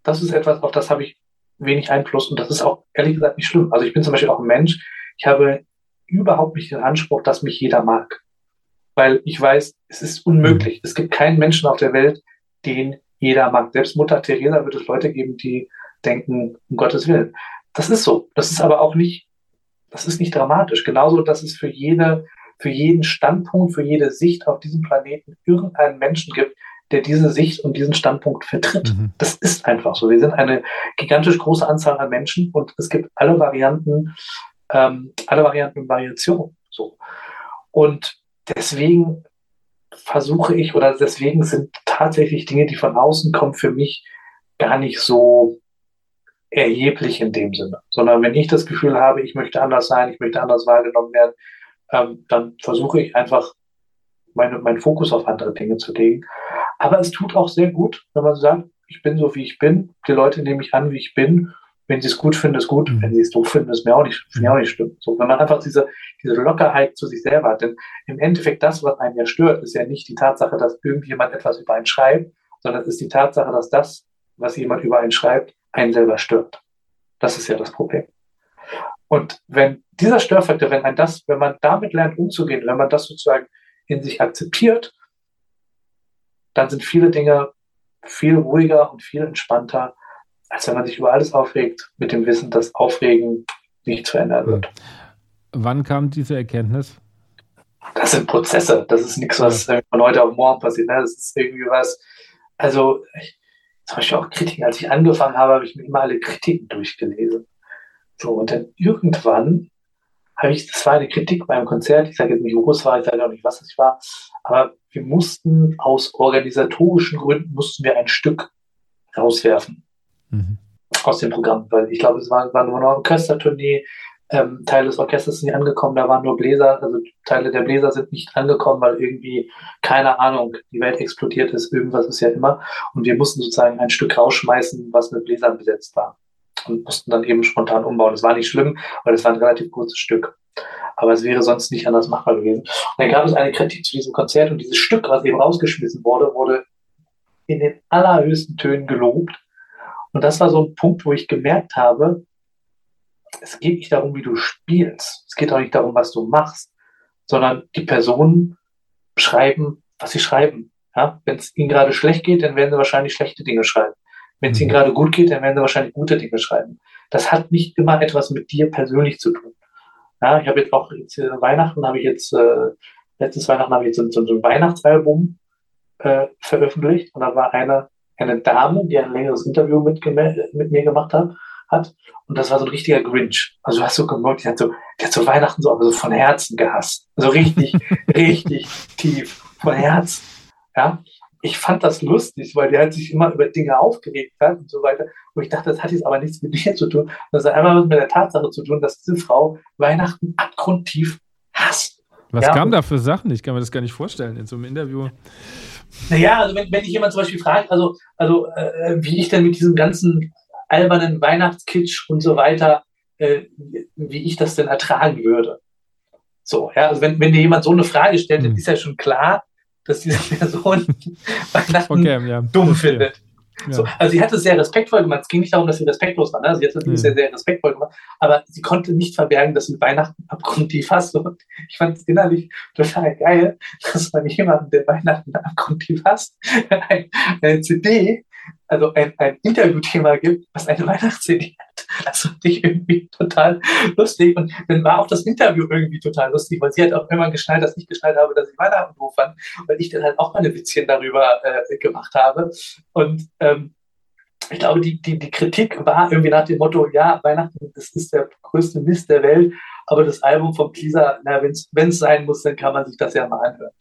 das ist etwas, auf das habe ich wenig Einfluss und das ist auch ehrlich gesagt nicht schlimm. Also ich bin zum Beispiel auch ein Mensch, ich habe überhaupt nicht den Anspruch, dass mich jeder mag. Weil ich weiß, es ist unmöglich. Es gibt keinen Menschen auf der Welt, den jeder mag. Selbst Mutter Teresa wird es Leute geben, die denken, um Gottes Willen. Das ist so. Das ist aber auch nicht, das ist nicht dramatisch. Genauso, dass es für jede, für jeden Standpunkt, für jede Sicht auf diesem Planeten irgendeinen Menschen gibt, der diese Sicht und diesen Standpunkt vertritt. Mhm. Das ist einfach so. Wir sind eine gigantisch große Anzahl an Menschen und es gibt alle Varianten, ähm, alle Varianten und Variationen. So. Und deswegen versuche ich oder deswegen sind tatsächlich Dinge, die von außen kommen, für mich gar nicht so erheblich in dem Sinne, sondern wenn ich das Gefühl habe, ich möchte anders sein, ich möchte anders wahrgenommen werden, ähm, dann versuche ich einfach meine, meinen Fokus auf andere Dinge zu legen. Aber es tut auch sehr gut, wenn man sagt, ich bin so, wie ich bin, die Leute nehmen mich an, wie ich bin. Wenn sie es gut finden, ist gut. Mhm. Wenn sie es doof finden, ist mir auch nicht, mir auch nicht stimmt. So, wenn man einfach diese, diese Lockerheit zu sich selber hat. Denn im Endeffekt, das, was einen ja stört, ist ja nicht die Tatsache, dass irgendjemand etwas über einen schreibt, sondern es ist die Tatsache, dass das, was jemand über einen schreibt, einen selber stört. Das ist ja das Problem. Und wenn dieser Störfaktor, wenn ein das, wenn man damit lernt umzugehen, wenn man das sozusagen in sich akzeptiert, dann sind viele Dinge viel ruhiger und viel entspannter, als wenn man sich über alles aufregt, mit dem Wissen, dass Aufregen nicht zu ändern wird. Wann kam diese Erkenntnis? Das sind Prozesse. Das ist nichts, was von heute auf morgen passiert. Ne? Das ist irgendwie was. Also, ich, zum Beispiel auch Kritiken. Als ich angefangen habe, habe ich mir immer alle Kritiken durchgelesen. So, und dann irgendwann habe ich, das war eine Kritik beim Konzert. Ich sage jetzt nicht, wo es war, ich sage auch nicht, was es war. Aber wir mussten aus organisatorischen Gründen mussten wir ein Stück rauswerfen mhm. aus dem Programm, weil ich glaube, es war, war nur eine Orchestertournee. Ähm, Teile des Orchesters sind nicht angekommen, da waren nur Bläser, also Teile der Bläser sind nicht angekommen, weil irgendwie, keine Ahnung, die Welt explodiert ist, irgendwas ist ja immer. Und wir mussten sozusagen ein Stück rausschmeißen, was mit Bläsern besetzt war. Und mussten dann eben spontan umbauen. Das war nicht schlimm, weil es war ein relativ kurzes Stück. Aber es wäre sonst nicht anders machbar gewesen. Und dann gab es eine Kritik zu diesem Konzert und dieses Stück, was eben rausgeschmissen wurde, wurde in den allerhöchsten Tönen gelobt. Und das war so ein Punkt, wo ich gemerkt habe, es geht nicht darum, wie du spielst. Es geht auch nicht darum, was du machst, sondern die Personen schreiben, was sie schreiben. Ja? Wenn es ihnen gerade schlecht geht, dann werden sie wahrscheinlich schlechte Dinge schreiben. Wenn es ihnen mhm. gerade gut geht, dann werden sie wahrscheinlich gute Dinge schreiben. Das hat nicht immer etwas mit dir persönlich zu tun. Ja, ich habe jetzt auch jetzt, äh, Weihnachten habe ich jetzt äh, letztes Weihnachten habe ich so, so, so ein Weihnachtsalbum äh, veröffentlicht und da war eine eine Dame, die ein längeres Interview mit, mit mir gemacht hat, hat und das war so ein richtiger Grinch. Also du hast so gemerkt, die hat so, die hat so Weihnachten so, aber so von Herzen gehasst. So richtig, richtig tief von Herzen. Ja. Ich fand das lustig, weil die hat sich immer über Dinge aufgeregt hat und so weiter. Und ich dachte, das hat jetzt aber nichts mit mir zu tun. Das hat einfach mit der Tatsache zu tun, dass diese Frau Weihnachten abgrundtief hasst. Was ja, kam da für Sachen? Ich kann mir das gar nicht vorstellen in so einem Interview. Naja, also wenn, wenn ich jemand zum Beispiel fragt, also, also äh, wie ich denn mit diesem ganzen albernen Weihnachtskitsch und so weiter, äh, wie ich das denn ertragen würde. So, ja, also wenn, wenn dir jemand so eine Frage stellt, hm. dann ist ja schon klar, dass diese Person Weihnachten okay, ja. dumm findet. Ja. So, also sie hat es sehr respektvoll gemacht. Es ging nicht darum, dass sie respektlos war. Ne? Sie hat es mhm. sehr, sehr respektvoll gemacht. Aber sie konnte nicht verbergen, dass sie Weihnachten abgrundtief hasst. Und ich fand es innerlich total geil, dass man jemanden, der Weihnachten abgrundtief hasst, eine CD also ein, ein Interviewthema gibt, was eine Weihnachts-CD hat. Das fand ich irgendwie total lustig. Und dann war auch das Interview irgendwie total lustig, weil sie hat auch immer geschnallt, dass ich geschnallt habe, dass ich Weihnachten doof fand, weil ich dann halt auch meine Witzchen darüber äh, gemacht habe. Und ähm, ich glaube, die, die, die Kritik war irgendwie nach dem Motto, ja, Weihnachten, das ist der größte Mist der Welt, aber das Album Teaser, na, wenn es sein muss, dann kann man sich das ja mal anhören.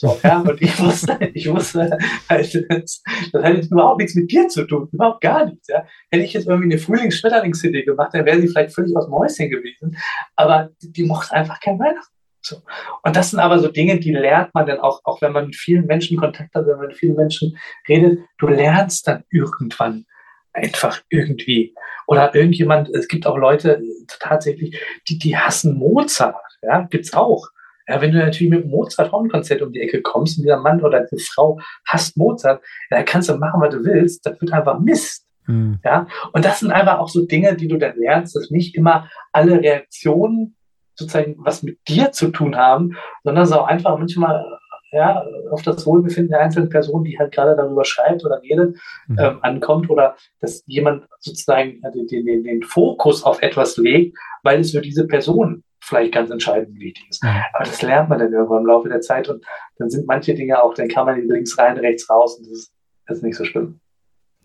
So, ja, und ich wusste, ich wusste, halt, das, das hat jetzt überhaupt nichts mit dir zu tun, überhaupt gar nichts, ja. Hätte ich jetzt irgendwie eine Frühlings-Schmetterlings-CD gemacht, dann wäre sie vielleicht völlig aus dem Häuschen gewesen, aber die, die mochte einfach kein Weihnachten. So. Und das sind aber so Dinge, die lernt man dann auch, auch wenn man mit vielen Menschen Kontakt hat, wenn man mit vielen Menschen redet, du lernst dann irgendwann einfach irgendwie. Oder irgendjemand, es gibt auch Leute tatsächlich, die, die hassen Mozart, ja, gibt's auch. Ja, wenn du natürlich mit dem Mozart-Hornkonzert um die Ecke kommst und dieser Mann oder diese Frau hasst Mozart, dann kannst du machen, was du willst. Das wird einfach Mist. Mhm. Ja, und das sind einfach auch so Dinge, die du dann lernst, dass nicht immer alle Reaktionen sozusagen was mit dir zu tun haben, sondern es auch einfach manchmal ja, auf das Wohlbefinden der einzelnen Person, die halt gerade darüber schreibt oder redet, mhm. ähm, ankommt oder dass jemand sozusagen den, den, den Fokus auf etwas legt, weil es für diese Person vielleicht ganz entscheidend wichtig ist. Aber das lernt man dann irgendwann im Laufe der Zeit und dann sind manche Dinge auch, dann kann man links rein, rechts raus und das ist, das ist nicht so schlimm.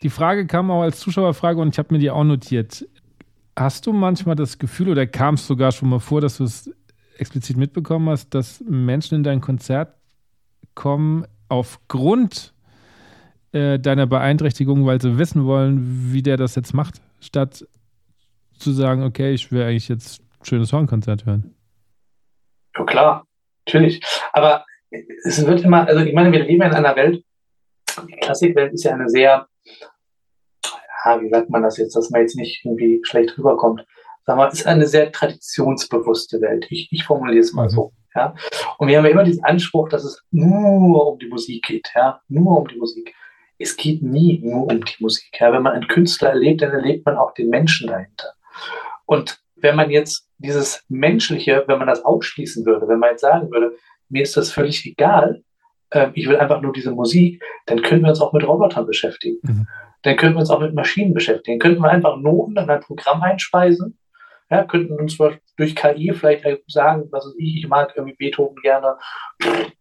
Die Frage kam auch als Zuschauerfrage und ich habe mir die auch notiert. Hast du manchmal das Gefühl oder kam es sogar schon mal vor, dass du es explizit mitbekommen hast, dass Menschen in dein Konzert kommen aufgrund äh, deiner Beeinträchtigung, weil sie wissen wollen, wie der das jetzt macht, statt zu sagen, okay, ich will eigentlich jetzt schönes Hornkonzert hören. Ja, klar, natürlich. Aber es wird immer, also ich meine, wir leben in einer Welt, die Klassikwelt ist ja eine sehr, ja, wie sagt man das jetzt, dass man jetzt nicht irgendwie schlecht rüberkommt. Sagen wir, ist eine sehr traditionsbewusste Welt. Ich, ich formuliere es mal mhm. so. Ja? Und wir haben ja immer diesen Anspruch, dass es nur um die Musik geht. Ja? Nur um die Musik. Es geht nie nur um die Musik. Ja? Wenn man einen Künstler erlebt, dann erlebt man auch den Menschen dahinter. Und wenn man jetzt dieses Menschliche, wenn man das ausschließen würde, wenn man jetzt sagen würde, mir ist das völlig egal, äh, ich will einfach nur diese Musik, dann können wir uns auch mit Robotern beschäftigen. Mhm. Dann können wir uns auch mit Maschinen beschäftigen. Könnten wir einfach Noten in ein Programm einspeisen, ja, könnten uns durch KI vielleicht sagen, was ist ich, ich mag irgendwie Beethoven gerne,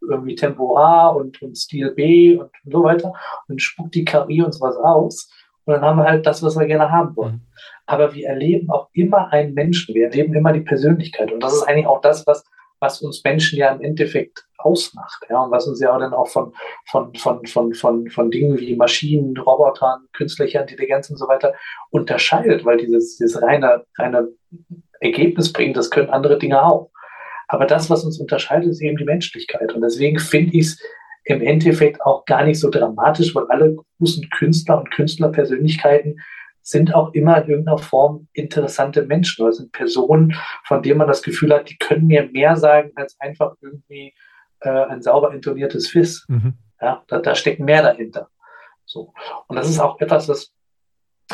irgendwie Tempo A und, und Stil B und, und so weiter. Und spuckt die KI uns was aus. Und dann haben wir halt das, was wir gerne haben wollen. Mhm. Aber wir erleben auch immer einen Menschen. Wir erleben immer die Persönlichkeit. Und das ist eigentlich auch das, was, was uns Menschen ja im Endeffekt ausmacht. Ja, und was uns ja auch dann auch von, von, von, von, von, von Dingen wie Maschinen, Robotern, künstlicher Intelligenz und so weiter unterscheidet, weil dieses, dieses reine, reine Ergebnis bringt, das können andere Dinge auch. Aber das, was uns unterscheidet, ist eben die Menschlichkeit. Und deswegen finde ich es im Endeffekt auch gar nicht so dramatisch, weil alle großen Künstler und Künstlerpersönlichkeiten sind auch immer in irgendeiner Form interessante Menschen oder sind Personen, von denen man das Gefühl hat, die können mir mehr sagen als einfach irgendwie äh, ein sauber intoniertes Fiss. Mhm. Ja, da, da steckt mehr dahinter. So. Und das ist auch etwas, was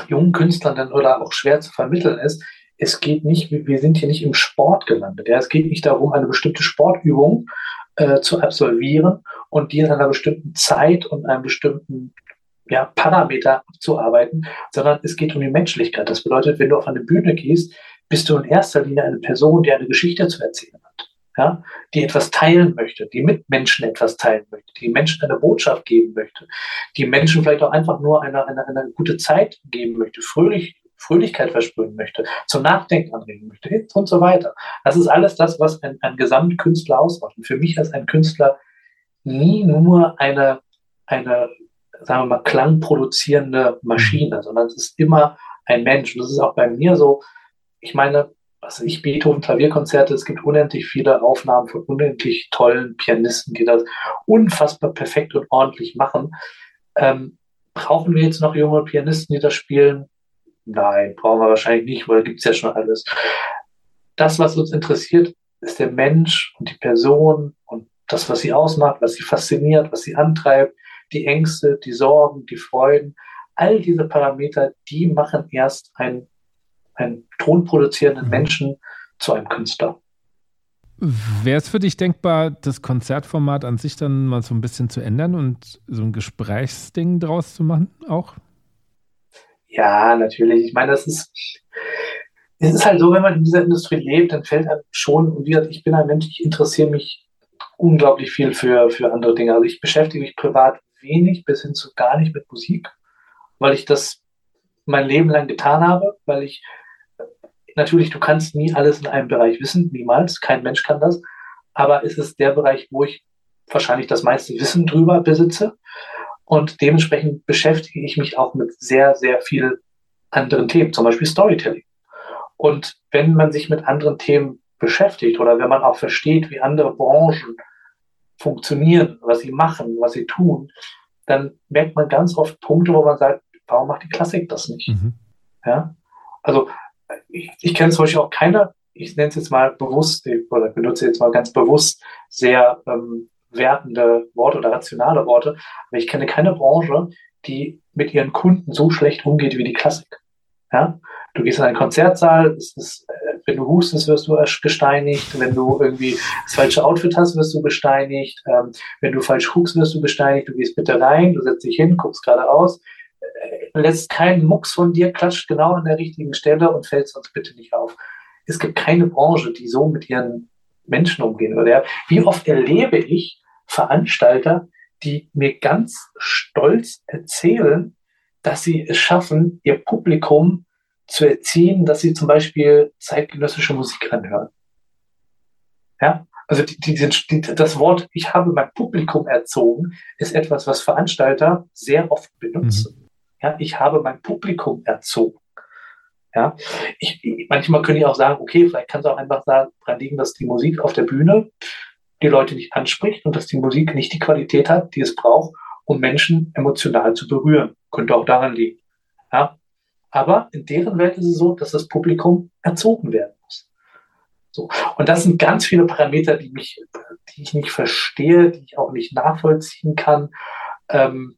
jungen Künstlern dann oder auch schwer zu vermitteln ist. Es geht nicht, wir sind hier nicht im Sport gelandet. Ja, es geht nicht darum, eine bestimmte Sportübung äh, zu absolvieren und die in einer bestimmten Zeit und einem bestimmten ja, Parameter abzuarbeiten, sondern es geht um die Menschlichkeit. Das bedeutet, wenn du auf eine Bühne gehst, bist du in erster Linie eine Person, die eine Geschichte zu erzählen hat, ja, die etwas teilen möchte, die mit Menschen etwas teilen möchte, die Menschen eine Botschaft geben möchte, die Menschen vielleicht auch einfach nur eine, eine, eine gute Zeit geben möchte, fröhlich, Fröhlichkeit versprühen möchte, zum Nachdenken anregen möchte und so weiter. Das ist alles das, was ein, ein Gesamtkünstler ausmacht. Und für mich ist ein Künstler nie nur eine eine, sagen wir mal, klangproduzierende Maschine, sondern es ist immer ein Mensch. Und das ist auch bei mir so. Ich meine, was ich, Beethoven Klavierkonzerte, es gibt unendlich viele Aufnahmen von unendlich tollen Pianisten, die das unfassbar perfekt und ordentlich machen. Ähm, brauchen wir jetzt noch junge Pianisten, die das spielen? Nein, brauchen wir wahrscheinlich nicht, weil gibt es ja schon alles. Das, was uns interessiert, ist der Mensch und die Person und das, was sie ausmacht, was sie fasziniert, was sie antreibt, die Ängste, die Sorgen, die Freuden. All diese Parameter, die machen erst einen, einen tonproduzierenden mhm. Menschen zu einem Künstler. Wäre es für dich denkbar, das Konzertformat an sich dann mal so ein bisschen zu ändern und so ein Gesprächsding draus zu machen auch? Ja, natürlich. Ich meine, das ist, es ist halt so, wenn man in dieser Industrie lebt, dann fällt einem schon, und wie gesagt, ich bin ein Mensch, ich interessiere mich unglaublich viel für, für andere Dinge. Also ich beschäftige mich privat wenig bis hin zu gar nicht mit Musik, weil ich das mein Leben lang getan habe, weil ich natürlich, du kannst nie alles in einem Bereich wissen, niemals, kein Mensch kann das, aber es ist der Bereich, wo ich wahrscheinlich das meiste Wissen drüber besitze und dementsprechend beschäftige ich mich auch mit sehr, sehr vielen anderen Themen, zum Beispiel Storytelling. Und wenn man sich mit anderen Themen beschäftigt oder wenn man auch versteht, wie andere Branchen funktionieren, was sie machen, was sie tun, dann merkt man ganz oft Punkte, wo man sagt, warum macht die Klassik das nicht? Mhm. Ja? Also ich, ich kenne zum Beispiel auch keine, ich nenne es jetzt mal bewusst, oder benutze jetzt mal ganz bewusst sehr ähm, wertende Worte oder rationale Worte, aber ich kenne keine Branche, die mit ihren Kunden so schlecht umgeht wie die Klassik. Ja? Du gehst in einen Konzertsaal, ist, äh, wenn du hustest, wirst du gesteinigt, wenn du irgendwie das falsche Outfit hast, wirst du gesteinigt, ähm, wenn du falsch guckst, wirst du gesteinigt, du gehst bitte rein, du setzt dich hin, guckst geradeaus, äh, lässt keinen Mucks von dir, klatscht genau an der richtigen Stelle und fällt sonst bitte nicht auf. Es gibt keine Branche, die so mit ihren Menschen umgehen würde. Wie oft erlebe ich Veranstalter, die mir ganz stolz erzählen, dass sie es schaffen, ihr Publikum zu erziehen, dass sie zum Beispiel zeitgenössische Musik anhören. Ja, also die, die, die, das Wort, ich habe mein Publikum erzogen, ist etwas, was Veranstalter sehr oft benutzen. Mhm. Ja, ich habe mein Publikum erzogen. Ja, ich, manchmal können die auch sagen, okay, vielleicht kann es auch einfach daran liegen, dass die Musik auf der Bühne die Leute nicht anspricht und dass die Musik nicht die Qualität hat, die es braucht, um Menschen emotional zu berühren. Könnte auch daran liegen. Ja, aber in deren Welt ist es so, dass das Publikum erzogen werden muss. So. Und das sind ganz viele Parameter, die mich, die ich nicht verstehe, die ich auch nicht nachvollziehen kann. Ähm,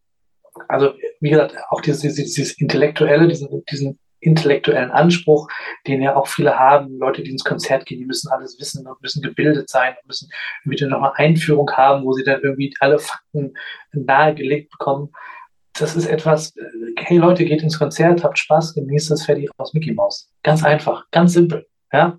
also, wie gesagt, auch dieses, dieses, intellektuelle, diesen, diesen intellektuellen Anspruch, den ja auch viele haben. Leute, die ins Konzert gehen, die müssen alles wissen und müssen gebildet sein und müssen wieder nochmal Einführung haben, wo sie dann irgendwie alle Fakten nahegelegt bekommen das ist etwas, äh, hey Leute, geht ins Konzert, habt Spaß, genießt das fertig aus Mickey Mouse. Ganz einfach, ganz simpel. Ja?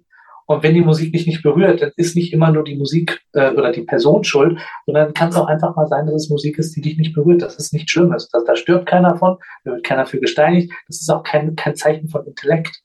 Und wenn die Musik dich nicht berührt, dann ist nicht immer nur die Musik äh, oder die Person schuld, sondern kann es auch einfach mal sein, dass es Musik ist, die dich nicht berührt. Das ist nichts Schlimmes. Das, da stirbt keiner von, da wird keiner für gesteinigt. Das ist auch kein, kein Zeichen von Intellekt.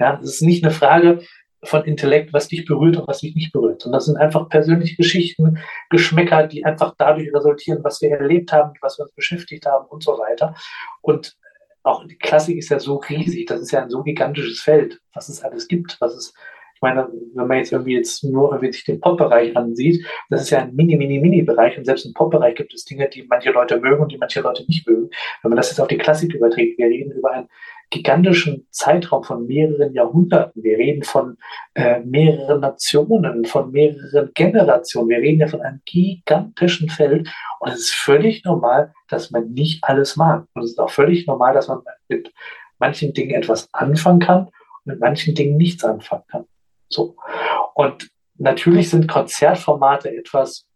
Ja, das ist nicht eine Frage, von Intellekt, was dich berührt und was dich nicht berührt. Und das sind einfach persönliche Geschichten, Geschmäcker, die einfach dadurch resultieren, was wir erlebt haben, was wir uns beschäftigt haben und so weiter. Und auch die Klassik ist ja so riesig, das ist ja ein so gigantisches Feld, was es alles gibt, was es ich meine, wenn man jetzt irgendwie jetzt nur irgendwie sich den Pop-Bereich ansieht, das ist ja ein mini, mini, mini Bereich und selbst im Pop-Bereich gibt es Dinge, die manche Leute mögen und die manche Leute nicht mögen. Wenn man das jetzt auf die Klassik überträgt, wir reden über ein gigantischen Zeitraum von mehreren Jahrhunderten. Wir reden von äh, mehreren Nationen, von mehreren Generationen. Wir reden ja von einem gigantischen Feld. Und es ist völlig normal, dass man nicht alles mag. Und es ist auch völlig normal, dass man mit manchen Dingen etwas anfangen kann und mit manchen Dingen nichts anfangen kann. So. Und natürlich sind Konzertformate etwas,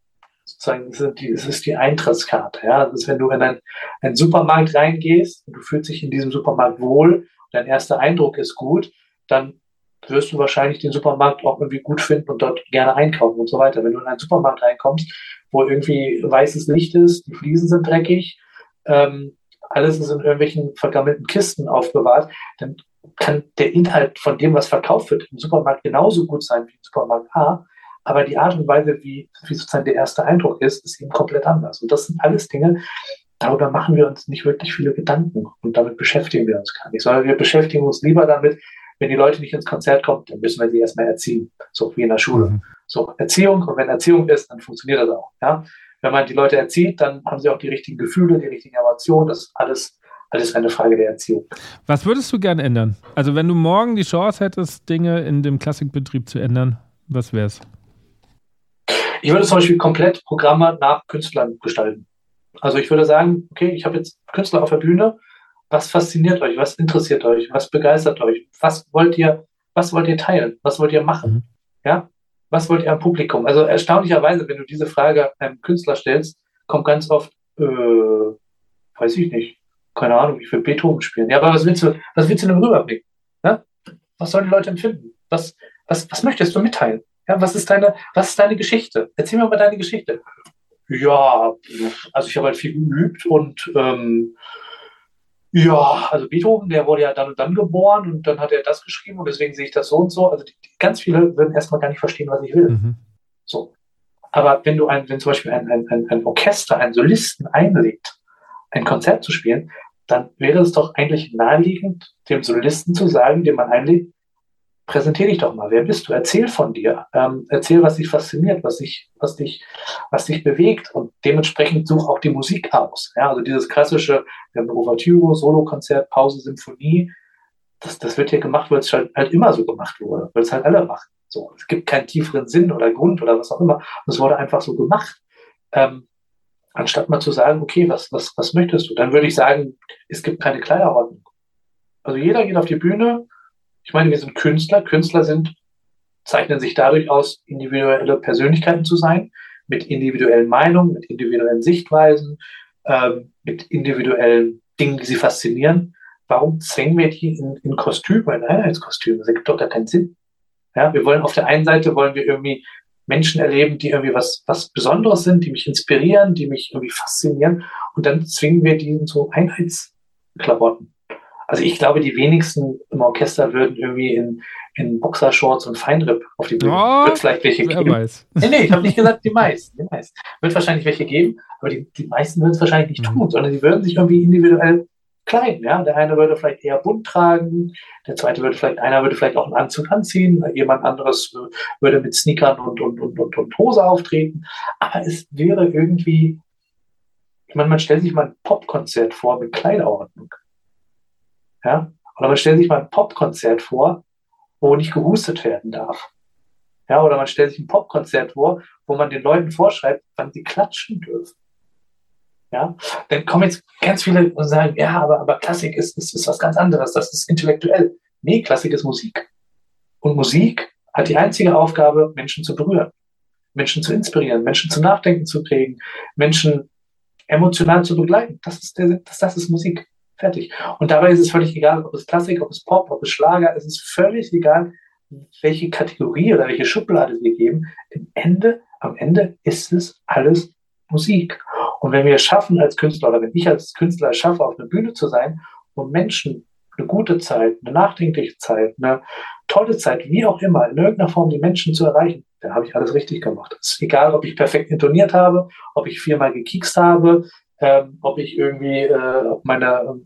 sozusagen, es ist die Eintrittskarte. Ja? Das ist, wenn du in einen, einen Supermarkt reingehst und du fühlst dich in diesem Supermarkt wohl dein erster Eindruck ist gut, dann wirst du wahrscheinlich den Supermarkt auch irgendwie gut finden und dort gerne einkaufen und so weiter. Wenn du in einen Supermarkt reinkommst, wo irgendwie weißes Licht ist, die Fliesen sind dreckig, ähm, alles ist in irgendwelchen vergammelten Kisten aufbewahrt, dann kann der Inhalt von dem, was verkauft wird, im Supermarkt genauso gut sein wie im Supermarkt A, aber die Art und Weise, wie, wie sozusagen der erste Eindruck ist, ist eben komplett anders. Und das sind alles Dinge, darüber machen wir uns nicht wirklich viele Gedanken und damit beschäftigen wir uns gar nicht, sondern wir beschäftigen uns lieber damit, wenn die Leute nicht ins Konzert kommen, dann müssen wir sie erstmal erziehen, so wie in der Schule. Mhm. So, Erziehung, und wenn Erziehung ist, dann funktioniert das auch. Ja? Wenn man die Leute erzieht, dann haben sie auch die richtigen Gefühle, die richtigen Emotionen, das ist alles, alles eine Frage der Erziehung. Was würdest du gern ändern? Also wenn du morgen die Chance hättest, Dinge in dem Klassikbetrieb zu ändern, was wäre es? Ich würde zum Beispiel komplett Programme nach Künstlern gestalten. Also ich würde sagen, okay, ich habe jetzt Künstler auf der Bühne. Was fasziniert euch? Was interessiert euch? Was begeistert euch? Was wollt ihr, was wollt ihr teilen? Was wollt ihr machen? Mhm. Ja? Was wollt ihr am Publikum? Also erstaunlicherweise, wenn du diese Frage einem Künstler stellst, kommt ganz oft, äh, weiß ich nicht, keine Ahnung, ich will Beethoven spielen. Ja, aber was willst du, was willst du denn rüberbringen? Ja? Was sollen die Leute empfinden? Was, was, was möchtest du mitteilen? Ja, was ist deine, was ist deine Geschichte? Erzähl mir mal deine Geschichte. Ja, also ich habe halt viel geübt und ähm, ja, also Beethoven, der wurde ja dann und dann geboren und dann hat er das geschrieben und deswegen sehe ich das so und so. Also die, ganz viele würden erstmal gar nicht verstehen, was ich will. Mhm. So. Aber wenn du ein, wenn zum Beispiel ein, ein, ein Orchester, einen Solisten einlädt, ein Konzert zu spielen, dann wäre es doch eigentlich naheliegend, dem Solisten zu sagen, den man einlädt, präsentiere dich doch mal. Wer bist du? Erzähl von dir. Ähm, erzähl, was dich fasziniert, was dich, was dich, was dich bewegt und dementsprechend such auch die Musik aus. Ja, also dieses klassische, wir haben Ouvertüre, Solokonzert, Pause, Symphonie. Das, das wird hier gemacht, weil es halt, halt immer so gemacht wurde, weil es halt alle machen. So, es gibt keinen tieferen Sinn oder Grund oder was auch immer. Es wurde einfach so gemacht. Ähm, anstatt mal zu sagen, okay, was, was, was möchtest du? Dann würde ich sagen, es gibt keine Kleiderordnung. Also jeder geht auf die Bühne, ich meine, wir sind Künstler. Künstler sind, zeichnen sich dadurch aus, individuelle Persönlichkeiten zu sein, mit individuellen Meinungen, mit individuellen Sichtweisen, ähm, mit individuellen Dingen, die sie faszinieren. Warum zwängen wir die in, in Kostüme, in Einheitskostüme? Das ergibt doch gar keinen Sinn. Ja, wir wollen auf der einen Seite wollen wir irgendwie Menschen erleben, die irgendwie was, was Besonderes sind, die mich inspirieren, die mich irgendwie faszinieren. Und dann zwingen wir die in so Einheitsklamotten. Also ich glaube, die wenigsten im Orchester würden irgendwie in, in Boxershorts und Feinripp auf die Bühne. Oh, Wird vielleicht welche wer geben. Weiß. Nee, nee, ich habe nicht gesagt, die meisten. Die meisten. Wird wahrscheinlich welche geben, aber die, die meisten würden es wahrscheinlich nicht mhm. tun, sondern sie würden sich irgendwie individuell kleiden. Ja? Der eine würde vielleicht eher bunt tragen, der zweite würde vielleicht, einer würde vielleicht auch einen Anzug anziehen, jemand anderes würde mit Sneakern und, und, und, und, und Hose auftreten. Aber es wäre irgendwie, ich meine, man stellt sich mal ein Popkonzert vor mit Kleiderordnung. Ja? Oder man stellt sich mal ein Popkonzert vor, wo nicht gehustet werden darf. Ja, oder man stellt sich ein Popkonzert vor, wo man den Leuten vorschreibt, wann sie klatschen dürfen. Ja, dann kommen jetzt ganz viele und sagen, ja, aber, aber Klassik ist, ist, ist was ganz anderes, das ist intellektuell. Nee, Klassik ist Musik. Und Musik hat die einzige Aufgabe, Menschen zu berühren, Menschen zu inspirieren, Menschen zum Nachdenken zu kriegen, Menschen emotional zu begleiten. Das ist, der, das, das ist Musik. Fertig. Und dabei ist es völlig egal, ob es Klassik, ob es Pop, ob es Schlager, es ist völlig egal, welche Kategorie oder welche Schublade wir geben. Im Ende, am Ende ist es alles Musik. Und wenn wir es schaffen als Künstler oder wenn ich als Künstler es schaffe, auf einer Bühne zu sein und Menschen eine gute Zeit, eine nachdenkliche Zeit, eine tolle Zeit, wie auch immer, in irgendeiner Form die Menschen zu erreichen, dann habe ich alles richtig gemacht. Es ist egal, ob ich perfekt intoniert habe, ob ich viermal gekiekst habe, ähm, ob ich irgendwie, äh, ob meine,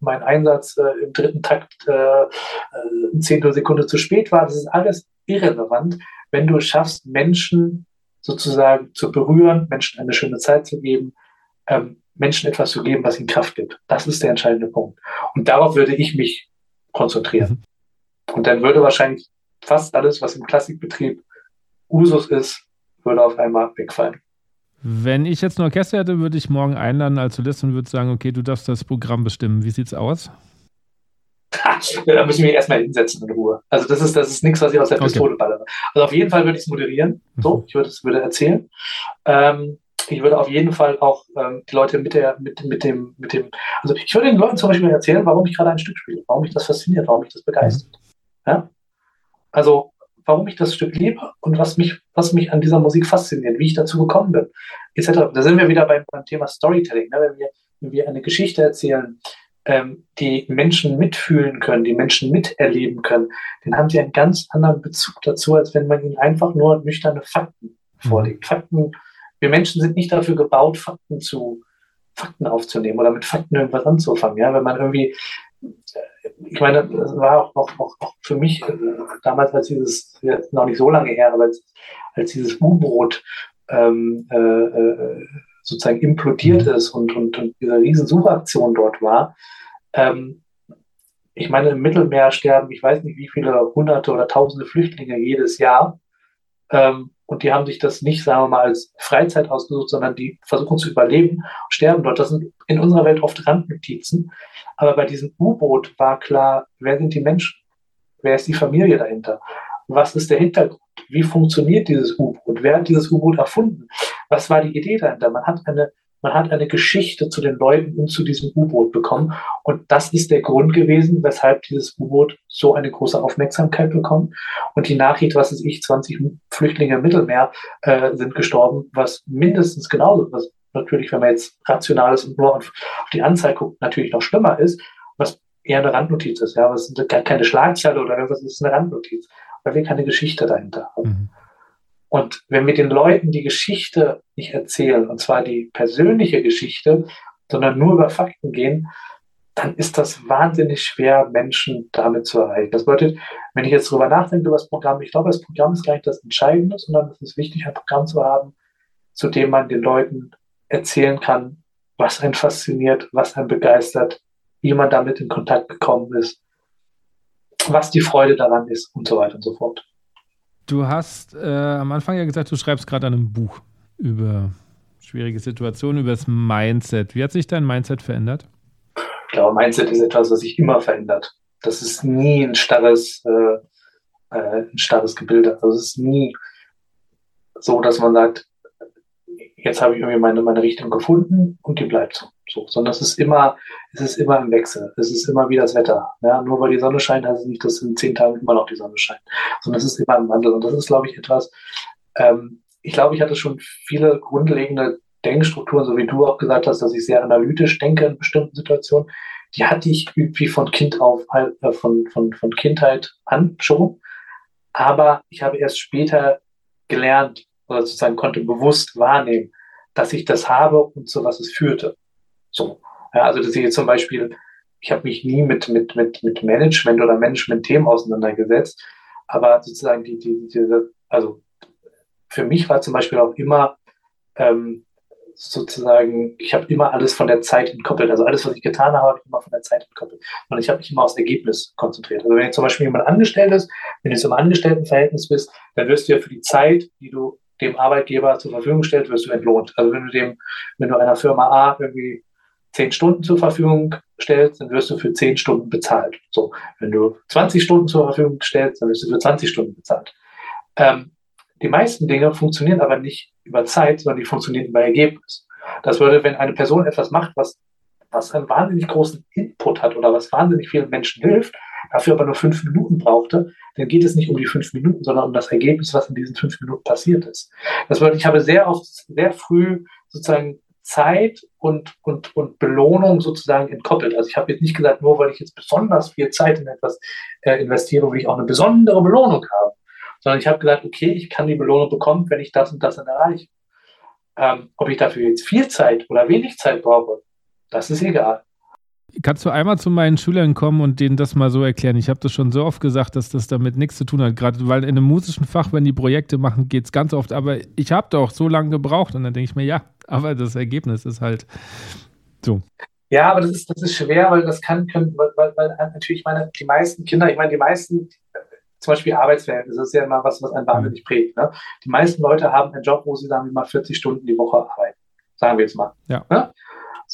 mein Einsatz äh, im dritten Takt äh, äh, ein Zehntel Sekunde zu spät war. Das ist alles irrelevant, wenn du es schaffst, Menschen sozusagen zu berühren, Menschen eine schöne Zeit zu geben, ähm, Menschen etwas zu geben, was ihnen Kraft gibt. Das ist der entscheidende Punkt. Und darauf würde ich mich konzentrieren. Und dann würde wahrscheinlich fast alles, was im Klassikbetrieb Usus ist, würde auf einmal wegfallen. Wenn ich jetzt ein Orchester hätte, würde ich morgen einladen als Solist und würde sagen, okay, du darfst das Programm bestimmen. Wie sieht's aus? da müssen wir erstmal hinsetzen in Ruhe. Also das ist, das ist nichts, was ich aus der Pistole okay. ballere. Also auf jeden Fall würde ich es moderieren. So, mhm. ich würde es würde erzählen. Ähm, ich würde auf jeden Fall auch ähm, die Leute mit der, mit, mit dem, mit dem, also ich würde den Leuten zum Beispiel erzählen, warum ich gerade ein Stück spiele, warum mich das fasziniert, warum mich das begeistert. Mhm. Ja? Also warum ich das Stück liebe und was mich, was mich an dieser Musik fasziniert, wie ich dazu gekommen bin, etc. Da sind wir wieder beim, beim Thema Storytelling. Ne? Wenn, wir, wenn wir eine Geschichte erzählen, ähm, die Menschen mitfühlen können, die Menschen miterleben können, dann haben sie einen ganz anderen Bezug dazu, als wenn man ihnen einfach nur nüchterne Fakten mhm. vorlegt. Fakten, wir Menschen sind nicht dafür gebaut, Fakten zu, Fakten aufzunehmen oder mit Fakten irgendwas anzufangen. Ja, wenn man irgendwie, ich meine, das war auch, auch, auch, auch für mich äh, damals, als dieses, jetzt noch nicht so lange her, aber als, als dieses U-Boot ähm, äh, äh, sozusagen implodiert ist und, und, und diese riesen Suchaktion dort war, ähm, ich meine, im Mittelmeer sterben, ich weiß nicht wie viele hunderte oder tausende Flüchtlinge jedes Jahr. Ähm, und die haben sich das nicht, sagen wir mal, als Freizeit ausgesucht, sondern die versuchen zu überleben und sterben dort. Das sind in unserer Welt oft Randnotizen. Aber bei diesem U-Boot war klar, wer sind die Menschen? Wer ist die Familie dahinter? Was ist der Hintergrund? Wie funktioniert dieses U-Boot? Wer hat dieses U-Boot erfunden? Was war die Idee dahinter? Man hat eine man hat eine Geschichte zu den Leuten und zu diesem U-Boot bekommen. Und das ist der Grund gewesen, weshalb dieses U-Boot so eine große Aufmerksamkeit bekommt. Und die Nachricht, was ist ich, 20 Flüchtlinge im Mittelmeer äh, sind gestorben, was mindestens genauso, was natürlich, wenn man jetzt rational ist und nur auf die Anzahl guckt, natürlich noch schlimmer ist, was eher eine Randnotiz ist. Ja, was gar keine Schlagzeile oder irgendwas, ist eine Randnotiz, weil wir keine Geschichte dahinter haben. Mhm. Und wenn wir den Leuten die Geschichte nicht erzählen, und zwar die persönliche Geschichte, sondern nur über Fakten gehen, dann ist das wahnsinnig schwer, Menschen damit zu erreichen. Das bedeutet, wenn ich jetzt darüber nachdenke über das Programm, ich glaube, das Programm ist gar nicht das Entscheidende, sondern es ist wichtig, ein Programm zu haben, zu dem man den Leuten erzählen kann, was einen fasziniert, was einen begeistert, wie man damit in Kontakt gekommen ist, was die Freude daran ist und so weiter und so fort. Du hast äh, am Anfang ja gesagt, du schreibst gerade einem Buch über schwierige Situationen, über das Mindset. Wie hat sich dein Mindset verändert? Ich glaube, Mindset ist etwas, was sich immer verändert. Das ist nie ein starres, äh, äh, ein starres Gebilde. Also es ist nie so, dass man sagt, jetzt habe ich irgendwie meine, meine Richtung gefunden und die bleibt so. So. Sondern es ist immer, es ist immer im Wechsel. Es ist immer wie das Wetter. Ja, nur weil die Sonne scheint, heißt es nicht, dass in zehn Tagen immer noch die Sonne scheint. Sondern es ist immer im Wandel. Und das ist, glaube ich, etwas, ähm, ich glaube, ich hatte schon viele grundlegende Denkstrukturen, so wie du auch gesagt hast, dass ich sehr analytisch denke in bestimmten Situationen. Die hatte ich irgendwie von Kind auf, äh, von, von, von Kindheit an schon. Aber ich habe erst später gelernt, oder sozusagen konnte bewusst wahrnehmen, dass ich das habe und zu was es führte. So. Ja, also, dass ich jetzt zum Beispiel, ich habe mich nie mit, mit, mit, mit Management oder Management-Themen auseinandergesetzt, aber sozusagen die, die, diese, also für mich war zum Beispiel auch immer ähm, sozusagen, ich habe immer alles von der Zeit entkoppelt. Also alles, was ich getan habe, habe ich immer von der Zeit entkoppelt. Und ich habe mich immer aufs Ergebnis konzentriert. Also wenn jetzt zum Beispiel jemand angestellt ist, wenn du im Angestelltenverhältnis bist, dann wirst du ja für die Zeit, die du dem Arbeitgeber zur Verfügung stellt, wirst du entlohnt. Also wenn du dem, wenn du einer Firma A irgendwie zehn Stunden zur Verfügung stellst, dann wirst du für zehn Stunden bezahlt. So, wenn du 20 Stunden zur Verfügung stellst, dann wirst du für 20 Stunden bezahlt. Ähm, die meisten Dinge funktionieren aber nicht über Zeit, sondern die funktionieren über Ergebnis. Das würde, wenn eine Person etwas macht, was, was einen wahnsinnig großen Input hat oder was wahnsinnig vielen Menschen hilft, dafür aber nur fünf Minuten brauchte, dann geht es nicht um die fünf Minuten, sondern um das Ergebnis, was in diesen fünf Minuten passiert ist. Das bedeutet, ich habe sehr oft, sehr früh sozusagen Zeit und, und, und Belohnung sozusagen entkoppelt. Also ich habe jetzt nicht gesagt, nur weil ich jetzt besonders viel Zeit in etwas äh, investiere, will ich auch eine besondere Belohnung haben. Sondern ich habe gesagt, okay, ich kann die Belohnung bekommen, wenn ich das und das dann erreiche. Ähm, ob ich dafür jetzt viel Zeit oder wenig Zeit brauche, das ist egal. Kannst du einmal zu meinen Schülern kommen und denen das mal so erklären? Ich habe das schon so oft gesagt, dass das damit nichts zu tun hat. Gerade weil in einem musischen Fach, wenn die Projekte machen, geht es ganz oft. Aber ich habe doch so lange gebraucht. Und dann denke ich mir, ja, aber das Ergebnis ist halt so. Ja, aber das ist, das ist schwer, weil das kann, können, weil, weil, weil natürlich meine, die meisten Kinder, ich meine, die meisten, zum Beispiel Arbeitsverhältnisse, das ist ja immer was, was einen wahnsinnig prägt. Ne? Die meisten Leute haben einen Job, wo sie, sagen wir mal, 40 Stunden die Woche arbeiten. Sagen wir jetzt mal. Ja. Ne?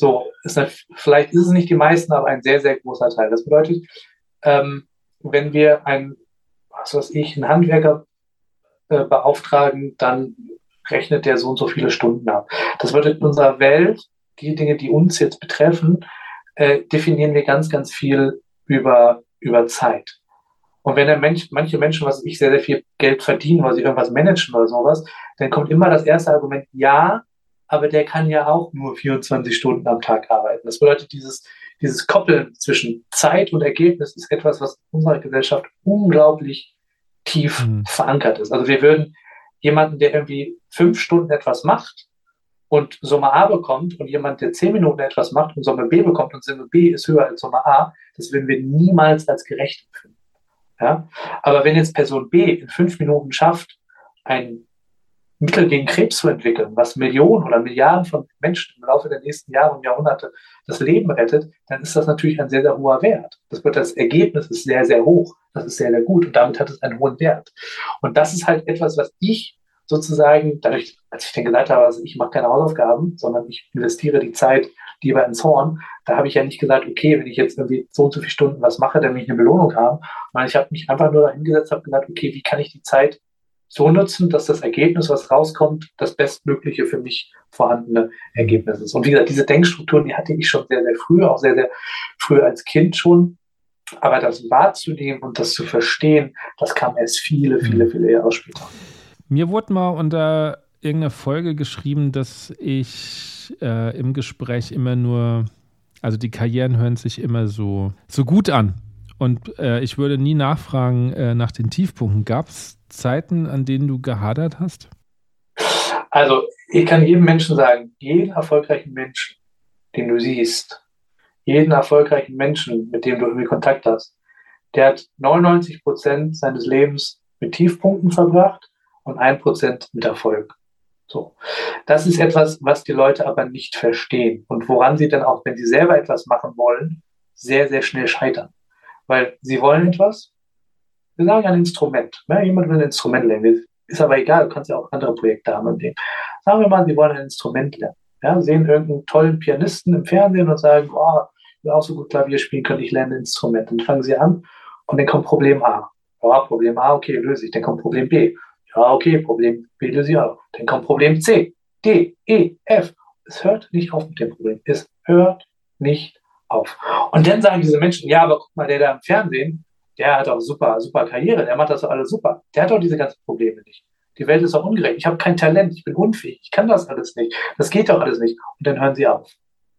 So, ist eine, vielleicht ist es nicht die meisten, aber ein sehr, sehr großer Teil. Das bedeutet, ähm, wenn wir ein, was weiß ich, einen Handwerker äh, beauftragen, dann rechnet der so und so viele Stunden ab. Das bedeutet, in unserer Welt, die Dinge, die uns jetzt betreffen, äh, definieren wir ganz, ganz viel über, über Zeit. Und wenn der Mensch, manche Menschen, was ich sehr, sehr viel Geld verdienen, weil sie irgendwas managen oder sowas, dann kommt immer das erste Argument, ja, aber der kann ja auch nur 24 Stunden am Tag arbeiten. Das bedeutet, dieses, dieses Koppeln zwischen Zeit und Ergebnis ist etwas, was in unserer Gesellschaft unglaublich tief mhm. verankert ist. Also wir würden jemanden, der irgendwie fünf Stunden etwas macht und Summe A bekommt und jemand, der zehn Minuten etwas macht und Summe B bekommt und Summe B ist höher als Summe A, das würden wir niemals als gerecht empfinden. Ja? Aber wenn jetzt Person B in fünf Minuten schafft, ein Mittel gegen Krebs zu entwickeln, was Millionen oder Milliarden von Menschen im Laufe der nächsten Jahre und Jahrhunderte das Leben rettet, dann ist das natürlich ein sehr, sehr hoher Wert. Das wird das Ergebnis ist sehr, sehr hoch. Das ist sehr, sehr gut und damit hat es einen hohen Wert. Und das ist halt etwas, was ich sozusagen, dadurch, als ich dann gesagt habe, also ich mache keine Hausaufgaben, sondern ich investiere die Zeit lieber ins Horn, da habe ich ja nicht gesagt, okay, wenn ich jetzt irgendwie so und so viele Stunden was mache, dann will ich eine Belohnung haben, sondern ich habe mich einfach nur dahingesetzt, habe gesagt, okay, wie kann ich die Zeit so nutzen, dass das Ergebnis, was rauskommt, das bestmögliche für mich vorhandene Ergebnis ist. Und wie gesagt, diese Denkstrukturen, die hatte ich schon sehr, sehr früh, auch sehr, sehr früh als Kind schon. Aber das wahrzunehmen und das zu verstehen, das kam erst viele, viele, mhm. viele Jahre später. Mir wurde mal unter irgendeiner Folge geschrieben, dass ich äh, im Gespräch immer nur, also die Karrieren hören sich immer so, so gut an. Und äh, ich würde nie nachfragen äh, nach den Tiefpunkten. Gab es Zeiten, an denen du gehadert hast? Also, ich kann jedem Menschen sagen, jeden erfolgreichen Menschen, den du siehst, jeden erfolgreichen Menschen, mit dem du irgendwie Kontakt hast, der hat 99 Prozent seines Lebens mit Tiefpunkten verbracht und ein Prozent mit Erfolg. So. Das ist etwas, was die Leute aber nicht verstehen und woran sie dann auch, wenn sie selber etwas machen wollen, sehr, sehr schnell scheitern. Weil sie wollen etwas, wir sagen ein Instrument. Ja, jemand will ein Instrument lernen. Ist aber egal, du kannst ja auch andere Projekte haben. Sagen wir mal, sie wollen ein Instrument lernen. Ja, sehen irgendeinen tollen Pianisten im Fernsehen und sagen, oh, ich will auch so gut Klavier spielen, könnte ich lernen ein Instrument. Dann fangen sie an und dann kommt Problem A. Ja, Problem A, okay, löse ich. Dann kommt Problem B. Ja, okay, Problem B löse ich auch. Dann kommt Problem C, D, E, F. Es hört nicht auf mit dem Problem. Es hört nicht auf. Und dann sagen diese Menschen, ja, aber guck mal, der da im Fernsehen, der hat auch super, super Karriere, der macht das alles super. Der hat auch diese ganzen Probleme nicht. Die Welt ist auch ungerecht. Ich habe kein Talent, ich bin unfähig, ich kann das alles nicht. Das geht doch alles nicht. Und dann hören sie auf.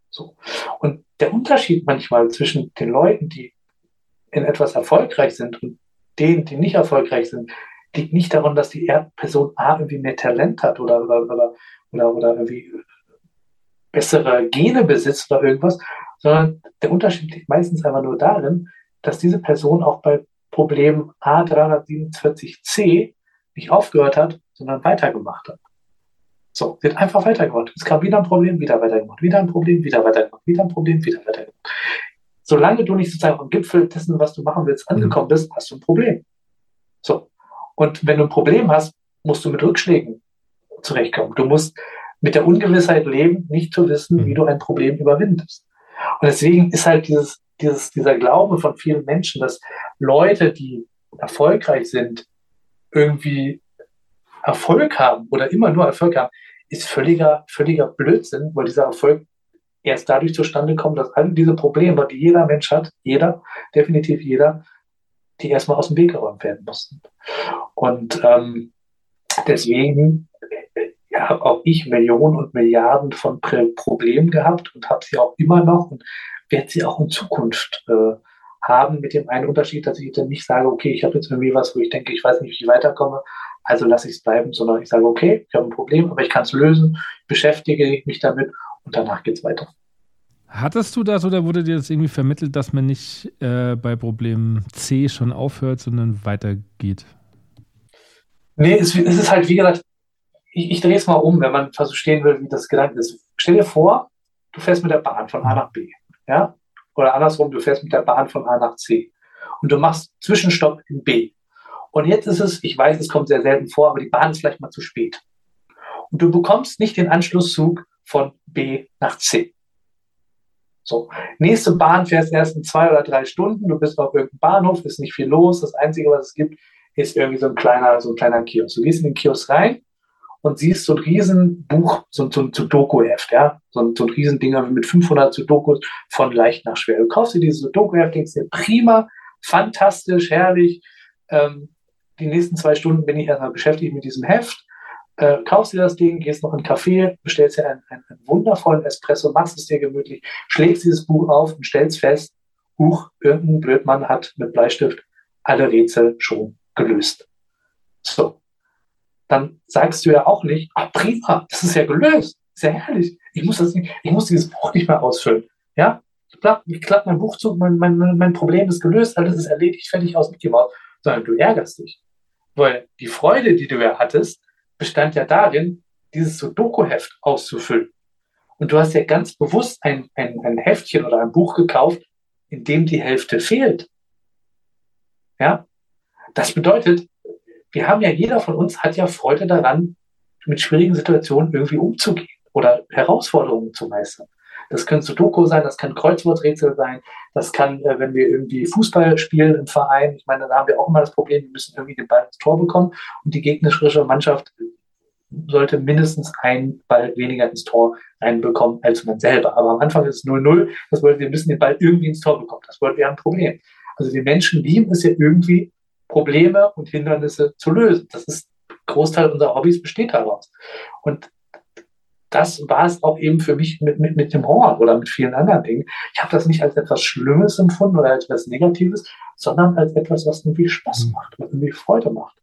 So. Und der Unterschied manchmal zwischen den Leuten, die in etwas erfolgreich sind und denen, die nicht erfolgreich sind, liegt nicht daran, dass die Person A irgendwie mehr Talent hat oder, oder, oder, oder, oder irgendwie bessere Gene besitzt oder irgendwas, sondern der Unterschied liegt meistens einfach nur darin, dass diese Person auch bei Problem A347c nicht aufgehört hat, sondern weitergemacht hat. So, sie hat einfach weitergemacht. Es kam wieder ein Problem, wieder weitergemacht, wieder ein Problem, wieder weitergemacht, wieder ein Problem, wieder weitergemacht. Solange du nicht sozusagen am Gipfel dessen, was du machen willst, angekommen bist, hast du ein Problem. So. Und wenn du ein Problem hast, musst du mit Rückschlägen zurechtkommen. Du musst mit der Ungewissheit leben, nicht zu wissen, wie du ein Problem überwindest. Und deswegen ist halt dieses dieses, dieser Glaube von vielen Menschen, dass Leute, die erfolgreich sind, irgendwie Erfolg haben oder immer nur Erfolg haben, ist völliger, völliger Blödsinn, weil dieser Erfolg erst dadurch zustande kommt, dass all diese Probleme, die jeder Mensch hat, jeder, definitiv jeder, die erstmal aus dem Weg geräumt werden mussten. Und ähm, deswegen ja, habe auch ich Millionen und Milliarden von Problemen gehabt und habe sie auch immer noch und werde sie auch in Zukunft äh, haben, mit dem einen Unterschied, dass ich dann nicht sage, okay, ich habe jetzt irgendwie was, wo ich denke, ich weiß nicht, wie ich weiterkomme, also lasse ich es bleiben, sondern ich sage, okay, ich habe ein Problem, aber ich kann es lösen, beschäftige mich damit und danach geht es weiter. Hattest du das oder wurde dir das irgendwie vermittelt, dass man nicht äh, bei Problem C schon aufhört, sondern weitergeht? Nee, es, es ist halt, wie gesagt, ich, ich drehe es mal um, wenn man verstehen will, wie das Gedanke ist. Stell dir vor, du fährst mit der Bahn von A nach B ja, oder andersrum, du fährst mit der Bahn von A nach C und du machst Zwischenstopp in B. Und jetzt ist es, ich weiß, es kommt sehr selten vor, aber die Bahn ist vielleicht mal zu spät. Und du bekommst nicht den Anschlusszug von B nach C. So, nächste Bahn fährst erst in zwei oder drei Stunden, du bist auf irgendeinem Bahnhof, ist nicht viel los, das Einzige, was es gibt, ist irgendwie so ein kleiner, so ein kleiner Kiosk. Du gehst in den Kiosk rein und siehst so ein Riesenbuch, so, so ein Sudoku-Heft, ja, so ein, so ein Riesendinger mit 500 Sudokus von leicht nach schwer. Du kaufst dir dieses Sudoku-Heft, denkst dir, prima, fantastisch, herrlich, ähm, die nächsten zwei Stunden bin ich erstmal beschäftigt mit diesem Heft, äh, kaufst dir das Ding, gehst noch in einen Café, bestellst dir einen, einen, einen wundervollen Espresso, machst es dir gemütlich, schlägst dieses Buch auf und stellst fest, huch, irgendein Blödmann hat mit Bleistift alle Rätsel schon gelöst. So, dann sagst du ja auch nicht, ah, prima, das ist ja gelöst. Ist ja herrlich. Ich muss das nicht, ich muss dieses Buch nicht mehr ausfüllen. Ja? Ich klappe ich klapp mein Buch zu, mein, mein, mein Problem ist gelöst, alles ist erledigt, fertig aus mit dem Maus. Sondern du ärgerst dich. Weil die Freude, die du ja hattest, bestand ja darin, dieses Sudoku-Heft auszufüllen. Und du hast ja ganz bewusst ein, ein, ein Heftchen oder ein Buch gekauft, in dem die Hälfte fehlt. Ja? Das bedeutet, wir haben ja, jeder von uns hat ja Freude daran, mit schwierigen Situationen irgendwie umzugehen oder Herausforderungen zu meistern. Das können Sudoku sein, das kann Kreuzworträtsel sein, das kann, äh, wenn wir irgendwie Fußball spielen im Verein, ich meine, da haben wir auch immer das Problem, wir müssen irgendwie den Ball ins Tor bekommen und die gegnerische Mannschaft sollte mindestens einen Ball weniger ins Tor reinbekommen als man selber. Aber am Anfang ist es 0-0, das wollen wir müssen den Ball irgendwie ins Tor bekommen. Das wollen wir ein Problem. Also die Menschen lieben es ja irgendwie, Probleme und Hindernisse zu lösen. Das ist Großteil unserer Hobbys besteht daraus. Und das war es auch eben für mich mit, mit, mit dem Horn oder mit vielen anderen Dingen. Ich habe das nicht als etwas Schlimmes empfunden oder als etwas Negatives, sondern als etwas, was irgendwie Spaß mhm. macht, was irgendwie Freude macht.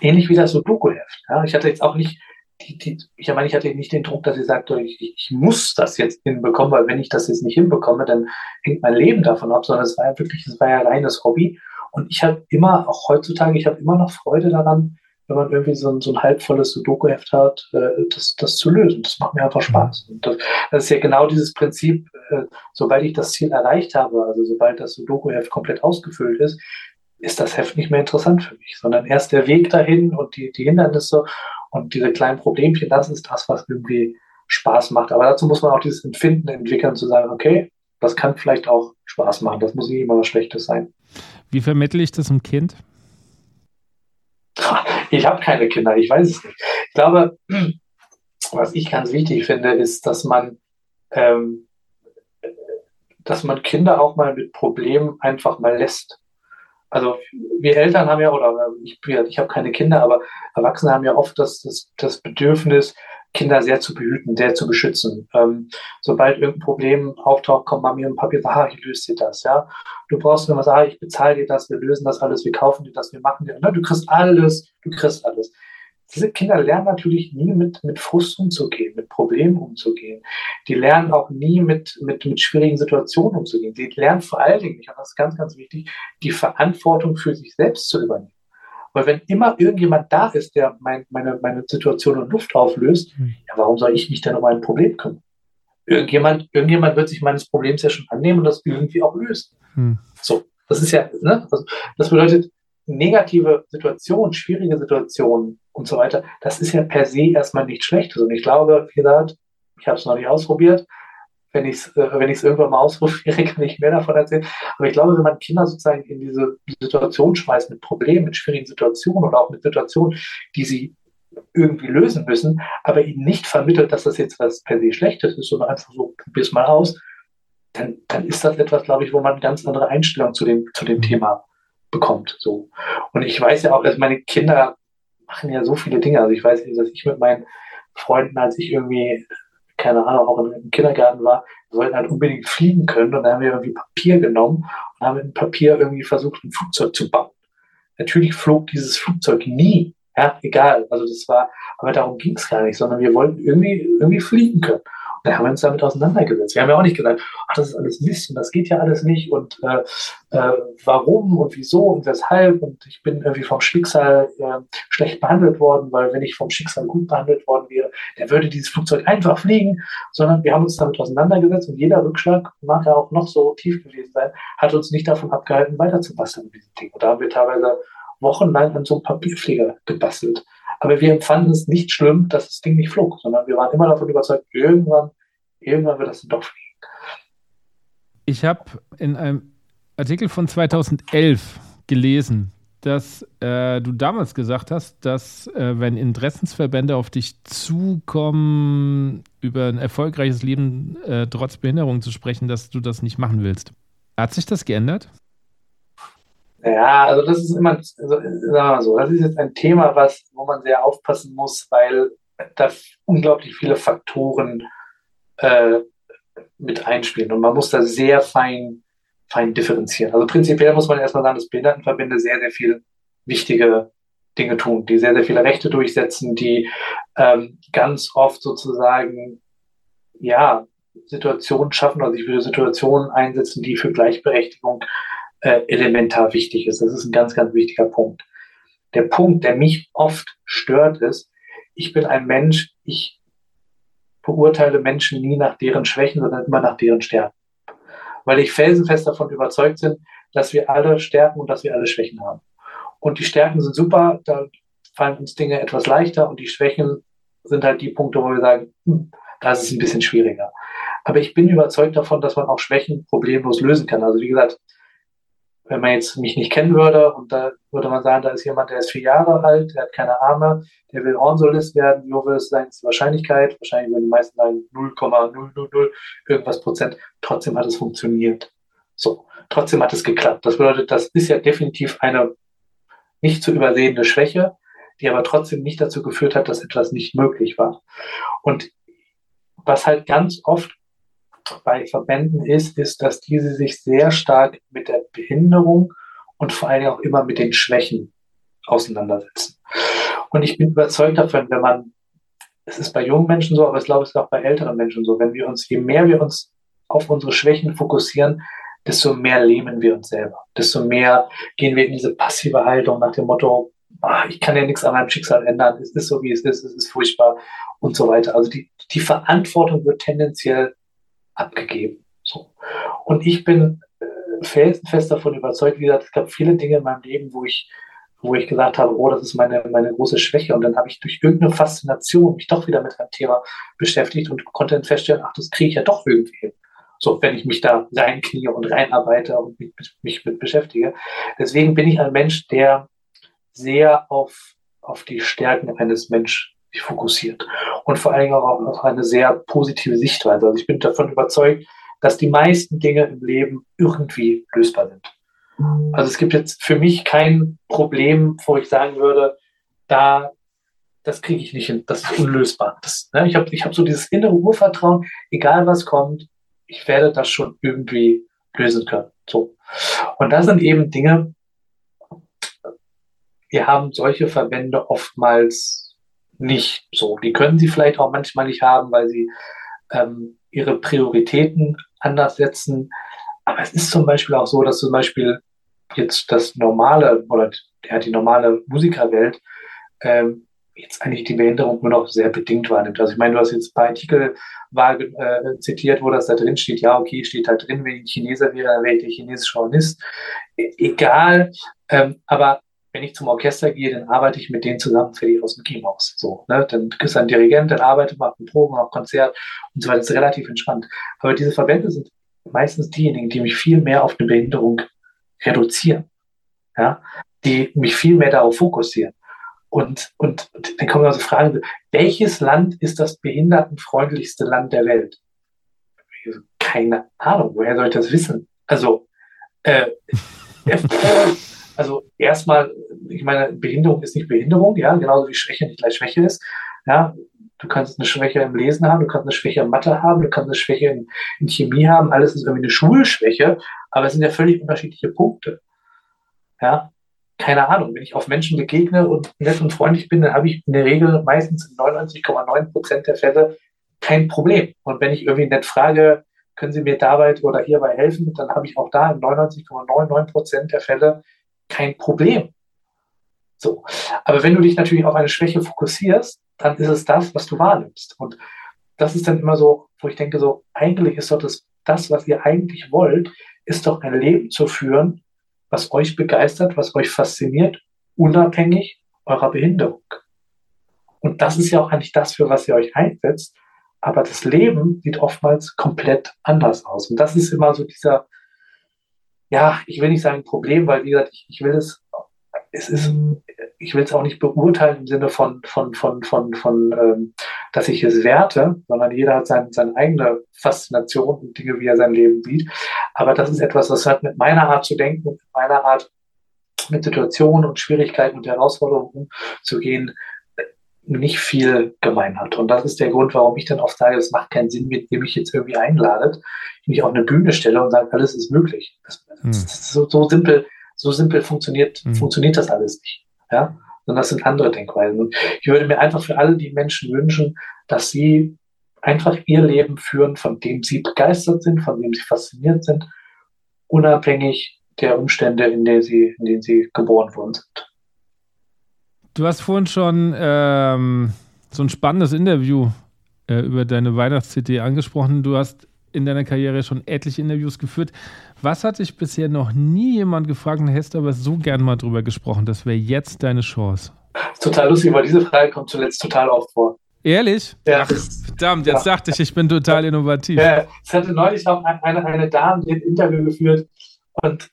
Ähnlich wie das Sudoku-Heft. Ja, ich hatte jetzt auch nicht, die, die, ich meine, ich hatte nicht den Druck, dass ich sagte, ich, ich muss das jetzt hinbekommen, weil wenn ich das jetzt nicht hinbekomme, dann hängt mein Leben davon ab, sondern es war ja wirklich, es war ja reines Hobby. Und ich habe immer, auch heutzutage, ich habe immer noch Freude daran, wenn man irgendwie so ein, so ein halbvolles Sudoku-Heft hat, äh, das, das zu lösen. Das macht mir einfach Spaß. Und das, das ist ja genau dieses Prinzip, äh, sobald ich das Ziel erreicht habe, also sobald das Sudoku-Heft komplett ausgefüllt ist, ist das Heft nicht mehr interessant für mich, sondern erst der Weg dahin und die, die Hindernisse und diese kleinen Problemchen, das ist das, was irgendwie Spaß macht. Aber dazu muss man auch dieses Empfinden entwickeln, zu sagen, okay, das kann vielleicht auch Spaß machen. Das muss nicht immer was Schlechtes sein. Wie vermittle ich das einem Kind? Ich habe keine Kinder, ich weiß es nicht. Ich glaube, was ich ganz wichtig finde, ist, dass man, ähm, dass man Kinder auch mal mit Problemen einfach mal lässt. Also wir Eltern haben ja, oder ich, ich habe keine Kinder, aber Erwachsene haben ja oft das, das, das Bedürfnis, Kinder sehr zu behüten, sehr zu beschützen. Ähm, sobald irgendein Problem auftaucht, kommt Mami und Papi und sagt, ah, ich löse dir das, ja. Du brauchst nur was, ah, ich bezahle dir das, wir lösen das alles, wir kaufen dir das, wir machen dir, ne? du kriegst alles, du kriegst alles. Diese Kinder lernen natürlich nie mit, mit Frust umzugehen, mit Problemen umzugehen. Die lernen auch nie mit, mit, mit schwierigen Situationen umzugehen. Sie lernen vor allen Dingen, ich habe das ganz, ganz wichtig, die Verantwortung für sich selbst zu übernehmen. Weil wenn immer irgendjemand da ist, der mein, meine, meine Situation in Luft auflöst, mhm. ja, warum soll ich mich denn um ein Problem kümmern? Irgendjemand, irgendjemand wird sich meines Problems ja schon annehmen und das irgendwie auch lösen. Mhm. So, das ist ja, ne? Also, das bedeutet, negative Situationen, schwierige Situationen und so weiter, das ist ja per se erstmal nicht schlecht. Und ich glaube, wie gesagt, ich habe es noch nicht ausprobiert, wenn ich es äh, wenn ich's irgendwann mal ausprobiere, kann ich mehr davon erzählen. Aber ich glaube, wenn man Kinder sozusagen in diese Situation schmeißt mit Problemen, mit schwierigen Situationen oder auch mit Situationen, die sie irgendwie lösen müssen, aber ihnen nicht vermittelt, dass das jetzt was per se Schlechtes ist, sondern einfach so, probier's mal aus, dann, dann ist das etwas, glaube ich, wo man eine ganz andere Einstellung zu dem, zu dem Thema bekommt. So. Und ich weiß ja auch, dass meine Kinder machen ja so viele Dinge. Also ich weiß nicht, dass ich mit meinen Freunden, als ich irgendwie keine Ahnung, auch im Kindergarten war, wir wollten halt unbedingt fliegen können. Und dann haben wir irgendwie Papier genommen und haben mit Papier irgendwie versucht, ein Flugzeug zu bauen. Natürlich flog dieses Flugzeug nie. Ja, egal. Also das war, aber darum ging es gar nicht, sondern wir wollten irgendwie, irgendwie fliegen können. Da haben wir uns damit auseinandergesetzt. Wir haben ja auch nicht gesagt, ach, das ist alles Mist und das geht ja alles nicht und äh, äh, warum und wieso und weshalb und ich bin irgendwie vom Schicksal äh, schlecht behandelt worden, weil wenn ich vom Schicksal gut behandelt worden wäre, dann würde dieses Flugzeug einfach fliegen, sondern wir haben uns damit auseinandergesetzt und jeder Rückschlag, mag ja auch noch so tief gewesen sein, hat uns nicht davon abgehalten, weiterzubasteln mit diesem Ding. Und da haben wir teilweise wochenlang an so einem Papierflieger gebastelt. Aber wir empfanden es nicht schlimm, dass das Ding nicht flog, sondern wir waren immer davon überzeugt, irgendwann, irgendwann wird das doch fliegen. Ich habe in einem Artikel von 2011 gelesen, dass äh, du damals gesagt hast, dass äh, wenn Interessensverbände auf dich zukommen, über ein erfolgreiches Leben äh, trotz Behinderung zu sprechen, dass du das nicht machen willst. Hat sich das geändert? Ja, also das ist immer, also, sagen wir mal so, das ist jetzt ein Thema, was, wo man sehr aufpassen muss, weil da unglaublich viele Faktoren äh, mit einspielen und man muss da sehr fein, fein differenzieren. Also prinzipiell muss man erstmal sagen, dass Behindertenverbände sehr, sehr viel wichtige Dinge tun, die sehr, sehr viele Rechte durchsetzen, die ähm, ganz oft sozusagen, ja, Situationen schaffen oder sich für Situationen einsetzen, die für Gleichberechtigung äh, elementar wichtig ist. Das ist ein ganz, ganz wichtiger Punkt. Der Punkt, der mich oft stört, ist, ich bin ein Mensch, ich beurteile Menschen nie nach deren Schwächen, sondern immer nach deren Stärken. Weil ich felsenfest davon überzeugt bin, dass wir alle Stärken und dass wir alle Schwächen haben. Und die Stärken sind super, da fallen uns Dinge etwas leichter und die Schwächen sind halt die Punkte, wo wir sagen, hm, da ist es ein bisschen schwieriger. Aber ich bin überzeugt davon, dass man auch Schwächen problemlos lösen kann. Also wie gesagt, wenn man jetzt mich nicht kennen würde und da würde man sagen, da ist jemand, der ist vier Jahre alt, der hat keine Arme, der will Hornsolist werden, wie hoch ist seine Wahrscheinlichkeit? Wahrscheinlich würden die meisten sagen 0,000 irgendwas Prozent. Trotzdem hat es funktioniert. So, trotzdem hat es geklappt. Das bedeutet, das ist ja definitiv eine nicht zu übersehende Schwäche, die aber trotzdem nicht dazu geführt hat, dass etwas nicht möglich war. Und was halt ganz oft bei Verbänden ist, ist, dass diese sich sehr stark mit der Behinderung und vor allem auch immer mit den Schwächen auseinandersetzen. Und ich bin überzeugt davon, wenn man, es ist bei jungen Menschen so, aber ich glaube, es ist auch bei älteren Menschen so, wenn wir uns, je mehr wir uns auf unsere Schwächen fokussieren, desto mehr lähmen wir uns selber, desto mehr gehen wir in diese passive Haltung nach dem Motto, ach, ich kann ja nichts an meinem Schicksal ändern, es ist so, wie es ist, es ist furchtbar und so weiter. Also die, die Verantwortung wird tendenziell abgegeben. So. Und ich bin äh, felsenfest davon überzeugt, wie gesagt, es gab viele Dinge in meinem Leben, wo ich, wo ich gesagt habe, oh, das ist meine, meine große Schwäche. Und dann habe ich durch irgendeine Faszination mich doch wieder mit einem Thema beschäftigt und konnte dann feststellen, ach, das kriege ich ja doch irgendwie hin. So, wenn ich mich da reinknie und reinarbeite und mich, mich mit beschäftige. Deswegen bin ich ein Mensch, der sehr auf, auf die Stärken eines Menschen sich fokussiert. Und vor allem auch auf eine sehr positive Sichtweise. Also ich bin davon überzeugt, dass die meisten Dinge im Leben irgendwie lösbar sind. Also es gibt jetzt für mich kein Problem, wo ich sagen würde, da, das kriege ich nicht hin, das ist unlösbar. Das, ne, ich habe ich hab so dieses innere Urvertrauen, egal was kommt, ich werde das schon irgendwie lösen können. So. Und das sind eben Dinge, wir haben solche Verbände oftmals nicht so. Die können sie vielleicht auch manchmal nicht haben, weil sie ähm, ihre Prioritäten anders setzen. Aber es ist zum Beispiel auch so, dass zum Beispiel jetzt das normale oder ja, die normale Musikerwelt ähm, jetzt eigentlich die Behinderung nur noch sehr bedingt wahrnimmt. Also ich meine, du hast jetzt paar Artikel war, äh, zitiert, wo das da drin steht. Ja, okay, steht da drin, wenn ich Chineser wäre, dann wäre ich chinesischer Hornist. E egal. Ähm, aber wenn ich zum Orchester gehe, dann arbeite ich mit denen zusammen fertig aus dem Keymaus. So, ne? Dann ist ein Dirigent, dann arbeitet, macht ein Proben, ein Konzert und so weiter. Das ist relativ entspannt. Aber diese Verbände sind meistens diejenigen, die mich viel mehr auf eine Behinderung reduzieren. Ja? Die mich viel mehr darauf fokussieren. Und, und, und dann kommen also fragen, welches Land ist das behindertenfreundlichste Land der Welt? Keine Ahnung, woher soll ich das wissen? Also, äh also erstmal, ich meine, Behinderung ist nicht Behinderung, ja, genauso wie Schwäche nicht gleich Schwäche ist. Ja, du kannst eine Schwäche im Lesen haben, du kannst eine Schwäche in Mathe haben, du kannst eine Schwäche in, in Chemie haben, alles ist irgendwie eine Schulschwäche, aber es sind ja völlig unterschiedliche Punkte. Ja, keine Ahnung, wenn ich auf Menschen begegne und nett und freundlich bin, dann habe ich in der Regel meistens in 99,9 Prozent der Fälle kein Problem. Und wenn ich irgendwie nett frage, können Sie mir dabei oder hierbei helfen, dann habe ich auch da in 99,99 Prozent der Fälle kein Problem. So. Aber wenn du dich natürlich auf eine Schwäche fokussierst, dann ist es das, was du wahrnimmst. Und das ist dann immer so, wo ich denke, so, eigentlich ist doch das, das, was ihr eigentlich wollt, ist doch ein Leben zu führen, was euch begeistert, was euch fasziniert, unabhängig eurer Behinderung. Und das ist ja auch eigentlich das, für was ihr euch einsetzt. Aber das Leben sieht oftmals komplett anders aus. Und das ist immer so dieser, ja, ich will nicht sagen Problem, weil wie gesagt, ich, ich will es, es ist, ich will es auch nicht beurteilen im Sinne von, von, von, von, von ähm, dass ich es werte, sondern jeder hat sein, seine eigene Faszination und Dinge, wie er sein Leben sieht. Aber das ist etwas, das hat mit meiner Art zu denken mit meiner Art, mit Situationen und Schwierigkeiten und Herausforderungen umzugehen, nicht viel gemein hat. Und das ist der Grund, warum ich dann oft sage, es macht keinen Sinn, mit dem ich jetzt irgendwie einladet, mich auf eine Bühne stelle und sage, alles ist möglich. Das, das, hm. das ist so, so, simpel, so simpel funktioniert, hm. funktioniert das alles nicht. Ja? sondern das sind andere Denkweisen. Und ich würde mir einfach für alle die Menschen wünschen, dass sie einfach ihr Leben führen, von dem sie begeistert sind, von dem sie fasziniert sind, unabhängig der Umstände, in, der sie, in denen sie geboren worden sind. Du hast vorhin schon ähm, so ein spannendes Interview äh, über deine Weihnachts-CD angesprochen. Du hast in deiner Karriere schon etliche Interviews geführt. Was hat dich bisher noch nie jemand gefragt und hättest aber so gern mal drüber gesprochen? Das wäre jetzt deine Chance. Total lustig, weil diese Frage kommt zuletzt total oft vor. Ehrlich? Ja. Ach, verdammt, jetzt ja. dachte ich, ich bin total innovativ. Ja, es hatte neulich auch eine, eine Dame, ein Interview geführt und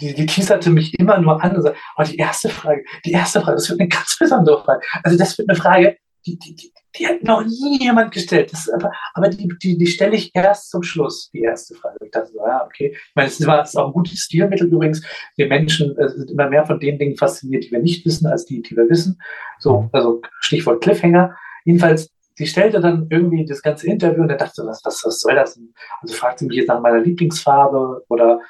die, die teaserte mich immer nur an und sagte, oh, die erste Frage, die erste Frage, das wird eine ganz besondere Frage. Also das wird eine Frage, die, die, die, die hat noch nie jemand gestellt. Das aber, aber die, die, die stelle ich erst zum Schluss, die erste Frage. Ich dachte so, ja, okay. Ich meine, es ist auch ein gutes Stilmittel übrigens. Wir Menschen äh, sind immer mehr von den Dingen fasziniert, die wir nicht wissen, als die, die wir wissen. So, also Stichwort Cliffhanger. Jedenfalls, sie stellte dann irgendwie das ganze Interview und dann dachte so, was, was, was soll das? Also fragte mich jetzt nach meiner Lieblingsfarbe oder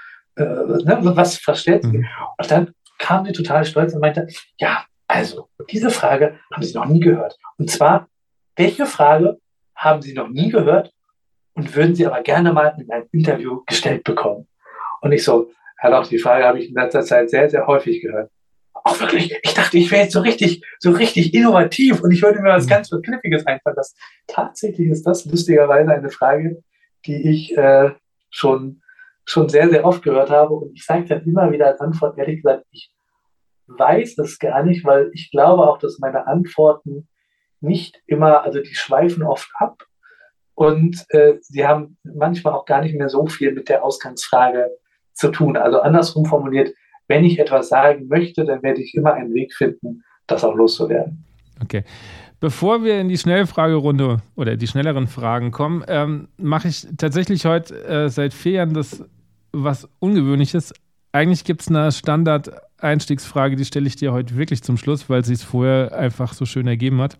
äh, ne, was verstellt sie? Mhm. Und dann kam sie total stolz und meinte, ja, also, diese Frage haben Sie noch nie gehört. Und zwar, welche Frage haben Sie noch nie gehört und würden Sie aber gerne mal in einem Interview gestellt bekommen? Und ich so, Herr Lauch, die Frage habe ich in letzter Zeit sehr, sehr häufig gehört. Auch wirklich, ich dachte, ich wäre jetzt so richtig, so richtig innovativ und ich würde mir was mhm. ganz Verkniffiges einfallen lassen. Tatsächlich ist das lustigerweise eine Frage, die ich äh, schon, schon sehr, sehr oft gehört habe. Und ich sage dann immer wieder als Antwort, ehrlich gesagt, ich weiß es gar nicht, weil ich glaube auch, dass meine Antworten nicht immer, also die schweifen oft ab und äh, sie haben manchmal auch gar nicht mehr so viel mit der Ausgangsfrage zu tun. Also andersrum formuliert, wenn ich etwas sagen möchte, dann werde ich immer einen Weg finden, das auch loszuwerden. Okay. Bevor wir in die Schnellfragerunde oder die schnelleren Fragen kommen, ähm, mache ich tatsächlich heute äh, seit vier Jahren das was Ungewöhnliches. Eigentlich gibt es eine Standard- Einstiegsfrage, die stelle ich dir heute wirklich zum Schluss, weil sie es vorher einfach so schön ergeben hat,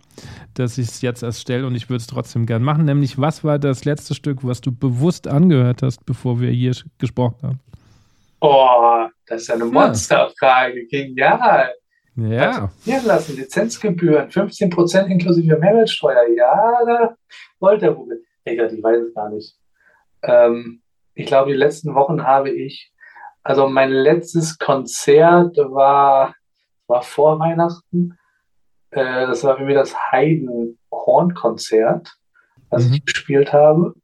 dass ich es jetzt erst stelle und ich würde es trotzdem gern machen. Nämlich, was war das letzte Stück, was du bewusst angehört hast, bevor wir hier gesprochen haben? Oh, das ist eine Monsterfrage. Genial. Ja. Hier lassen, Lizenzgebühren, 15% inklusive Mehrwertsteuer. Ja, da wollte er wohl. Egal, ich weiß es gar nicht. Ähm, ich glaube, die letzten Wochen habe ich also mein letztes Konzert war, war vor Weihnachten. Äh, das war irgendwie das Haydn-Horn-Konzert, was mhm. ich gespielt habe.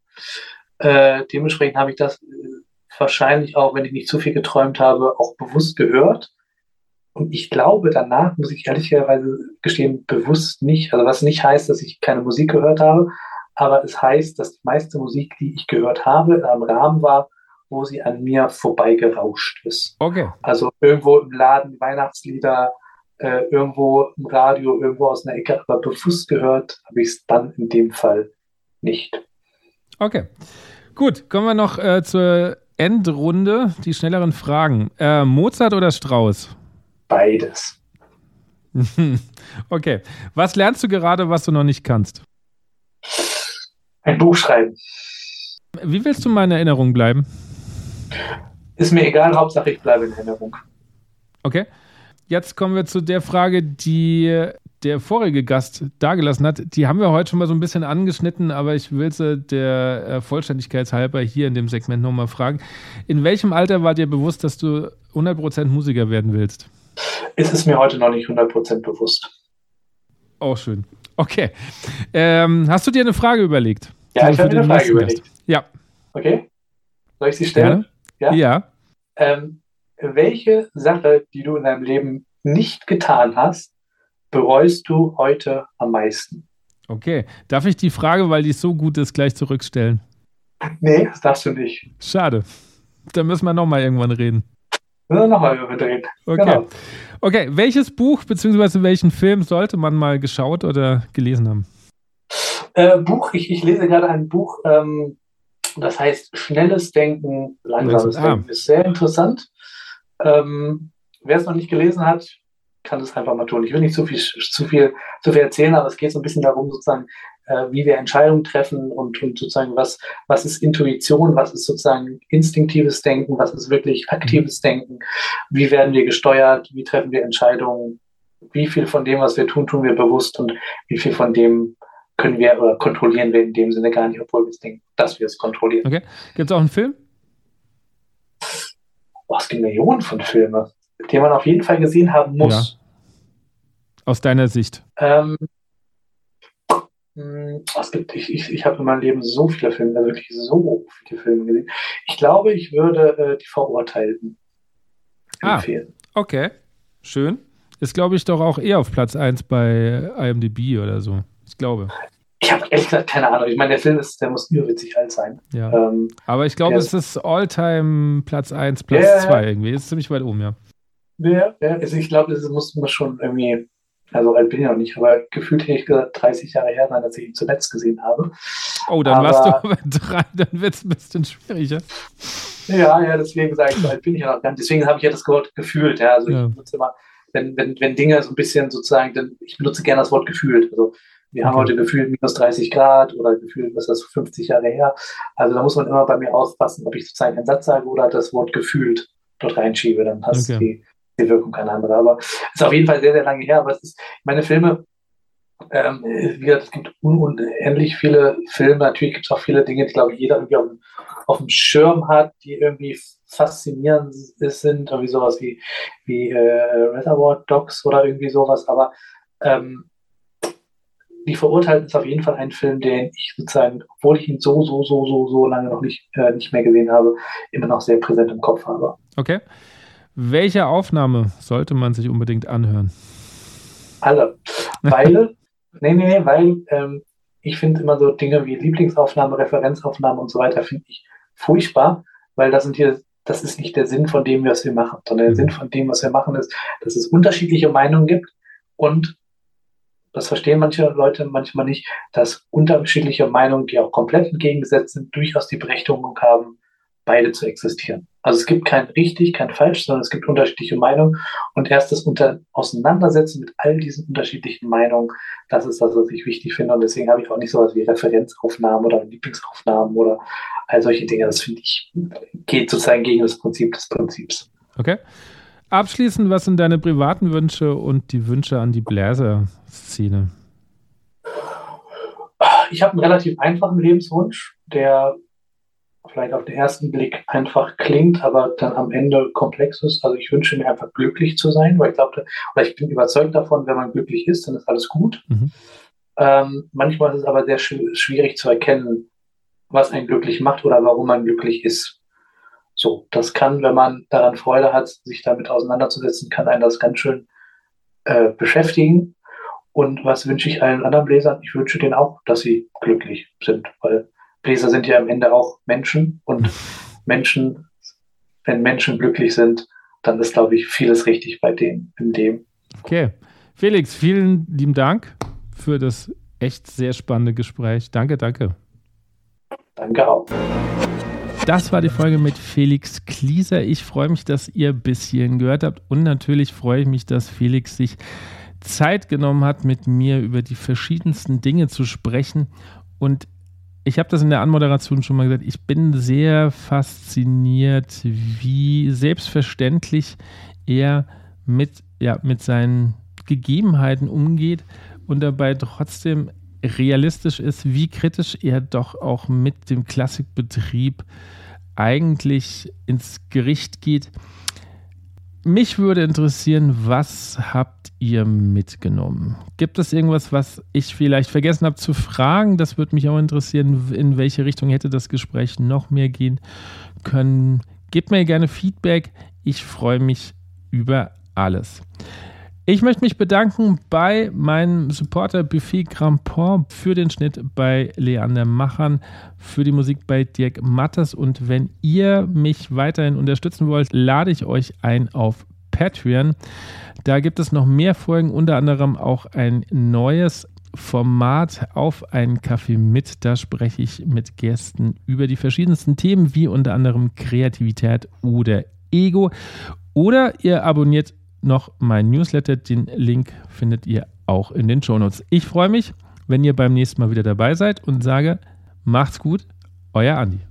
Äh, dementsprechend habe ich das wahrscheinlich auch, wenn ich nicht zu viel geträumt habe, auch bewusst gehört. Und ich glaube, danach muss ich ehrlicherweise gestehen, bewusst nicht. Also was nicht heißt, dass ich keine Musik gehört habe, aber es heißt, dass die meiste Musik, die ich gehört habe, im Rahmen war, wo sie an mir vorbeigerauscht ist. Okay. Also irgendwo im Laden Weihnachtslieder, äh, irgendwo im Radio, irgendwo aus einer Ecke, aber bewusst gehört habe ich es dann in dem Fall nicht. Okay. Gut, kommen wir noch äh, zur Endrunde, die schnelleren Fragen. Äh, Mozart oder Strauß? Beides. okay. Was lernst du gerade, was du noch nicht kannst? Ein Buch schreiben. Wie willst du meine Erinnerung bleiben? Ist mir egal, Hauptsache ich bleibe in Erinnerung. Okay. Jetzt kommen wir zu der Frage, die der vorige Gast dargelassen hat. Die haben wir heute schon mal so ein bisschen angeschnitten, aber ich will sie der äh, Vollständigkeit halber hier in dem Segment nochmal fragen. In welchem Alter war dir bewusst, dass du 100% Musiker werden willst? Es ist mir heute noch nicht 100% bewusst. Auch oh, schön. Okay. Ähm, hast du dir eine Frage überlegt? Ja, ich habe mir eine Frage überlegt. Gast? Ja. Okay. Soll ich sie stellen? Ja. Ja. ja. Ähm, welche Sache, die du in deinem Leben nicht getan hast, bereust du heute am meisten? Okay. Darf ich die Frage, weil die so gut ist, gleich zurückstellen? Nee, das darfst du nicht. Schade. Dann müssen wir nochmal irgendwann reden. Müssen wir nochmal reden. Okay. Genau. Okay, welches Buch bzw. welchen Film sollte man mal geschaut oder gelesen haben? Äh, Buch, ich, ich lese gerade ein Buch, ähm, das heißt, schnelles Denken, langsames ah. Denken ist sehr interessant. Ähm, wer es noch nicht gelesen hat, kann es einfach mal tun. Ich will nicht zu viel, zu viel, zu viel erzählen, aber es geht so ein bisschen darum, sozusagen, äh, wie wir Entscheidungen treffen und, und sozusagen, was, was ist Intuition, was ist sozusagen instinktives Denken, was ist wirklich aktives. Denken, wie werden wir gesteuert, wie treffen wir Entscheidungen. wie viel von dem, was wir tun, tun wir bewusst und wie viel von dem können wir oder kontrollieren wir in dem Sinne gar nicht, obwohl wir es denken, dass wir es kontrollieren. Okay. Gibt es auch einen Film? Oh, es gibt Millionen von Filmen, die man auf jeden Fall gesehen haben muss. Ja. Aus deiner Sicht? Ähm, hm, es gibt, ich, ich, ich habe in meinem Leben so viele Filme, also wirklich so viele Filme gesehen. Ich glaube, ich würde äh, die Verurteilten ah, empfehlen. Okay, schön. Ist, glaube ich, doch auch eher auf Platz 1 bei IMDb oder so. Ich glaube. Ich habe ehrlich gesagt keine Ahnung. Ich meine, der Film ist, der muss überwitzig alt sein. Ja. Ähm, Aber ich glaube, es ist Alltime Platz 1, Platz 2 yeah. irgendwie. Ist ziemlich weit oben, ja. Ja, ja. Also ich glaube, das muss, muss schon irgendwie, also alt bin ich noch nicht, aber gefühlt hätte ich gesagt 30 Jahre her sein, als ich ihn zuletzt gesehen habe. Oh, dann aber, warst du aber drei, dann wird es ein bisschen schwieriger. Ja, ja, deswegen sage ich, so alt bin ich noch gar nicht. Deswegen habe ich ja das Wort gefühlt. Ja, also ja. ich benutze immer, wenn, wenn, wenn Dinge so ein bisschen sozusagen, dann, ich benutze gerne das Wort gefühlt. Also wir haben heute gefühlt minus 30 Grad oder gefühlt, was ist das, 50 Jahre her. Also da muss man immer bei mir aufpassen, ob ich sozusagen einen Satz sage oder das Wort gefühlt dort reinschiebe. Dann hast okay. die, die Wirkung keine andere. Aber es ist auf jeden Fall sehr, sehr lange her. Aber es ist, meine Filme, ähm, wie gesagt, es gibt unendlich viele Filme. Natürlich gibt es auch viele Dinge, die, glaube ich, jeder irgendwie auf, auf dem Schirm hat, die irgendwie faszinierend sind, irgendwie sowas wie, wie äh, Reservoir Dogs oder irgendwie sowas. Aber ähm, die Verurteilten ist auf jeden Fall ein Film, den ich sozusagen, obwohl ich ihn so, so, so, so, so lange noch nicht, äh, nicht mehr gesehen habe, immer noch sehr präsent im Kopf habe. Okay. Welche Aufnahme sollte man sich unbedingt anhören? Alle. Weil, nee, nee, nee, weil ähm, ich finde immer so Dinge wie Lieblingsaufnahme, Referenzaufnahme und so weiter, finde ich furchtbar, weil das sind hier das ist nicht der Sinn von dem, was wir machen, sondern der mhm. Sinn von dem, was wir machen, ist, dass es unterschiedliche Meinungen gibt und das verstehen manche Leute manchmal nicht, dass unterschiedliche Meinungen, die auch komplett entgegengesetzt sind, durchaus die Berechtigung haben, beide zu existieren. Also es gibt kein richtig, kein falsch, sondern es gibt unterschiedliche Meinungen. Und erst das unter Auseinandersetzen mit all diesen unterschiedlichen Meinungen, das ist das, was ich wichtig finde. Und deswegen habe ich auch nicht sowas wie Referenzaufnahmen oder Lieblingsaufnahmen oder all solche Dinge. Das finde ich, geht sozusagen gegen das Prinzip des Prinzips. Okay. Abschließend, was sind deine privaten Wünsche und die Wünsche an die Bläser-Szene? Ich habe einen relativ einfachen Lebenswunsch, der vielleicht auf den ersten Blick einfach klingt, aber dann am Ende komplex ist. Also ich wünsche mir einfach glücklich zu sein, weil ich glaube, oder ich bin überzeugt davon, wenn man glücklich ist, dann ist alles gut. Mhm. Ähm, manchmal ist es aber sehr schwierig zu erkennen, was einen glücklich macht oder warum man glücklich ist. So, das kann, wenn man daran Freude hat, sich damit auseinanderzusetzen, kann einen das ganz schön äh, beschäftigen. Und was wünsche ich allen anderen Bläsern? Ich wünsche denen auch, dass sie glücklich sind, weil Bläser sind ja am Ende auch Menschen und Menschen, wenn Menschen glücklich sind, dann ist, glaube ich, vieles richtig bei denen in dem. Okay. Felix, vielen lieben Dank für das echt sehr spannende Gespräch. Danke, danke. Danke auch. Das war die Folge mit Felix Klieser. Ich freue mich, dass ihr bis hierhin gehört habt und natürlich freue ich mich, dass Felix sich Zeit genommen hat, mit mir über die verschiedensten Dinge zu sprechen. Und ich habe das in der Anmoderation schon mal gesagt, ich bin sehr fasziniert, wie selbstverständlich er mit, ja, mit seinen Gegebenheiten umgeht und dabei trotzdem realistisch ist, wie kritisch er doch auch mit dem Klassikbetrieb eigentlich ins Gericht geht. Mich würde interessieren, was habt ihr mitgenommen? Gibt es irgendwas, was ich vielleicht vergessen habe zu fragen? Das würde mich auch interessieren, in welche Richtung hätte das Gespräch noch mehr gehen können. Gebt mir gerne Feedback. Ich freue mich über alles. Ich möchte mich bedanken bei meinem Supporter Buffet Grandpont für den Schnitt bei Leander Machern, für die Musik bei Dirk Matters und wenn ihr mich weiterhin unterstützen wollt, lade ich euch ein auf Patreon. Da gibt es noch mehr Folgen, unter anderem auch ein neues Format auf einen Kaffee mit. Da spreche ich mit Gästen über die verschiedensten Themen, wie unter anderem Kreativität oder Ego. Oder ihr abonniert noch mein Newsletter. Den Link findet ihr auch in den Shownotes. Ich freue mich, wenn ihr beim nächsten Mal wieder dabei seid und sage, macht's gut, euer Andi.